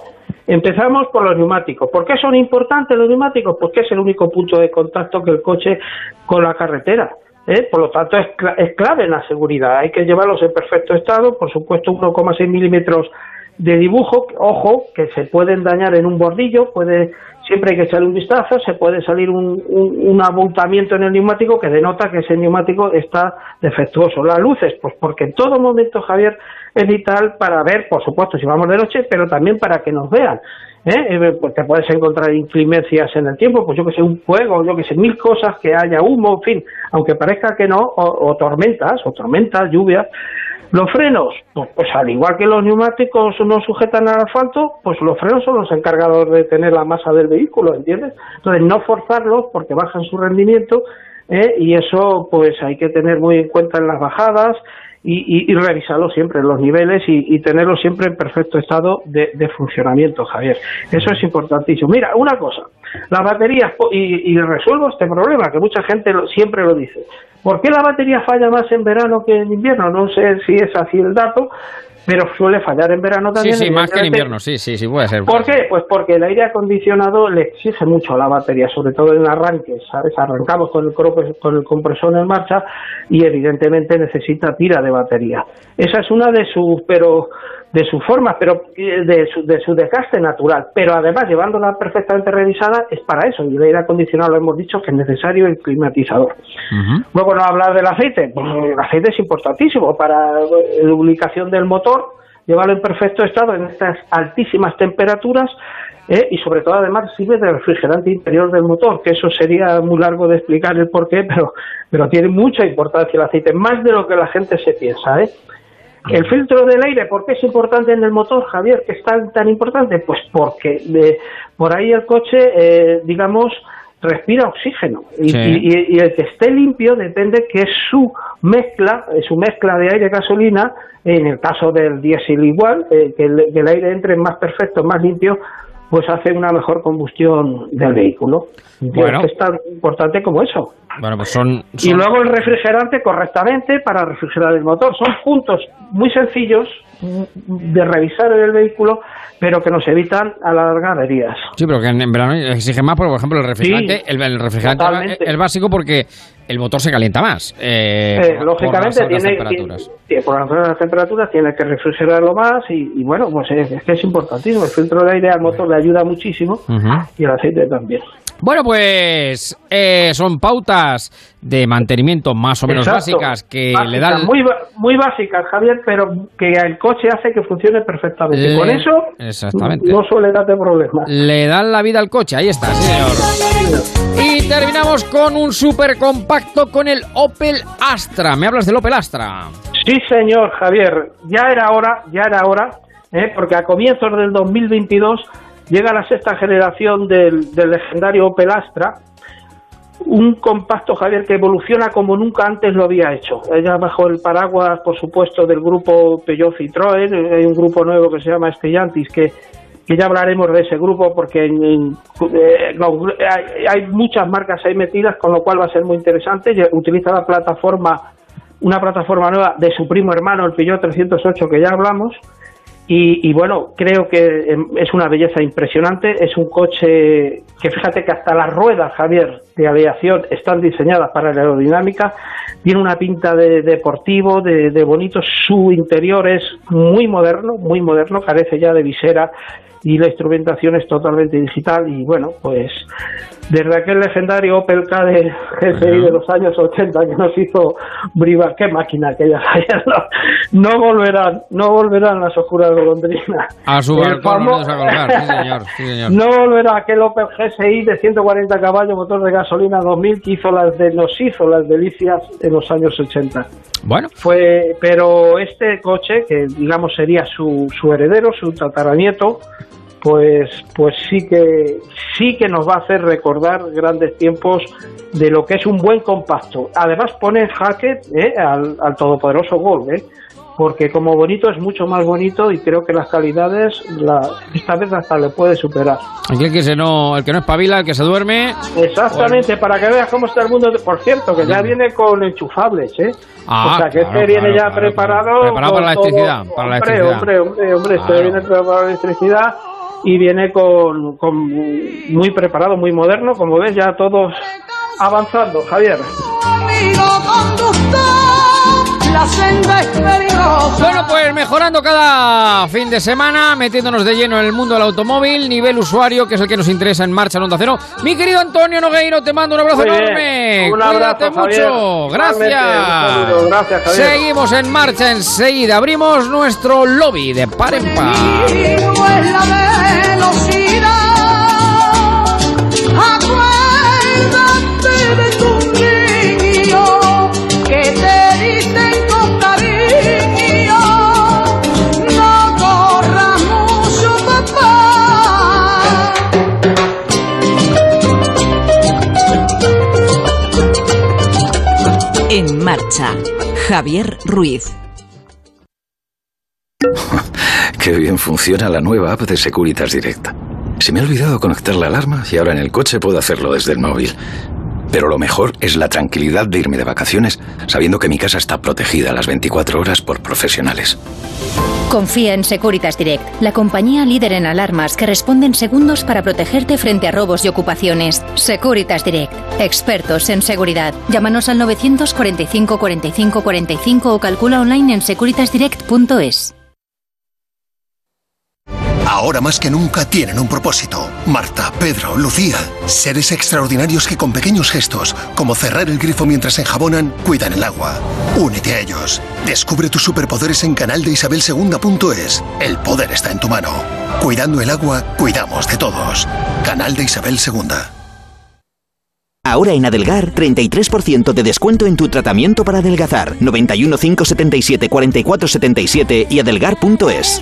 Empezamos por los neumáticos. ¿Por qué son importantes los neumáticos? Porque es el único punto de contacto que el coche con la carretera. ¿eh? Por lo tanto, es, es clave en la seguridad. Hay que llevarlos en perfecto estado, por supuesto, 1,6 milímetros de dibujo, ojo, que se pueden dañar en un bordillo, puede siempre hay que echarle un vistazo, se puede salir un, un, abultamiento en el neumático que denota que ese neumático está defectuoso. Las luces, pues porque en todo momento, Javier, es vital para ver, por supuesto, si vamos de noche, pero también para que nos vean. ¿eh? eh pues te puedes encontrar inclemencias en el tiempo, pues yo que sé, un fuego, yo que sé, mil cosas, que haya humo, en fin, aunque parezca que no, o, o tormentas, o tormentas, lluvias, los frenos, pues, pues, al igual que los neumáticos no sujetan al asfalto, pues los frenos son los encargados de tener la masa del vehículo, ¿entiendes? Entonces no forzarlos porque bajan su rendimiento ¿eh? y eso pues hay que tener muy en cuenta en las bajadas y, y, revisarlo siempre los niveles y, y, tenerlo siempre en perfecto estado de, funcionamiento, Javier. Eso es importantísimo. Mira, una cosa, las baterías, y, y resuelvo este problema, que mucha gente siempre lo dice. ¿Por qué la batería falla más en verano que en invierno? No sé si es así el dato, pero suele fallar en verano también. Sí, sí, más que en invierno, sí, sí, sí, puede ser. ¿Por qué? Pues porque el aire acondicionado le exige mucho a la batería, sobre todo en arranques, ¿sabes? Arrancamos con el, con el compresor en marcha y evidentemente necesita tira de batería. Esa es una de sus, pero de su forma, pero eh, de su, de su desgaste natural. Pero además, llevándola perfectamente revisada, es para eso. Y el aire acondicionado lo hemos dicho que es necesario el climatizador. Luego, no hablar del aceite. Pues el aceite es importantísimo para la lubricación del motor, llevarlo en perfecto estado en estas altísimas temperaturas. Eh, y sobre todo además sirve de refrigerante interior del motor, que eso sería muy largo de explicar el por qué, pero, pero tiene mucha importancia el aceite, más de lo que la gente se piensa. ¿eh? El filtro del aire, ¿por qué es importante en el motor, Javier? ¿Qué es tan, tan importante? Pues porque de, por ahí el coche, eh, digamos, respira oxígeno y, y, el que esté limpio depende que su mezcla, su mezcla de aire y gasolina, en el caso del diésel igual, eh, que, el, que, el, aire entre más perfecto, más limpio, pues hace una mejor combustión del vehículo. Bueno. Es tan importante como eso. Bueno, pues son, son, Y luego el refrigerante correctamente para refrigerar el motor. Son puntos muy sencillos de revisar el vehículo, pero que nos evitan alargar heridas. Sí, pero que en, verano exige más, por ejemplo, el refrigerante, sí, el, el, refrigerante es básico porque el motor se calienta más. Eh, eh, por, lógicamente, por tiene, temperaturas. Tiene, por las temperaturas tiene que refrigerarlo más y, y bueno, pues es, es, que es importantísimo. El filtro de aire al motor le ayuda muchísimo uh -huh. y el aceite también. Bueno, pues eh, son pautas de mantenimiento más o menos Exacto. básicas que básicas, le dan... Muy, muy básicas, Javier, pero que el coche hace que funcione perfectamente. Le... Con eso Exactamente. no suele darte problemas. Le dan la vida al coche, ahí está, señor. Y terminamos con un super compacto con el Opel Astra. ¿Me hablas del Opel Astra? Sí, señor, Javier. Ya era hora, ya era hora, ¿eh? porque a comienzos del 2022 llega la sexta generación del, del, legendario Opel Astra, un compacto, Javier, que evoluciona como nunca antes lo había hecho. Ella bajo el paraguas, por supuesto, del grupo Peugeot Citroën, hay un grupo nuevo que se llama Stellantis, que, que ya hablaremos de ese grupo porque en, eh, hay, hay, muchas marcas ahí metidas, con lo cual va a ser muy interesante. Utiliza la plataforma, una plataforma nueva de su primo hermano, el Peugeot 308, que ya hablamos, y, y, bueno, creo que es una belleza impresionante. Es un coche que fíjate que hasta las ruedas, Javier, de aviación están diseñadas para la aerodinámica. Tiene una pinta de deportivo, de, de bonito. Su interior es muy moderno, muy moderno. Carece ya de visera y la instrumentación es totalmente digital y bueno, pues desde aquel legendario Opel K de GSI de los años 80 que nos hizo Briva, qué máquina aquella no, no volverán, no volverán las oscuras golondrinas. A su balcón, a colgar, sí señor, sí señor. (laughs) No volverá aquel Opel GSI de 140 caballos, motor de gasolina 2000 que hizo las de, nos hizo las delicias en los años 80. Bueno. Fue, pero este coche, que digamos sería su, su heredero, su tataranieto, pues, pues sí que sí que nos va a hacer recordar grandes tiempos de lo que es un buen compacto. Además pone en jaque ¿eh? al, al, todopoderoso Golf, ¿eh? porque como bonito es mucho más bonito y creo que las calidades la, esta vez hasta le puede superar. El que, se no, el que no espabila, el que se duerme. Exactamente, para que veas cómo está el mundo. Por cierto, que ya viene con enchufables, ¿eh? Ah, o sea, que claro, este viene claro, ya claro, preparado. Preparado para la todo- electricidad. Para la hombre, electricidad. hombre, hombre, hombre, este viene preparado para la electricidad y viene con, con muy preparado, muy moderno, como ves, ya todos avanzando, Javier. Bueno, pues mejorando cada fin de semana, metiéndonos de lleno en el mundo del automóvil, nivel usuario, que es el que nos interesa en marcha en Onda Cero. Mi querido Antonio Nogueiro, te mando un abrazo bien. enorme. Un abrazo, Cuídate Javier. mucho. Gracias. saludo. Gracias, Javier. Seguimos en marcha enseguida. Abrimos nuestro lobby de par en par. Javier Ruiz. (laughs) Qué bien funciona la nueva app de Securitas Direct. Se me ha olvidado conectar la alarma y ahora en el coche puedo hacerlo desde el móvil. Pero lo mejor es la tranquilidad de irme de vacaciones sabiendo que mi casa está protegida las 24 horas por profesionales. Confía en Securitas Direct, la compañía líder en alarmas que responde en segundos para protegerte frente a robos y ocupaciones. Securitas Direct, expertos en seguridad. Llámanos al 945 45 45 o calcula online en securitasdirect.es. Ahora más que nunca tienen un propósito. Marta, Pedro, Lucía. Seres extraordinarios que con pequeños gestos, como cerrar el grifo mientras enjabonan, cuidan el agua. Únete a ellos. Descubre tus superpoderes en canal de Isabel El poder está en tu mano. Cuidando el agua, cuidamos de todos. Canal de Isabel II. Ahora en Adelgar, 33% de descuento en tu tratamiento para adelgazar. 91 577 44 77 y adelgar.es.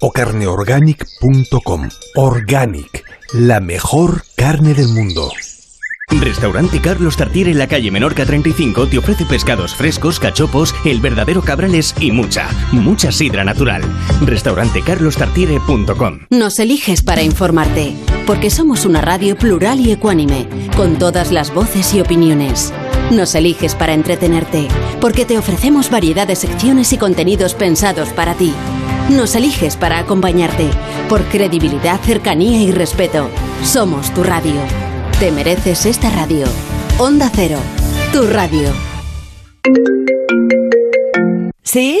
o carneorganic.com. Organic, la mejor carne del mundo. Restaurante Carlos Tartiere en la calle Menorca 35 te ofrece pescados frescos, cachopos, el verdadero cabrales y mucha, mucha sidra natural. Restaurantecarlostartiere.com Nos eliges para informarte, porque somos una radio plural y ecuánime, con todas las voces y opiniones. Nos eliges para entretenerte, porque te ofrecemos variedad de secciones y contenidos pensados para ti. Nos eliges para acompañarte, por credibilidad, cercanía y respeto. Somos tu radio. Te mereces esta radio. Onda Cero, tu radio. ¿Sí?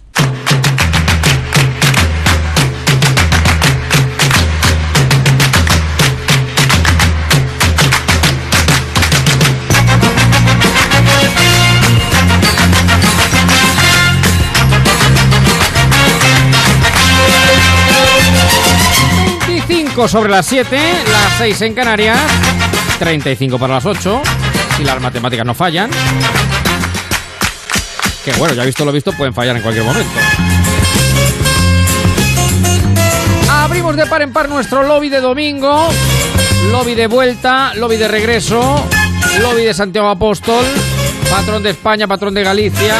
Sobre las 7, las 6 en Canarias, 35 para las 8, si las matemáticas no fallan. Que bueno, ya visto lo visto, pueden fallar en cualquier momento. Abrimos de par en par nuestro lobby de domingo, lobby de vuelta, lobby de regreso, lobby de Santiago Apóstol, patrón de España, patrón de Galicia,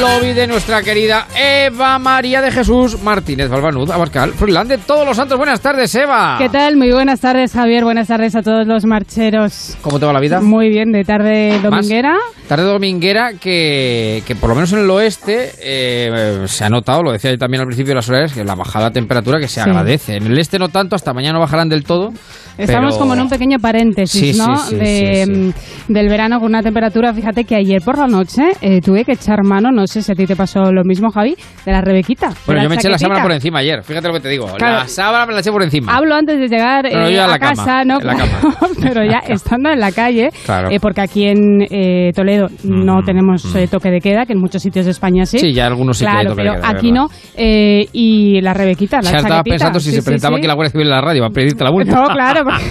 lobby de nuestra querida Eva María de Jesús Martínez Balbanud, Abascal, Freeland de todos los santos. Buenas tardes, Eva. ¿Qué tal? Muy buenas tardes, Javier. Buenas tardes a todos los marcheros. ¿Cómo te va la vida? Muy bien, de tarde dominguera. Tarde dominguera que, que por lo menos en el oeste eh, se ha notado, lo decía yo también al principio de las horas, que la bajada de temperatura que se Sí. agradece. En el este no tanto, hasta mañana bajarán del todo. Estamos pero- como en un pequeño paréntesis, Sí, ¿no? sí, de, mm, Del verano con una temperatura. Fíjate que ayer por la noche eh, tuve que echar mano, no sé si a ti te pasó lo mismo, Javi, de la Rebequita. de Bueno, yo me eché la sábana por encima ayer, fíjate lo que te digo. Claro. La sábana me la eché por encima. Hablo antes de llegar eh, yo a a, la cama, casa, ¿no? en la cama. (laughs) Pero ya estando en la calle, Claro. eh, porque aquí en eh, Toledo no tenemos eh, toque de queda, que en muchos sitios de España sí. Sí, ya algunos sí que hay Claro, toque de pero queda, aquí ¿verdad? no. Y la Rebequita, la Ya estaba pensando si Sí, se presentaba sí. aquí la Guardia Civil en la radio, va a pedirte la multa. (laughs) No, claro, porque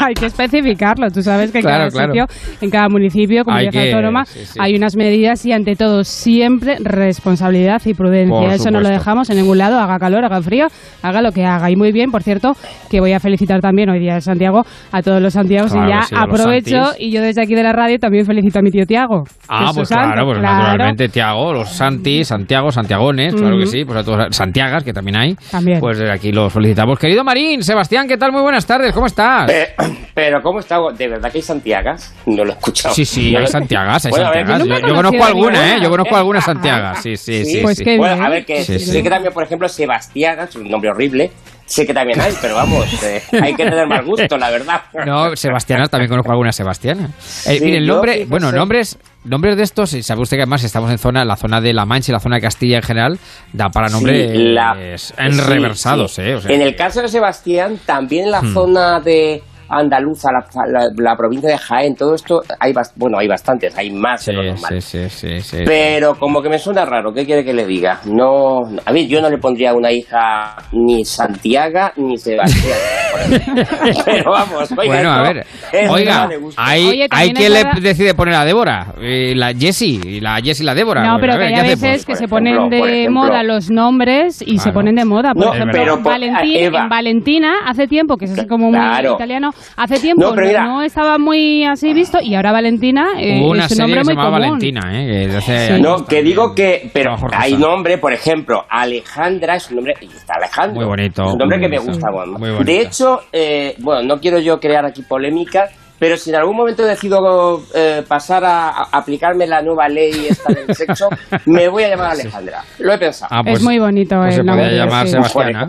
(laughs) hay que especificarlo. Tú sabes que en Claro, cada sitio, en cada municipio, comunidad que- autónoma, hay unas medidas y ante todo siempre responsabilidad y prudencia. Eso no lo dejamos en ningún lado, haga calor, haga frío, haga lo que haga. Y muy bien, por cierto, que voy a felicitar también hoy día de Santiago a todos los Santiagos Claro y ya sí, aprovecho y yo desde aquí de la radio también felicito a mi tío Tiago. Ah, pues claro, pues naturalmente Tiago, los Santi, Santiago, Santiagones, claro que sí, pues a todos, Santiagas, que también hay. También. Pues desde aquí los felicitamos. Querido Marín, Sebastián, ¿qué tal? Muy buenas tardes, ¿cómo estás? Eh, (clears throat) pero ¿cómo está? ¿De verdad que hay Santiagas? No lo he escuchado. Sí, sí, hay lo- Santiagas, hay Bueno, a ver, Santiagas. yo Yo, conozco alguna, ¿eh? ninguna. Yo conozco (laughs) algunas Santiagas, sí, sí, sí. Pues sí. bueno, a ver, que Sí, sé que también, por ejemplo, Sebastián, es un nombre horrible, sé que también hay, pero vamos, eh, hay que tener mal gusto, la verdad. (laughs) No, Sebastiana, también conozco alguna Sebastiana. Eh, Sí, mire, el nombre, bueno, nombres, nombres de estos, y sabe usted que además estamos en zona, la zona de La Mancha y la zona de Castilla en general, da para nombres Sí, la- enreversados, sí, ¿eh? O sea, En el caso de Sebastián, también en la Hmm. zona de Andaluza, la, la- la provincia de Jaén, todo esto, hay bueno, hay bastantes, hay más de lo normal. sí, sí, sí. Pero como que me suena raro, ¿qué quiere que le diga? No, a ver, yo no le pondría a una hija ni Santiago ni Sebastián. Ejemplo. (laughs) Pero vamos, oiga, bueno, a ver, oiga, hay, Oye, hay quien le decide poner a Débora, y la Jessie, y la Jessie y la Débora. No, Pues, pero a ver, que ¿qué hay veces que se ponen de moda los nombres y se Claro. ponen de moda. Por No, ejemplo, pero por- Valentín, en Valentina, hace tiempo, que es así como muy Claro. italiano, hace tiempo No, estaba muy así visto y ahora Valentina eh, Hubo una es un serie nombre que se muy llamaba común. Valentina, ¿eh? hace No, que digo que, pero hay nombre, por ejemplo, Alejandra es un nombre, está Alejandro. Muy bonito. Es un nombre que me gusta. Muy bonito. De hecho, eh, bueno, no quiero yo crear aquí polémica, pero si en algún momento decido eh, pasar a, a aplicarme la nueva ley esta del sexo, (laughs) me voy a llamar Alejandra. Lo he pensado. Ah, pues- es muy bonito pues el nombre. llamar sí.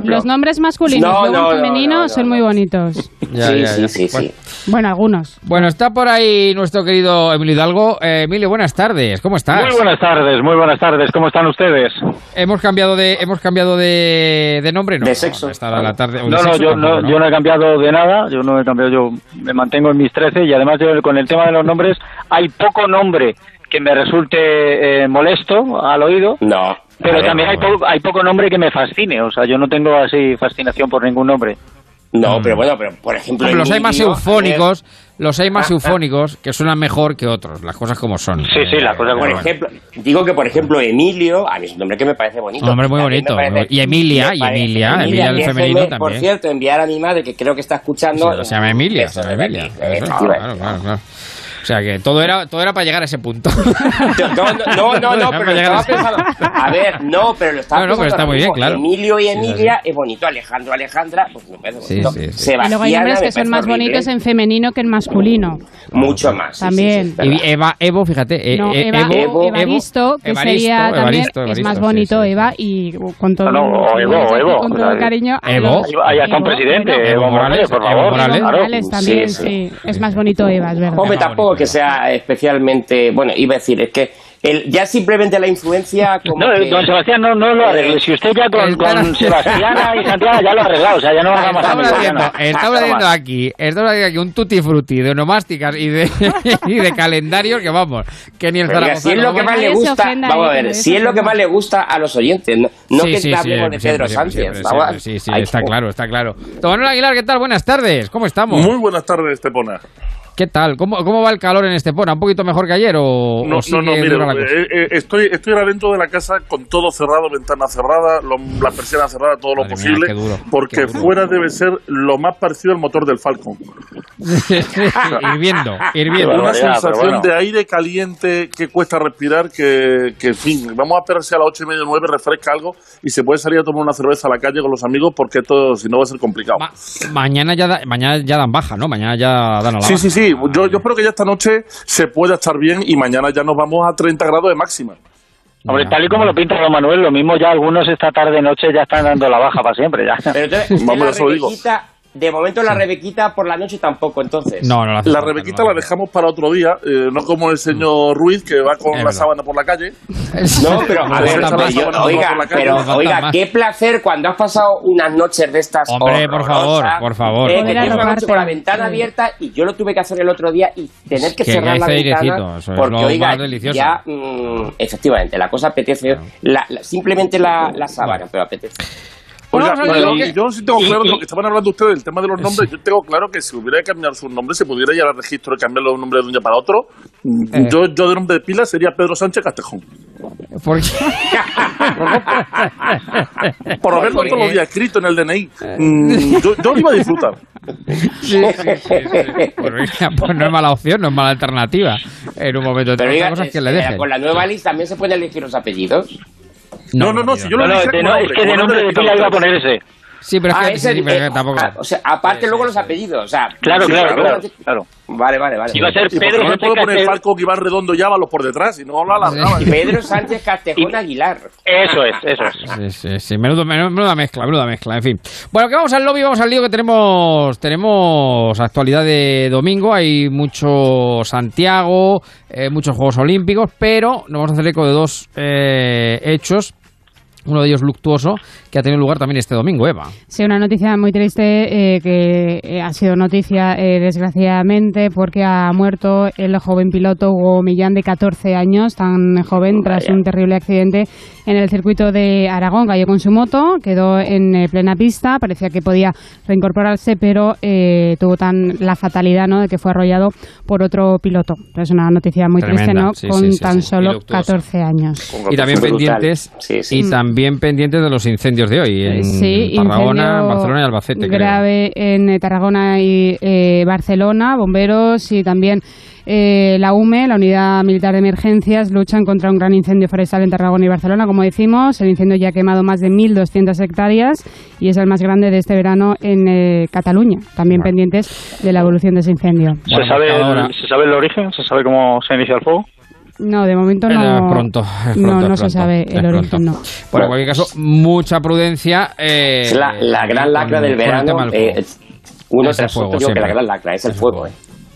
Los nombres masculinos, No, luego no, en no, femenino no, no, son muy bonitos. Ya, sí, ya, sí, ya. sí, Bueno, sí. Bueno, algunos. Bueno, está por ahí nuestro querido Emilio Hidalgo. Eh, Emilio, buenas tardes. ¿Cómo estás? Muy buenas tardes, muy buenas tardes. ¿Cómo están ustedes? Hemos cambiado de hemos cambiado de, de nombre, no. De sexo. La tarde. No, yo no, yo no he cambiado de nada, yo no he cambiado, yo me mantengo en mis 13 y además yo con el tema de los nombres hay poco nombre que me resulte eh, molesto al oído, No. pero ver, también hay, po- hay poco nombre que me fascine, o sea, yo no tengo así fascinación por ningún nombre. No, pero bueno, pero por ejemplo. Los hay más eufónicos, los hay más Ah, ah. eufónicos que suenan mejor que otros, las cosas como son. Sí, sí, las cosas Por como ejemplo, digo que por ejemplo Emilio, a mí es un nombre que me parece bonito. Un nombre muy bonito. parece- Y Emilia, y Emilia, Emilia el déjeme, femenino Por también. cierto, enviar a mi madre, que creo que está escuchando. Sí, se llama Emilia, se llama Emilia. Claro, claro, claro. O sea que todo era, todo era para llegar a ese punto. No, no, no, no, (laughs) pero estaba pensando. A ver, no, pero lo estaba No, no, pero pensando está muy bien, claro. Emilio y Sí, Emilia es bonito. Alejandro, Alejandra, pues me parece Sí, bonito. sí, sí. Sebastiana, Y luego hay nombres me que son más horrible. bonitos en femenino que en masculino. Mucho más. También. Y Eva, Evo, fíjate. eh, No, eh, Eva, Evo, Evaristo, que Evaristo, sería también, Evaristo, es más bonito sí, sí. Eva y con todo, No, no, Evo, con Evo, con todo cariño. Evo. Ahí está un presidente, Evo Morales, por favor. Morales. también, Sí. Es más bonito Eva, es verdad. Hombre, tampoco que sea especialmente. Bueno, iba a decir, es que el, ya simplemente la influencia. Como No, que- don Sebastián no, no lo arregle. Si usted ya con, con Sebastiana y Santiago ya lo ha arreglado, o sea, ya no más Estamos amigos. ya haciendo, estamos haciendo más. aquí, estamos haciendo aquí un tutti frutti de onomásticas y de, (laughs) y de calendarios que vamos, que ni el Oiga, si es Zaragoza lo que más le gusta, vamos a ver, si es lo que más le gusta a los oyentes, no, no Sí, que sí, hablemos de Pedro Sánchez. vamos a- sí, sí, Ay, está oh. claro, está claro. Don Aguilar, ¿qué tal? Buenas tardes, ¿cómo estamos? Muy buenas tardes, Estepona. ¿Qué tal? ¿Cómo, ¿Cómo va el calor en Estepona? ¿Un poquito mejor que ayer o, No, o sigue no, no, mire, la? Eh, eh, estoy, estoy ahora dentro de la casa con todo cerrado, ventana cerrada, lo- la persiana cerrada, todo lo Madre mía, posible, qué duro, porque qué duro. fuera debe ser lo más parecido al motor del Falcon. (laughs) hirviendo, hirviendo. Una sensación bueno. de aire caliente que cuesta respirar, que, que, en fin, vamos a esperar si a las ocho y media, nueve refresca algo y se puede salir a tomar una cerveza a la calle con los amigos porque esto, si no, va a ser complicado. Ma- mañana, ya da- mañana ya dan baja, ¿no? Mañana ya dan a la Sí, baja. sí, sí. Yo, yo espero que ya esta noche se pueda estar bien y mañana ya nos vamos a 30 grados de máxima. Hombre, tal y como lo pinta don Manuel, lo mismo ya algunos esta tarde noche ya están dando la baja para siempre. ya. Pero entonces, Vamos, la eso lo digo. Rebequita, de momento la Rebequita por la noche tampoco, entonces. No, no la La Rebequita no la dejamos para otro día, eh, no como el señor Ruiz que va con Es la verdad. sábana por la calle. No, pero a ver, yo- oiga, pero oiga, qué placer cuando has pasado unas noches de estas Hombre, por favor, por favor. eh, que tienes una noche con la ventana abierta y yo lo tuve que hacer el otro día y tener que Que cerrar la ventana es porque oiga, ya mm, efectivamente la cosa apetece, la- la- simplemente la, la sábana, pero apetece. Oiga, Vamos a ver yo, lo que- yo sí tengo claro y- lo que estaban hablando ustedes del tema de los nombres. Yo tengo claro que si hubiera que cambiar sus nombres, se pudiera ir al registro y cambiar los nombres de un día para otro. Eh. Yo, yo de nombre de pila sería Pedro Sánchez Castejón. ¿Por qué? Por haberlo ¿Por todos los días escrito en el DNI. Mm, yo, yo lo iba a disfrutar. Sí, sí, sí, sí. Pues, oiga, pues no es mala opción, no es mala alternativa. En un momento Pero otra oiga, cosa es que le eh, dejen. con la nueva lista también se pueden elegir los apellidos. No, no, no, si yo lo dije no- es que de nombre de pila iba a poner ese. Sí, pero es Ah, que, ese, sí, pero eh, tampoco. o sea, aparte Sí, luego sí, los sí. apellidos, o sea, Claro, Sí, claro, claro. Vale, vale, vale. Iba a ser Pedro no le puedo Sánchez poner Castejón. Falco que va redondo y Ábalos por detrás, y no lo alargaba. Pedro Sánchez Castejón Aguilar. Eso es, eso es. Sí, sí, sí, menudo- menudo- menuda mezcla, menuda mezcla, en fin. Bueno, que vamos al lobby, vamos al lío que tenemos, tenemos actualidad de domingo, hay mucho Santiago, eh, muchos Juegos Olímpicos, pero nos vamos a hacer eco de dos eh, hechos, uno de ellos luctuoso, que ha tenido lugar también este domingo, Eva. Sí, una noticia muy triste eh, que eh, ha sido noticia eh, desgraciadamente porque ha muerto el joven piloto Hugo Millán de 14 años, tan joven, tras un terrible accidente en el circuito de Aragón. Cayó con su moto, quedó en eh, plena pista, parecía que podía reincorporarse, pero eh, tuvo tan la fatalidad ¿no? de que fue arrollado por otro piloto. Es una noticia muy triste, Tremenda, ¿no? sí, con sí, sí, tan solo luctuosa. 14 años. Y también pendientes, Sí, sí. y también pendientes de los incendios de hoy en Sí, Tarragona, Barcelona y Albacete. creo. grave en eh, Tarragona y eh, Barcelona, bomberos y también eh, la UME, la Unidad Militar de Emergencias, luchan contra un gran incendio forestal en Tarragona y Barcelona. Como decimos, el incendio ya ha quemado más de 1.200 hectáreas y es el más grande de este verano en eh, Cataluña. También pendientes de la evolución de ese incendio. ¿Se, sabe el, ¿Se sabe el origen? ¿Se sabe cómo se inicia el fuego? No, de momento Eh, no. pronto, es no, pronto, no es se sabe el origen, pronto. no. Bueno, en cualquier caso, mucha prudencia. eh, Es la, la gran lacra del verano. eh, uno Es el tras fuego, otro, digo que la gran lacra es el fuego. eh.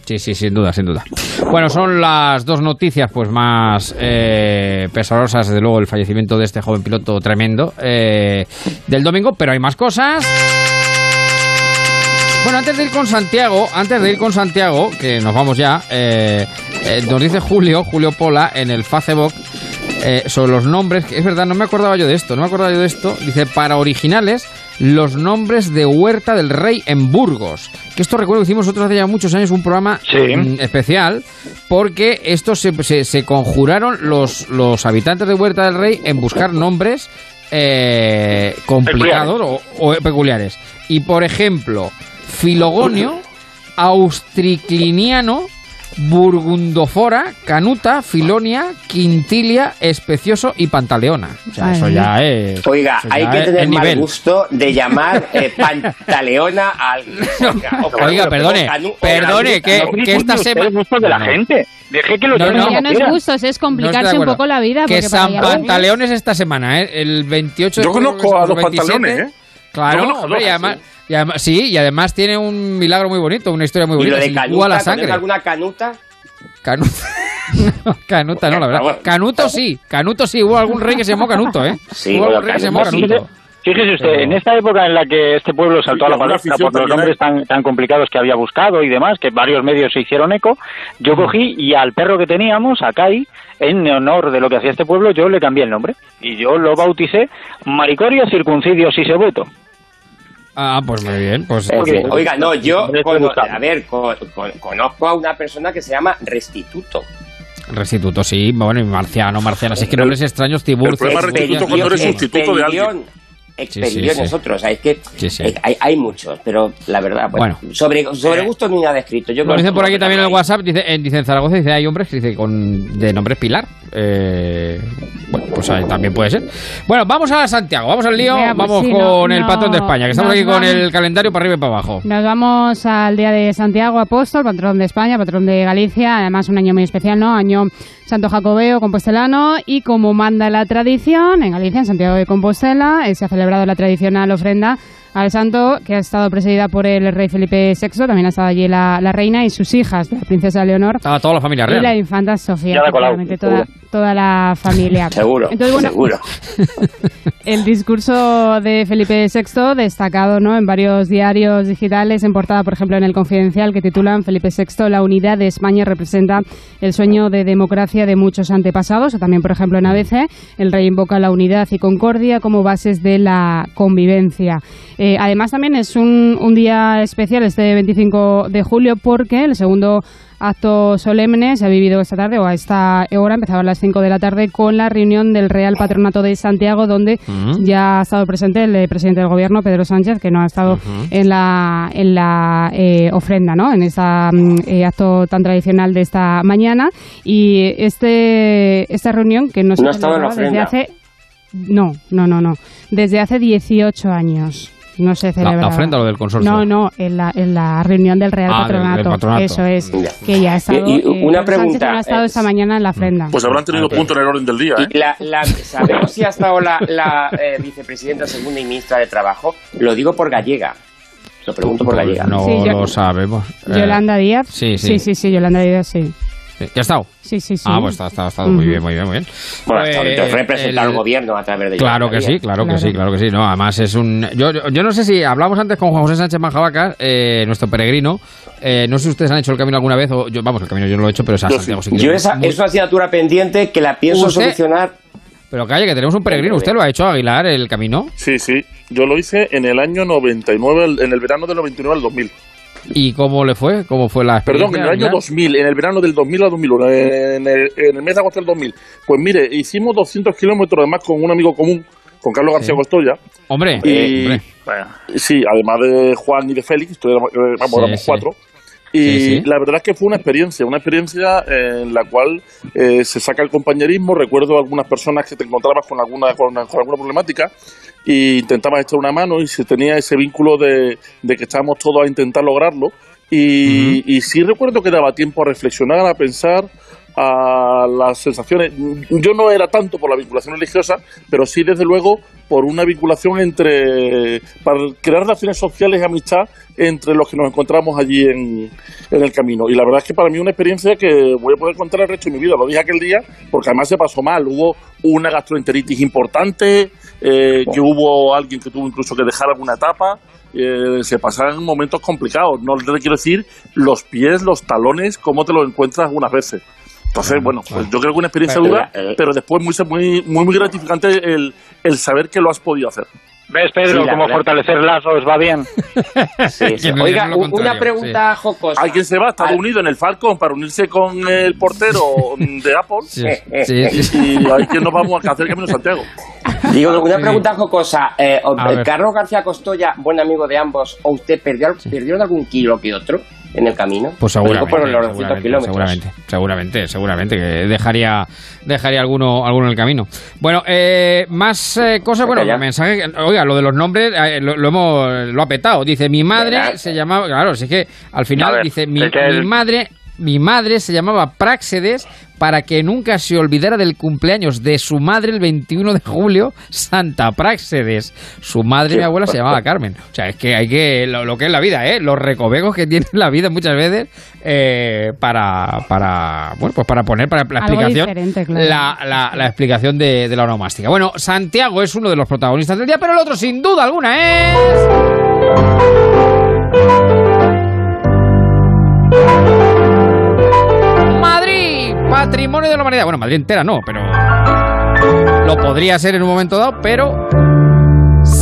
Sí, sí, sin duda, sin duda. Bueno, son las dos noticias pues más eh, pesadosas, desde luego, el fallecimiento de este joven piloto tremendo eh, del domingo, pero hay más cosas. Bueno, antes de ir con Santiago, antes de ir con Santiago, que nos vamos ya, eh, eh, nos dice Julio, Julio Pola, en el Facebook, eh, sobre los nombres, es verdad, no me acordaba yo de esto, no me acordaba yo de esto, dice, para originales, los nombres de Huerta del Rey en Burgos. Que esto recuerdo que hicimos nosotros hace ya muchos años un programa mm, especial, porque esto se, se- se conjuraron los, los habitantes de Huerta del Rey en buscar nombres eh, complicados o, o peculiares. Y por ejemplo, Filogonio, Austricliniano, Burgundofora, Canuta, Filonia, Quintilia, Especioso y Pantaleona. O sea, eso ya es. Oiga, ya hay que es tener el mal nivel. gusto de llamar (laughs) eh, pantaleona al. Oiga, perdone, perdone, que, que esta semana. de la gente. Deje que lo No, llamen no. Ya no es gustos, es No complicarse un poco la vida. Que San Pantaleón es esta semana, ¿eh? El 28 de Yo conozco a los 27. pantalones, ¿eh? Claro, hombre, dos, y además, y además- sí, y además tiene un milagro muy bonito, una historia muy ¿Y bonita. lo de canuta? la ¿Tenés sangre. alguna canuta? Canuta. (laughs) No, Canuta, no, la verdad. Canuto sí, Canuto sí, hubo algún rey que se llamó Canuto, ¿eh? Sí, hubo algún rey que se llamó. Canuto. Fíjese usted, Pero- en esta época en la que este pueblo saltó a la palestra por los nombres tan, tan complicados que había buscado y demás, que varios medios se hicieron eco, yo cogí y al perro que teníamos, a Kai, en honor de lo que hacía este pueblo, yo le cambié el nombre. Y yo lo bauticé Maricoria Circuncidio Sisebueto. Ah, pues muy bien. Pues, Eh, pues- Oiga, no, yo a ver, co- co- conozco a una persona que se llama Restituto. Restituto, sí, bueno, y Marciano, Marciano, si es que nombres extraños, El Tiburcio. problema es restituto cuando eres sustituto de alguien. Expedición sí. es otro, o sea, es que Sí, sí. eh, hay, hay muchos, pero la verdad, bueno, Bueno. sobre, sobre gusto ni nada escrito. Yo dicen por aquí también en el. WhatsApp, dice, en, dice en Zaragoza, dice, hay hombres que dice con de nombres Pilar. Eh, bueno, pues ahí también puede ser. Bueno, vamos a Santiago, vamos al lío, pues vamos sí, con no, el no, patrón de España, que estamos aquí con el calendario para arriba y para abajo. Nos vamos al día de Santiago Apóstol, patrón de España, patrón de Galicia, además un año muy especial, ¿no? Año Santo Jacobeo, compostelano, y como manda la tradición, en Galicia, en Santiago de Compostela, eh, se ha la tradicional ofrenda al santo, que ha estado presidida por el rey Felipe VI, también ha estado allí la, la reina y sus hijas, la princesa Leonor Estaba toda la familia y la real. infanta Sofía, la toda, seguro. toda la familia. (laughs) Seguro, Entonces, bueno, seguro. (laughs) el discurso de Felipe VI, destacado ¿no? en varios diarios digitales, en portada, por ejemplo, en El Confidencial, que titulan Felipe VI, la unidad de España representa el sueño de democracia de muchos antepasados, o también, por ejemplo, en ABC, el rey invoca la unidad y concordia como bases de la convivencia. Eh, además, también es un, un día especial este 25 de julio porque el segundo acto solemne se ha vivido esta tarde o a esta hora, empezaba a las 5 de la tarde con la reunión del Real Patronato de Santiago donde ya ha estado presente el eh, presidente del gobierno, Pedro Sánchez, que no ha estado en la, en la eh, ofrenda, ¿no? En ese acto tan tradicional de esta mañana. Y este esta reunión que no se No ha estado en la celebraba desde ofrenda. hace... No, no, no, no. Desde hace 18 años. No se La, celebra. la ofrenda o lo del consorcio. No, no, en la, en la reunión del Real Ah, del- del Patronato. Eso es, Ya. que ya ha estado. Y- y eh, una Sánchez pregunta, no ha estado eh, esta mañana en la ofrenda. Pues habrán tenido Ok. punto en el orden del día, ¿eh? La, la- ¿Sabemos si ha estado la, la, eh, vicepresidenta segunda y ministra de Trabajo? Lo digo por gallega. Lo pregunto por gallega. No Sí, yo- lo sabemos. Eh, Yolanda Díaz. sí, sí. sí, sí, sí, Yolanda Díaz, sí. ¿Ya ha estado? Sí, sí, sí. Ah, pues está, está, está muy bien, muy bien, muy bien. Bueno, Pues, entonces representar el- al gobierno a través de Claro que sí, claro, que sí, claro que sí. No, además es un. Yo, yo, yo no sé si hablamos antes con Juan José Sánchez Manjabacas, eh, nuestro peregrino. Eh, no sé si ustedes han hecho el camino alguna vez o yo, vamos, el camino yo no lo he hecho, pero es a Yo Santiago que esa, muy- es una asignatura pendiente que la pienso ¿Usted? solucionar. Pero calla, que tenemos un peregrino. ¿Usted lo ha hecho, Aguilar, el camino? Sí, sí. Yo lo hice en el año 99, el- en el verano del 99 al 2000. ¿Y cómo le fue? ¿Cómo fue la Perdón, experiencia? en el año Aguilar? 2000, en el verano del 2000 al 2001, en el, en el mes de agosto del 2000. Pues mire, hicimos 200 kilómetros además con un amigo común con Carlos García Costoya. Hombre, Y, hombre. bueno, sí, además de Juan y de Félix, eh, vamos, Sí, éramos sí. Y Sí, sí. la verdad es que fue una experiencia, una experiencia en la cual eh, se saca el compañerismo. Recuerdo algunas personas que te encontrabas con alguna, con, con alguna problemática e intentabas echar una mano y se tenía ese vínculo de, de que estábamos todos a intentar lograrlo. Y, y sí recuerdo que daba tiempo a reflexionar, a pensar, a las sensaciones. Yo no era tanto por la vinculación religiosa, pero sí desde luego por una vinculación entre para crear relaciones sociales y amistad entre los que nos encontramos allí en, el camino. Y la verdad es que para mí una experiencia que voy a poder contar el resto de mi vida. Lo dije aquel día porque además se pasó mal. Hubo una gastroenteritis importante, eh, que hubo alguien que tuvo incluso que dejar alguna etapa. eh, se pasaron momentos complicados. No te quiero decir los pies, los talones, cómo te los encuentras algunas veces. Entonces, bueno, pues yo creo que una experiencia dura, eh, pero después muy, muy, muy, muy gratificante el, el saber que lo has podido hacer. ¿Ves, Pedro, Sí, cómo verdad. fortalecer lazos va bien? (laughs) Sí, sí. Oiga, una pregunta jocosa. Hay quien se va a Estados Unidos en el Falcon para unirse con el portero de Apple. Sí, sí. (laughs) Y hay quien nos vamos a hacer el camino de Santiago. Digo, una pregunta jocosa. Eh. Carlos García Costoya, buen amigo de ambos, ¿o usted perdió, perdieron algún kilo que otro en el camino? Pues seguramente, por los 200 seguramente, kilómetros. seguramente, seguramente, seguramente que dejaría, dejaría alguno, alguno en el camino. Bueno, eh, más eh, cosas, bueno, ya. mensaje, oiga, lo de los nombres eh, lo, lo hemos, lo ha petado. Dice mi madre ¿Verdad? se llamaba, claro, es que al final ver, dice mi, el- mi madre, mi madre se llamaba Práxedes para que nunca se olvidara del cumpleaños de su madre el 21 de julio, Santa Práxedes. Su madre, mi abuela, se llamaba Carmen. O sea, es que hay que, lo, lo que es la vida, ¿eh? Los recovecos que tiene la vida muchas veces eh, para, para, bueno, pues para poner para la explicación, diferente, claro. la, la- la explicación de, de la onomástica. Bueno, Santiago es uno de los protagonistas del día, pero el otro, sin duda alguna, es... Patrimonio de la humanidad. Bueno, Madrid entera no, pero lo podría ser en un momento dado, pero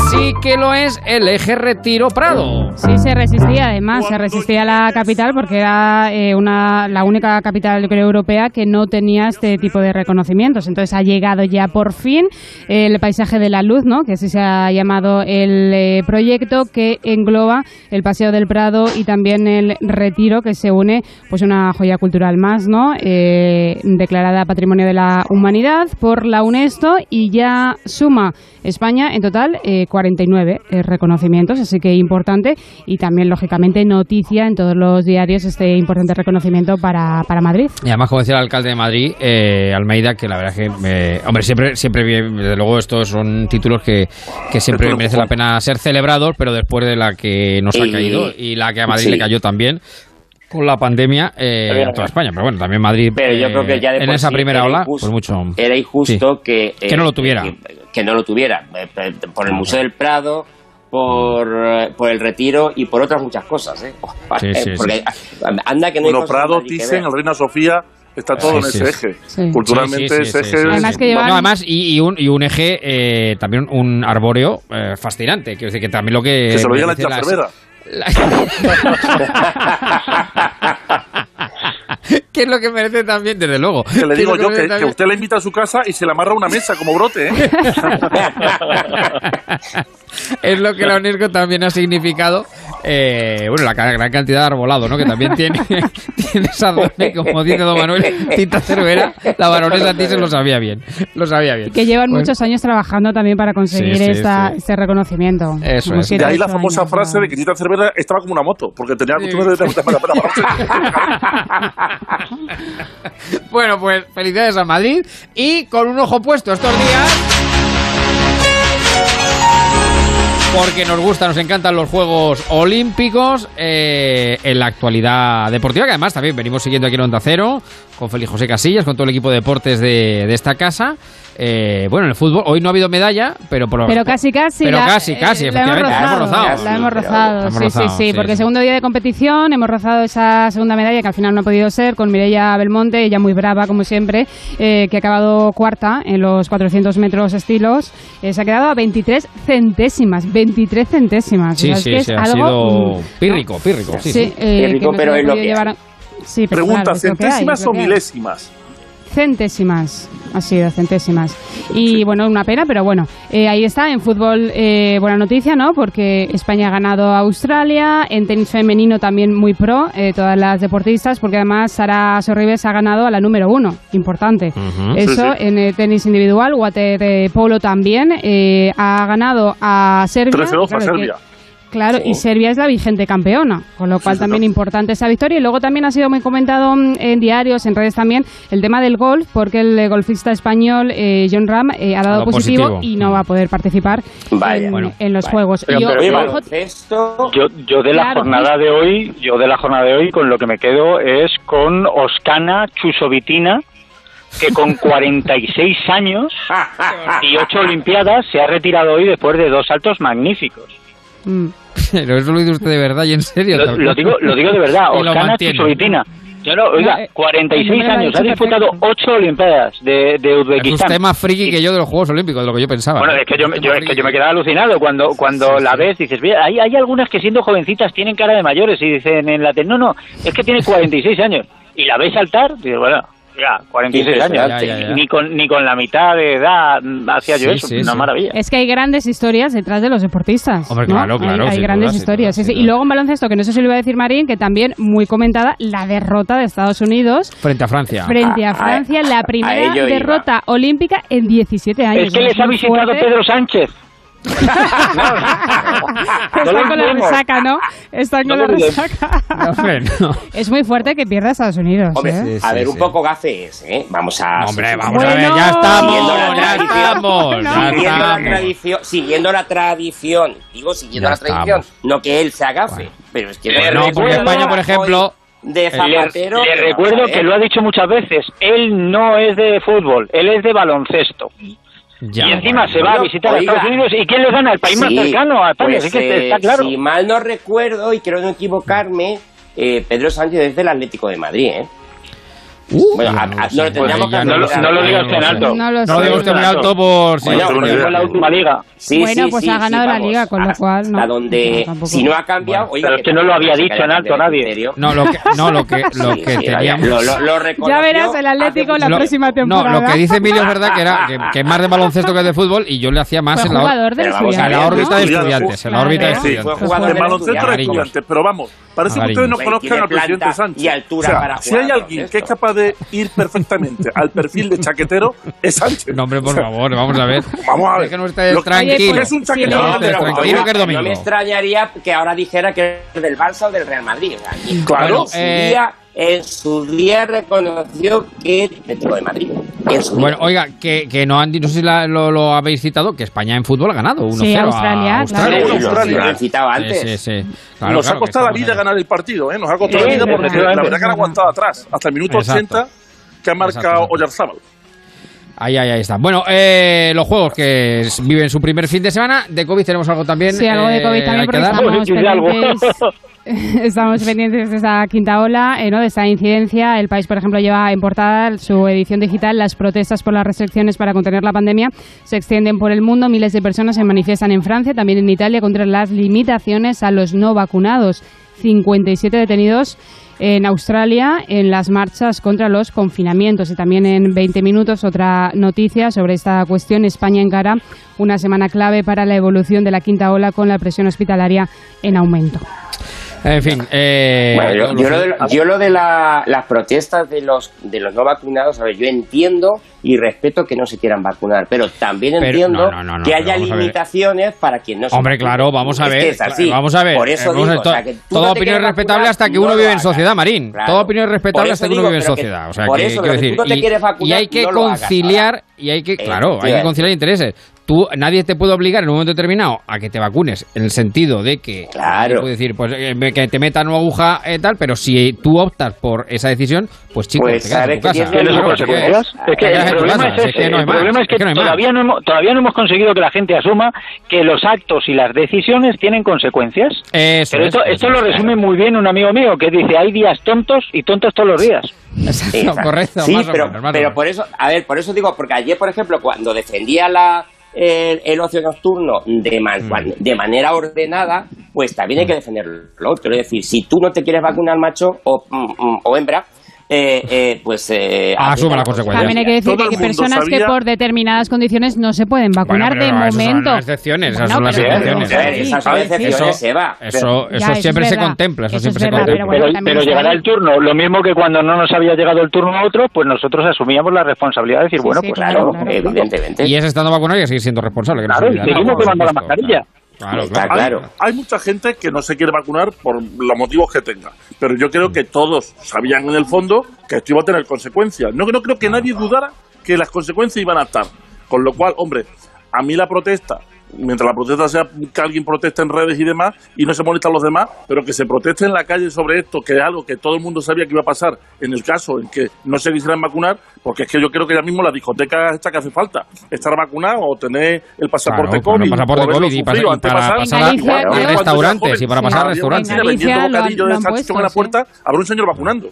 sí que lo es el eje Retiro Prado. Sí, se resistía, además, se resistía a la capital porque era eh, una, la única capital creo, europea que no tenía este tipo de reconocimientos. Entonces ha llegado ya por fin el paisaje de la luz, ¿no? que así se ha llamado el eh, proyecto que engloba el Paseo del Prado y también el Retiro, que se une pues una joya cultural más, ¿no? Eh, declarada Patrimonio de la Humanidad por la UNESCO y ya suma España en total eh, 49 eh, reconocimientos, así que importante y también, lógicamente, noticia en todos los diarios este importante reconocimiento para, para Madrid. Y además, como decía el alcalde de Madrid, eh, Almeida, que la verdad es que, eh, hombre, siempre, siempre, bien, desde luego, estos son títulos que, que siempre merece la pena ser celebrados, pero después de la que nos ha caído y la que a Madrid sí. le cayó también con la pandemia eh, Pero- en toda España. Pero bueno, también Madrid Pero yo eh, creo que ya de en por esa sí primera era ola, injusto- pues mucho. Era injusto Sí. que... Que no lo tuviera. Que, que no lo tuviera. eh, Por el Museo del Prado, por, eh, por el Retiro y por otras muchas cosas. ¿eh? Sí, Eh, sí, porque sí. anda que no hay Bueno, cosas en Prado, Madrid que Thyssen, el Reina Sofía, está todo Sí, en ese sí. eje. Sí. Culturalmente Sí, sí, sí, ese sí, eje Además que llevan- No, además, y, y un, y un eje eh, también un arbóreo eh, fascinante. Quiero decir que también lo que. que se lo diga la las- Cervera. (laughs) (laughs) (laughs) (laughs) ¿Qué es lo que merece también, desde luego? Que le ¿Qué es digo yo que, usted la invita a su casa y se le amarra una mesa como brote, ¿eh? (laughs) es lo que la UNESCO también ha significado. Eh, bueno, la gran cantidad de arbolado, ¿no? Que también tiene, (laughs) tiene esa y como dice don Manuel Tita Cervera, la baronesa Thyssen lo sabía bien. Lo sabía bien. Que llevan muchos años trabajando también para conseguir Sí, sí, esta, sí. este reconocimiento. Eso Como es. siete, De ahí la famosa años, frase de que Tita Cervera estaba como una moto, porque tenía la costumbre de... (laughs) Bueno, pues felicidades a Madrid y con un ojo puesto estos días. Porque nos gusta, nos encantan los Juegos Olímpicos eh, en la actualidad deportiva, que además también venimos siguiendo aquí en Onda Cero, con Félix José Casillas, con todo el equipo de deportes de, de esta casa. Eh, bueno, en el fútbol, hoy no ha habido medalla, pero... por- Pero casi, casi. Pero la- casi, casi, eh, la hemos efectivamente, la hemos rozado. La hemos Sí, rozado, la hemos sí, rozado, sí, sí, sí, porque sí. segundo día de competición hemos rozado esa segunda medalla que al final no ha podido ser con Mireia Belmonte, ella muy brava como siempre, eh, que ha acabado cuarta en los 400 metros estilos. Eh, se ha quedado a 23 centésimas, 23 centésimas. Sí, O sea, es sí, que es ha algo, sido pírrico, pírrico. Sí, Sí, sí. eh, Pírrico, que no pero es lo que llevar Sí, pero Pregunta, claro, es lo que hay, centésimas o milésimas. Centésimas. así de centésimas. Y bueno, una pena, pero bueno, eh, ahí está, en fútbol eh, buena noticia, ¿no? Porque España ha ganado a Australia, en tenis femenino también muy pro, eh, todas las deportistas, porque además Sara Sorribes ha ganado a la número uno, importante. Eso Sí, sí. en el tenis individual, waterpolo también, eh, ha ganado a Serbia. 13-12 a Serbia. que- Claro, y Serbia es la vigente campeona, con lo cual también importante esa victoria. Y luego también ha sido muy comentado mm, en diarios, en redes también, el tema del golf, porque el eh, golfista español eh, John Ram eh, ha dado positivo, positivo. y no va a poder participar Vaya. en, Bueno, en los vaya. Juegos. Pero- Y yo- pero- yo- pero- Yo, yo de la Claro, jornada de hoy, yo de la jornada de hoy con lo que me quedo es con Oscana Chusovitina, que con (laughs) 46 años y 8 olimpiadas se ha retirado hoy después de dos saltos magníficos. Mm. Pero eso lo dice usted de verdad y en serio. Lo, lo digo, lo digo de verdad, Oscana. Chusovitina. Yo no, oiga, No, eh, 46 el número lo ha años, ha disputado 8 olimpiadas de, de Es Uzbekistán. usted más friki que yo de los Juegos Olímpicos, de lo que yo pensaba. Bueno, es que yo, me- yo- es que yo me quedaba alucinado cuando cuando la ves, dices, "Mira, hay, hay algunas que siendo jovencitas tienen cara de mayores y dicen en la tele, no, no, es que tiene 46 años. Y la ves saltar, dices, bueno, ya, 46 años, Ya, ya, ya. Ni, con, ni con la mitad de edad hacía yo eso, sí, una sí. maravilla. Es que hay grandes historias detrás de los deportistas. Hombre, ¿no? claro, claro, Hay, grandes duda, historias. duda, sí, sin sí. Y luego en baloncesto, que no sé si lo iba a decir Marín, que también muy comentada, la derrota de Estados Unidos Frente a Francia. frente a Francia, la primera iba. derrota olímpica en 17 años. Es que les ha visitado fuerte. Pedro Sánchez. Están con la resaca, ¿no? Están No con la lo olvidemos. resaca. No. Es muy fuerte que pierda Estados Unidos. Hombre, ¿eh? a ver, un poco gafe es, ¿eh? Vamos a... Hombre, sí, sí, vamos sí. a ver, ya estamos, Siguiendo la ya tradición, estamos, ya siguiendo la tradición, siguiendo la tradición, digo, siguiendo Ya la tradición, estamos. no que él se agafe, pero es que... Le no recuerdo- España, por ejemplo, De Le, Zapatero... le pero recuerdo que lo ha dicho muchas veces, él no es de fútbol, él es de baloncesto. Ya, y encima bueno. se va a visitar a. Estados Unidos y ¿quién le gana? El país más cercano a España, pues, así que eh, está claro. Si mal no recuerdo, y creo no equivocarme, eh, Pedro Sánchez es del Atlético de Madrid, ¿eh? Bueno, a- a- no lo tendríamos Pues que no lo- no lo diga usted en alto. No lo No diga usted muy alto por... si- Bueno, porque- pues Fue la última liga. Sí, bueno, sí, pues sí, ha sí, ganado la liga, con lo cual no. donde, No, si no ha cambiado, oiga, Pero es que no lo había dicho en alto de nadie. No, lo que, no, lo que, (laughs) lo Sí, que sí, teníamos... Lo, lo, lo Ya verás el Atlético la próxima no, temporada. lo que dice Emilio es verdad que era que, que es más de (laughs) baloncesto que de fútbol y yo le hacía más en la, en la órbita de ¿no? estudiantes, en la órbita de estudiantes. jugador En del baloncesto era Estudiantes. pero vamos, parece que ustedes no Pues conozcan al presidente Sánchez. si hay al alguien que es capaz de ir perfectamente al perfil de chaquetero, es Sánchez. No, hombre, por favor, vamos a ver. Vamos a ver. Es que no estés Lo tranquilo. que es un chaquetero. No, tranquilo que es domingo. No me extrañaría que ahora dijera que es del Barça o del Real Madrid. Claro. En su, Eh, día, en su día reconoció que dentro de Madrid. Bueno, oiga, que, que no han, no sé si la- lo, lo habéis citado, que España en fútbol ha ganado 1-0 Sí, a Australia, Australia. claro. Sí, Australia. lo han citado antes. Sí, sí, sí. Claro, Nos claro, ha costado la vida ahí. ganar el partido, ¿eh? Nos ha costado Sí, la vida porque la verdad que han aguantado atrás, hasta el minuto Exacto. 80 que ha marcado. Oyarzábal. Ahí, ahí, ahí está. Bueno, eh, los juegos que viven su primer fin de semana. De COVID tenemos algo también. Sí, algo de eh, COVID también hay que porque estamos (laughs) (laughs) estamos pendientes de esa quinta ola, eh, ¿no? de esa incidencia. El país, por ejemplo, lleva en portada su edición digital. Las protestas por las restricciones para contener la pandemia se extienden por el mundo. Miles de personas se manifiestan en Francia, también en Italia, contra las limitaciones a los no vacunados. 57 detenidos en Australia en las marchas contra los confinamientos. Y también en 20 minutos otra noticia sobre esta cuestión. España encara una semana clave para la evolución de la quinta ola con la presión hospitalaria en aumento. En fin, eh, Bueno, yo, lo de, yo lo de la- las protestas de los de los no vacunados, a ver, yo entiendo y respeto que no se quieran vacunar, pero también Pero- entiendo no, no, no, no, que haya limitaciones para quien no se Hombre, claro, vamos a Es ver. que es así. claro, Vamos a ver. Por eso eh, digo, o sea, que toda opinión es respetable hasta que no uno vive en sociedad, Marín. Claro. Toda opinión es respetable hasta que uno vive en sociedad. O sea, por que, eso, decir, tú no te y- quieres vacunar, y hay que conciliar y hay que, claro, hay que conciliar intereses. Tú, nadie te puede obligar en un momento determinado a que te vacunes, en el sentido de que, Claro. puede decir, pues eh, que te metan una aguja eh, tal, pero si tú optas por esa decisión, pues chico, Pues, te quedas en ¿sabes tu qué casa. tiene ¿Tiene sus Claro, consecuencias? que- Es que el problema casa, es ese. el más, problema es que, todavía, no hemos, todavía no hemos conseguido que la gente asuma que los actos y las decisiones tienen consecuencias. Eso Pero es, esto, eso esto es. lo resume muy bien un amigo mío que dice, hay días tontos y tontos todos los días. Exacto, Exacto. correcto. Sí, más o pero, menos, más o pero menos. por eso, a ver, por eso digo, porque ayer, por ejemplo, cuando defendía la, el, el ocio nocturno de, man- Mm. de manera ordenada, pues también hay que defenderlo. Quiero decir, si tú no te quieres vacunar, macho o, mm, mm, o hembra, eh, eh, pues... Eh, Asume la consecuencia. También hay que decir que hay personas que por determinadas condiciones no se pueden vacunar Bueno, de son momento. las excepciones, esas son las excepciones. Esas son excepciones, Eso, Eva. eso, siempre se contempla, eso, Eso siempre se contempla. Pero, llegará el turno, lo mismo que cuando no nos había llegado el turno a otros, pues nosotros asumíamos la responsabilidad de decir, Sí, bueno, sí, pues claro, claro, claro. Evidentemente. Y es estando vacunado y seguir siendo responsable. Claro, y seguimos llevando la mascarilla. Claro, Está claro. claro. Hay mucha gente que no se quiere vacunar por los motivos que tenga, pero yo creo que todos sabían en el fondo que esto iba a tener consecuencias. No, no creo que nadie dudara que las consecuencias iban a estar. Con lo cual, hombre, a mí la protesta, mientras la protesta sea que alguien proteste en redes y demás y no se molestan los demás, pero que se proteste en la calle sobre esto, que es algo que todo el mundo sabía que iba a pasar en el caso en que no se quisieran vacunar, porque es que yo creo que ya mismo la discoteca esta que hace falta, estar vacunado o tener el pasaporte claro, COVID, pasaporte o haberlo COVID y para- y para pasar, a- era restaurantes y para pasar a restaurantes. vendiendo Galicia lo han- bocadillo lo de salchichón en la puerta, habrá un señor vacunando.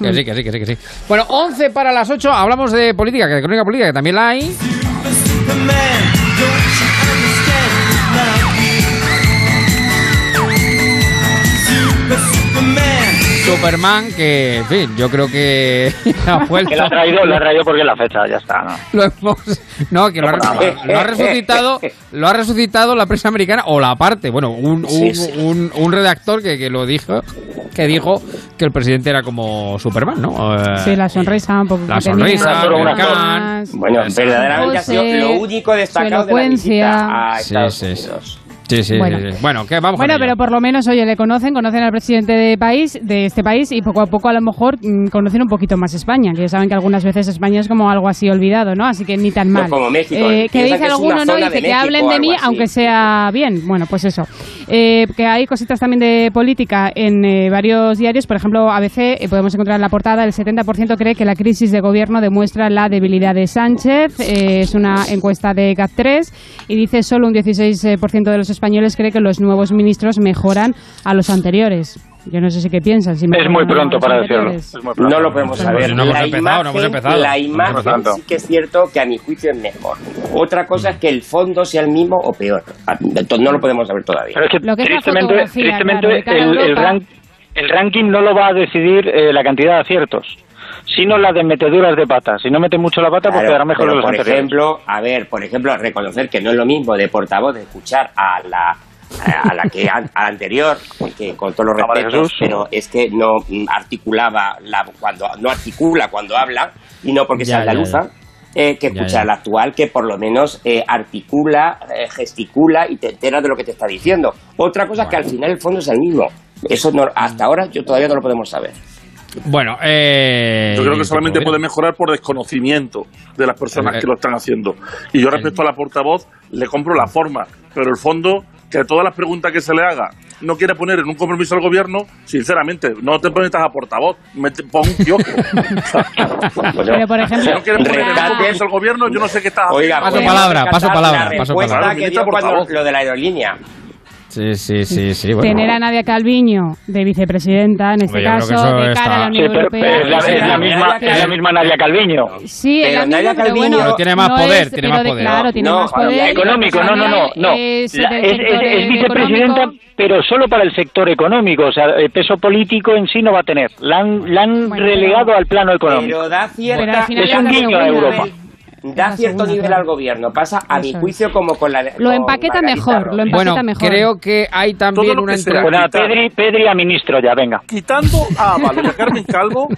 Que sí, que sí, que sí, que sí. Bueno, 11 para las 8, hablamos de política, que de crónica política, que también la hay. Superman, que, en fin, yo creo que (laughs) ha vuelto. Que la ha traído, la ha traído porque es la fecha, ya está. ¿no? Lo hemos- no, que lo ha, lo ha resucitado, lo ha resucitado la prensa americana o la parte, bueno, un, un, Sí, sí. un- un redactor que, que lo dijo, que dijo que el presidente era como Superman, ¿no? Eh, Sí, la sonrisa un poco. La sonrisa, el can. Bueno, verdaderamente ha sido lo único destacado de la visita a Sí, Estados sí, sí. Unidos. Sí, sí, Bueno. sí, sí. Bueno, ¿qué vamos Bueno, pero por lo menos, oye, le conocen, conocen al presidente de país, de este país, y poco a poco a lo mejor mm, conocen un poquito más España, que ya saben que algunas veces España es como algo así olvidado, ¿no? Así que ni tan mal. como México, Eh, que dice que alguno, ¿no? Dice que hablen de mí, así. aunque sea bien. Bueno, pues eso. Eh, que hay cositas también de política en eh, varios diarios. Por ejemplo, ABC, eh, podemos encontrar en la portada, el 70% cree que la crisis de gobierno demuestra la debilidad de Sánchez. Eh, es una encuesta de GAT3 y dice solo un 16% de los españoles cree que los nuevos ministros mejoran a los anteriores. Yo no sé si qué piensan. Si Es muy pronto para decirlo. Es. No lo podemos saber. no hemos la empezado, no hemos imagen, empezado. la imagen empezado. sí que es cierto que a mi juicio es mejor. Otra cosa es que el fondo sea el mismo o peor. Entonces no lo podemos saber todavía. Pero es que, Lo que es tristemente, fotografía, tristemente claro, el, el, rank- el ranking no lo va a decidir eh, la cantidad de aciertos, sino la de meteduras de pata. Si no mete mucho la pata, pues Claro, quedará mejor pero los por anteriores. ejemplo, a ver, por ejemplo, reconocer que no es lo mismo de portavoz de escuchar a la a la que a la anterior, que con todos los respetos, pero es que no articulaba la, cuando no articula cuando habla y no porque Ya, sea ya, andaluza. eh, que escuchar la actual que por lo menos eh, articula, eh, gesticula y te enteras de lo que te está diciendo. Otra cosa es que al final el fondo es el mismo. Eso no, hasta ahora yo todavía no lo podemos saber. Bueno, eh, Yo creo que ¿qué solamente puede mejorar por desconocimiento de las personas Eh, que lo están haciendo. Y yo respecto a la portavoz, le compro la forma, pero el fondo, que todas las preguntas que se le haga no quiere poner en un compromiso al gobierno, sinceramente, no te metas a portavoz, pon un kiosco. (laughs) Pero, por ejemplo, si no quieres poner en un compromiso al gobierno, yo no sé qué estás Oiga, Paso palabra, paso palabra, la paso palabra. que Ministra dio cuando portavoz. lo de la aerolínea. Sí, sí, sí, sí. Bueno. Tener a Nadia Calviño de vicepresidenta, en este caso, de está- cara a la Sí, Unión pero, Europea. pero es, la, es la misma, es la misma Nadia Calviño. Sí, es Pero la Nadia misma, pero Calviño- bueno, Pero tiene más no poder, es- tiene más de- poder. Claro, tiene No, más poder. Económico, no, no, no. no. Es, La- del es, sector, es- es vicepresidenta, económico. pero solo para el sector económico. O sea, el peso político en sí no va a tener. La han, la han Bueno, relegado pero- al plano económico. Pero da cierta, Pero al final es un guiño a. Europa. Da La cierto segunda, nivel claro. al gobierno. Pasa a mi Eso es. juicio como con la Lo con empaqueta Margarita mejor, lo empaqueta Bueno, mejor. creo que hay también una que. Bueno, quitar. Pedri, Pedri a ministro ya, venga. Quitando a Valeria (laughs) Carmen Calvo,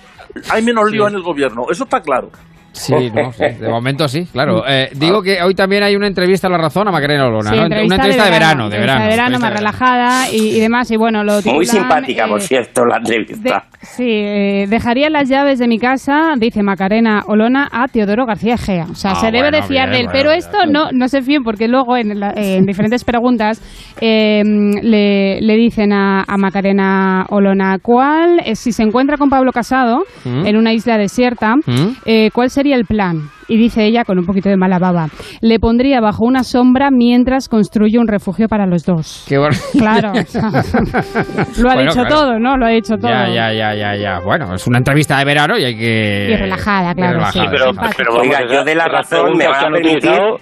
hay menos lío en el gobierno, eso está claro. Sí, no, sí, de momento sí, claro. Eh, digo que hoy también hay una entrevista a La Razón a Macarena Olona, Sí, ¿no? una entrevista de verano, de verano. de verano, más de relajada y, y demás. Y bueno, lo Muy simpática, por eh, cierto, la de- entrevista. sí, eh, dejaría las llaves de mi casa, dice Macarena Olona, a Teodoro García Egea. O sea, Ah, se debe de fiar bien, de él. bueno, pero bien. esto no, no se fíen porque luego en, la- en diferentes preguntas eh, le, le dicen a, a Macarena Olona, ¿cuál, eh, si se encuentra con Pablo Casado ¿Mm? en una isla desierta, ¿Mm? eh, ¿cuál sería el plan? Y dice ella con un poquito de mala baba, le pondría bajo una sombra mientras construye un refugio para los dos. Qué bueno. Claro. Lo ha Bueno, dicho claro. todo, ¿no? Lo ha dicho todo. Ya, ya, ya, ya, ya. Bueno, es una entrevista de verano y hay que... Y relajada, claro, y relajada, sí, pero, simpática. pero vamos, Oiga, yo de la razón me van a permitir- utilizado-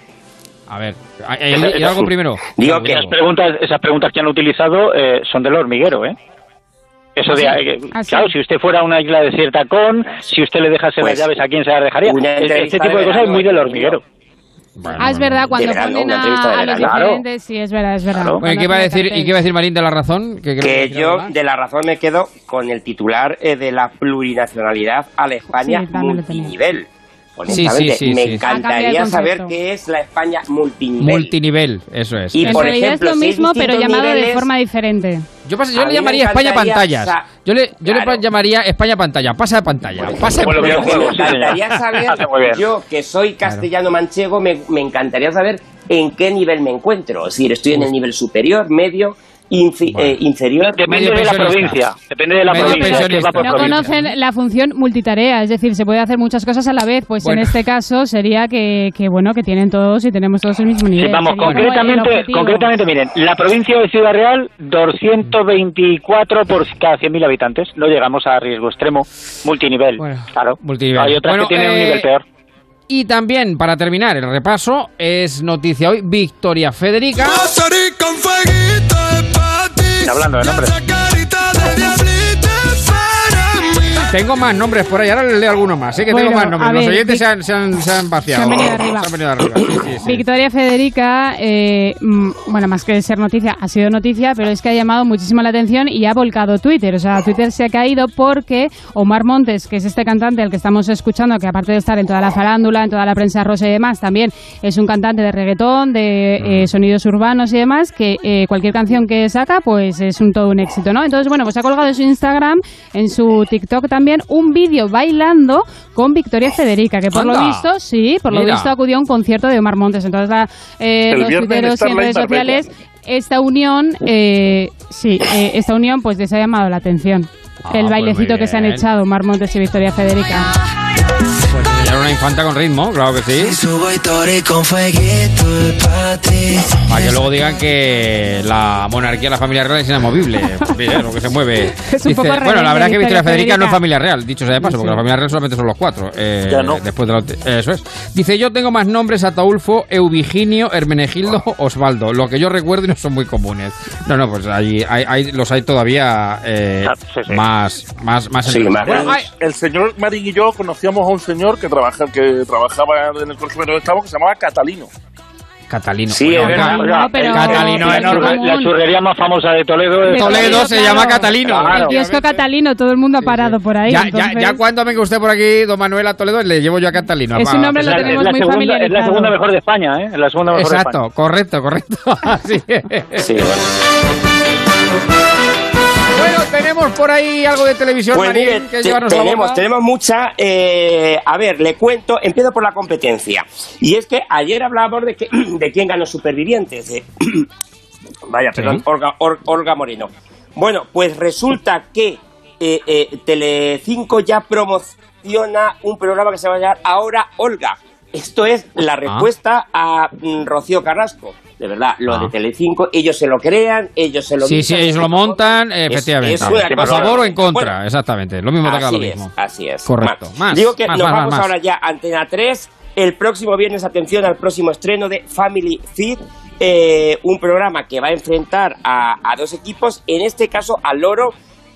A ver, ¿hay, hay- hay algo primero? Digo que Esas preguntas, esas preguntas que han utilizado eh, son del hormiguero, ¿eh? Eso ¿Ah, de, sí? eh, ¿Ah, claro, si usted fuera a una isla desierta con, si usted le dejase Pues, las llaves, ¿a quién se las dejaría? Este- Este tipo de de cosas es muy del hormiguero. Ah, es verdad, cuando verano, ponen a, a los verano. diferentes, sí, es verdad, es verdad. Cuando ¿qué iba a decir, ¿y qué iba a decir Marín de la razón? Que, yo más. de la razón me quedo con el titular eh, de la plurinacionalidad a la España Sí, también multinivel. Sí, sí, Honestamente, sí, me encantaría saber qué es la España multinivel. Multinivel, eso es. Y en por realidad ejemplo, es lo si mismo, pero llamado de forma diferente. Yo, yo le llamaría España pantallas. sa- Yo le, yo le llamaría España pantalla. Pasa de pantalla. Pasa de pantalla. me encantaría (laughs) saber, yo que soy castellano manchego, me, me encantaría saber en qué nivel me encuentro. Es decir, estoy en el nivel superior, medio, infi- eh, inferior. Depende de la provincia. Depende de la Medio provincia. que va por No provincia. conocen la función multitarea, es decir, se puede hacer muchas cosas a la vez. Pues Bueno. en este caso sería que, que, bueno, que tienen todos y tenemos todos el mismo Sí, nivel. vamos, como el concretamente, concretamente, miren, la provincia de Ciudad Real, 224 por cada 100.000 habitantes. No llegamos a riesgo extremo. Multinivel, Bueno, claro. multinivel. Hay otras Bueno, que tienen un eh, nivel peor. Y también, para terminar el repaso, es noticia hoy, Victoria Federica. Hablando de nombres. Tengo más nombres por ahí, ahora les leo alguno más. Sí que Bueno, tengo más nombres. Los oyentes se han, se, han, se han vaciado. Se han venido arriba. Se han venido arriba. Sí, sí, sí. Victoria Federica, eh, mm, bueno, más que ser noticia, ha sido noticia, pero es que ha llamado muchísimo la atención y ha volcado Twitter. O sea, Twitter se ha caído porque Omar Montes, que es este cantante al que estamos escuchando, que aparte de estar en toda la farándula, en toda la prensa rosa y demás, también es un cantante de reggaetón, de eh, sonidos urbanos y demás, que eh, cualquier canción que saca, pues es un todo un éxito, ¿no? Entonces, bueno, pues ha colgado en su Instagram, en su TikTok también, un vídeo bailando con Victoria Federica, que por lo visto, sí, por lo visto acudió a un concierto de Omar Montes. Entonces, la, eh, los tuiteros y en redes sociales, esta unión, eh, sí, eh, esta unión pues les ha llamado la atención. Ah, El pues bailecito que se han echado Omar Montes y Victoria Federica. Pues enseñar una infanta con ritmo, claro que sí. Para que luego digan que la monarquía, la familia real es inamovible. Mira, lo que se mueve. (laughs) Es un poco bueno, la verdad es que Victoria Federica no es familia real, dicho sea de paso, porque la familia real solamente son los cuatro. eh, Ya no. Después de la- eso es. Dice, yo tengo más nombres Ataulfo, Euviginio, Hermenegildo, Osvaldo. Lo que yo recuerdo y no son muy comunes. No, no, pues ahí hay, hay- los hay todavía eh, Ah, sí, sí. más, más, más Sí, más Bueno, El, hay- el señor Marín y yo conocíamos a un señor que, trabaja, que trabajaba en el Colegio de Estado que se llamaba Catalino. Catalino. Sí, Bueno, es verdad. Ca- Oiga, pero- Catalino pero común. La churrería más famosa de Toledo es Toledo se claro. llama Catalino. Claro. el kiosco catalino, todo el mundo ha parado por ahí. Ya, ya, entonces- ya cuando venga usted por aquí, don Manuel a Toledo, le llevo yo a Catalino. Es un nombre lo tenemos la muy segunda, es la familiarizado. segunda mejor de España, ¿eh? Es la segunda mejor de Exacto, España. correcto, correcto. (laughs) Así es. Sí, bueno. Tenemos por ahí algo de televisión, Pues Marín, mire, que te- llevarnos a la tenemos, tenemos mucha. eh, a ver, le cuento, empiezo por la competencia. Y es que ayer hablábamos de, que, (clears throat) de quién ganó Supervivientes. de- (clears throat) vaya, Sí. perdón, Olga, Or- Olga Moreno. Bueno, pues resulta que eh, eh, Telecinco ya promociona un programa que se va a llamar Ahora Olga. Esto es la respuesta a mm, Rocío Carrasco. De verdad, lo Ah. de Telecinco, ellos se lo crean, ellos se lo Sí, sí, ellos lo montan, Es- efectivamente. es una a favor o en contra, Bueno, exactamente. Lo mismo Así lo es, mismo. así es. Correcto. Más, Digo que más, nos más, vamos ahora ya a Antena 3. El próximo viernes, atención al próximo estreno de Family Feed, eh, un programa que va a enfrentar a, a dos equipos, en este caso al Loro,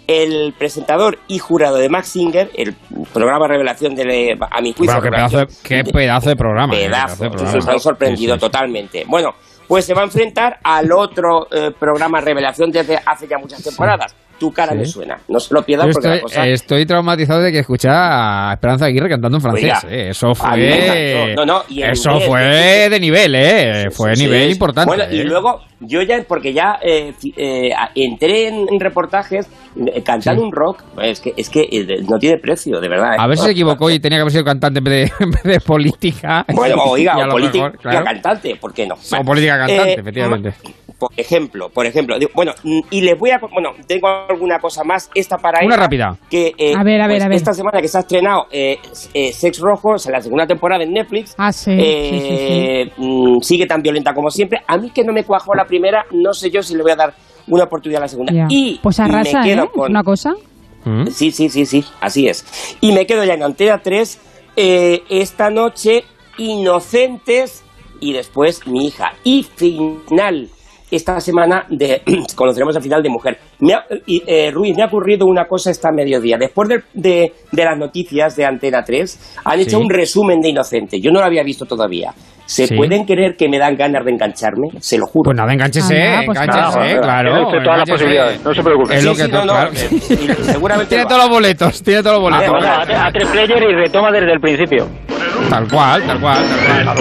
el presentador y jurado de Max Singer, el programa Revelación de, a mi juicio, Bueno, qué pedazo, de, qué pedazo de programa. eh, pedazo. de programa. Han sorprendido Sí, sí, sí. totalmente. Bueno, pues se va a enfrentar al otro eh, programa Revelación desde hace ya muchas temporadas. Tu cara Sí. me suena. No se lo pierdan porque la estoy, cosa... estoy traumatizado de que escuché a Esperanza Aguirre cantando en francés. Oiga, eh. Eso fue. No, no, y eso fue de nivel, ¿eh? Fue Sí, nivel sí. importante. Bueno, y eh. luego yo ya, porque ya eh, eh, entré en, reportajes eh, cantando un rock, es que, es que eh, no tiene precio, de verdad. A ver si se equivocó y tenía que haber sido cantante en vez de, (laughs) en vez de política. Bueno, (laughs) oiga, o política mejor, claro. cantante, ¿por qué no? O política cantante, efectivamente. Por ejemplo, por ejemplo, digo, bueno, mm, y les voy a, bueno, tengo alguna cosa más, esta para Una ella, rápida. Que, eh, A ver, a ver, pues a ver. Esta semana que se ha estrenado eh, eh, Sex Rojos, en la segunda temporada en Netflix, Ah, sí, eh, sí, sí, sí. mm, sigue tan violenta como siempre. A mí que no me cuajó la primera, no sé yo si le voy a dar una oportunidad a la segunda. Ya. Y pues arrasa, me quedo ¿eh? con... Una cosa. ¿Mm? Sí, sí, sí, sí, así es. Y me quedo ya en Antena 3 eh, esta noche, Inocentes y después Mi hija. Y final, esta semana de, (clears throat) conoceremos el final de Mujer. Me ha- y, eh, Ruiz, me ha ocurrido una cosa esta mediodía. Después de, de- de las noticias de Antena 3, han hecho Sí. un resumen de Inocente. Yo no lo había visto todavía. ¿Se Sí. pueden creer que me dan ganas de engancharme? Se lo juro. Pues nada, enganchese, Anda, pues enganchese, claro, claro. todas las posibilidades, no se preocupe. Es lo Sí, que sí, tú- no, no, claro. eh, seguramente Tiene va. todos los boletos, tiene todos los boletos. Bueno, a, a tres player y retoma desde el principio. Tal cual, tal cual, tal cual.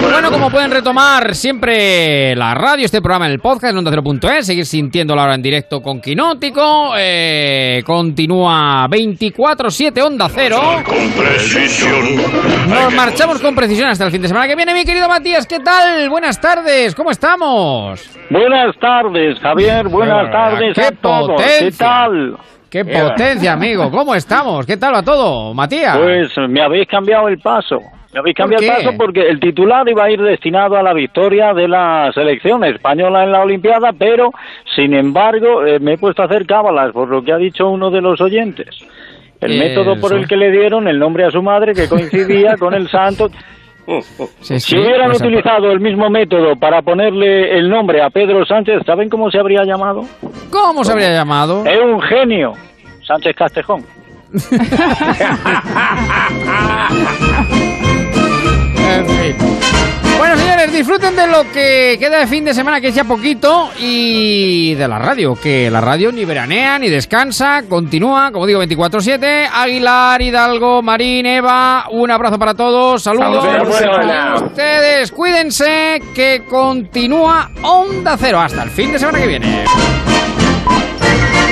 Bueno, como pueden retomar siempre la radio, este programa en el podcast en onda cero.es, seguir sintiendo la hora en directo con Quinótico, eh, continúa 24-7 Onda Cero. Nos marchamos con precisión hasta el fin de semana que viene, mi querido Matías, ¿qué tal? Buenas tardes, ¿cómo estamos? Buenas tardes, Javier. Buenas tardes ¡Qué a todos. ¿Qué potencia! tal? ¡Qué potencia, amigo! ¿Cómo estamos? ¿Qué tal va todo, Matías? Pues me habéis cambiado el paso. Me habéis ¿Por cambiado el qué? paso porque el titular iba a ir destinado a la victoria de la selección española en la Olimpiada, pero sin embargo eh, me he puesto a hacer cábalas por lo que ha dicho uno de los oyentes. El Eh, método por el que le dieron el nombre a su madre que coincidía (laughs) con el santo. Sí, Si hubieran utilizado el mismo método para ponerle el nombre a Pedro Sánchez, ¿saben cómo se habría llamado? ¿Cómo se habría llamado? Es un genio. Sánchez Castejón. (laughs) En fin. Bueno, señores, disfruten de lo que queda de fin de semana, que es ya poquito, y de la radio, que la radio ni veranea ni descansa, continúa, como digo, 24-7. Aguilar, Hidalgo, Marín, Eva, un abrazo para todos, saludos. Saludos. Ustedes, cuídense, que continúa Onda Cero hasta el fin de semana que viene.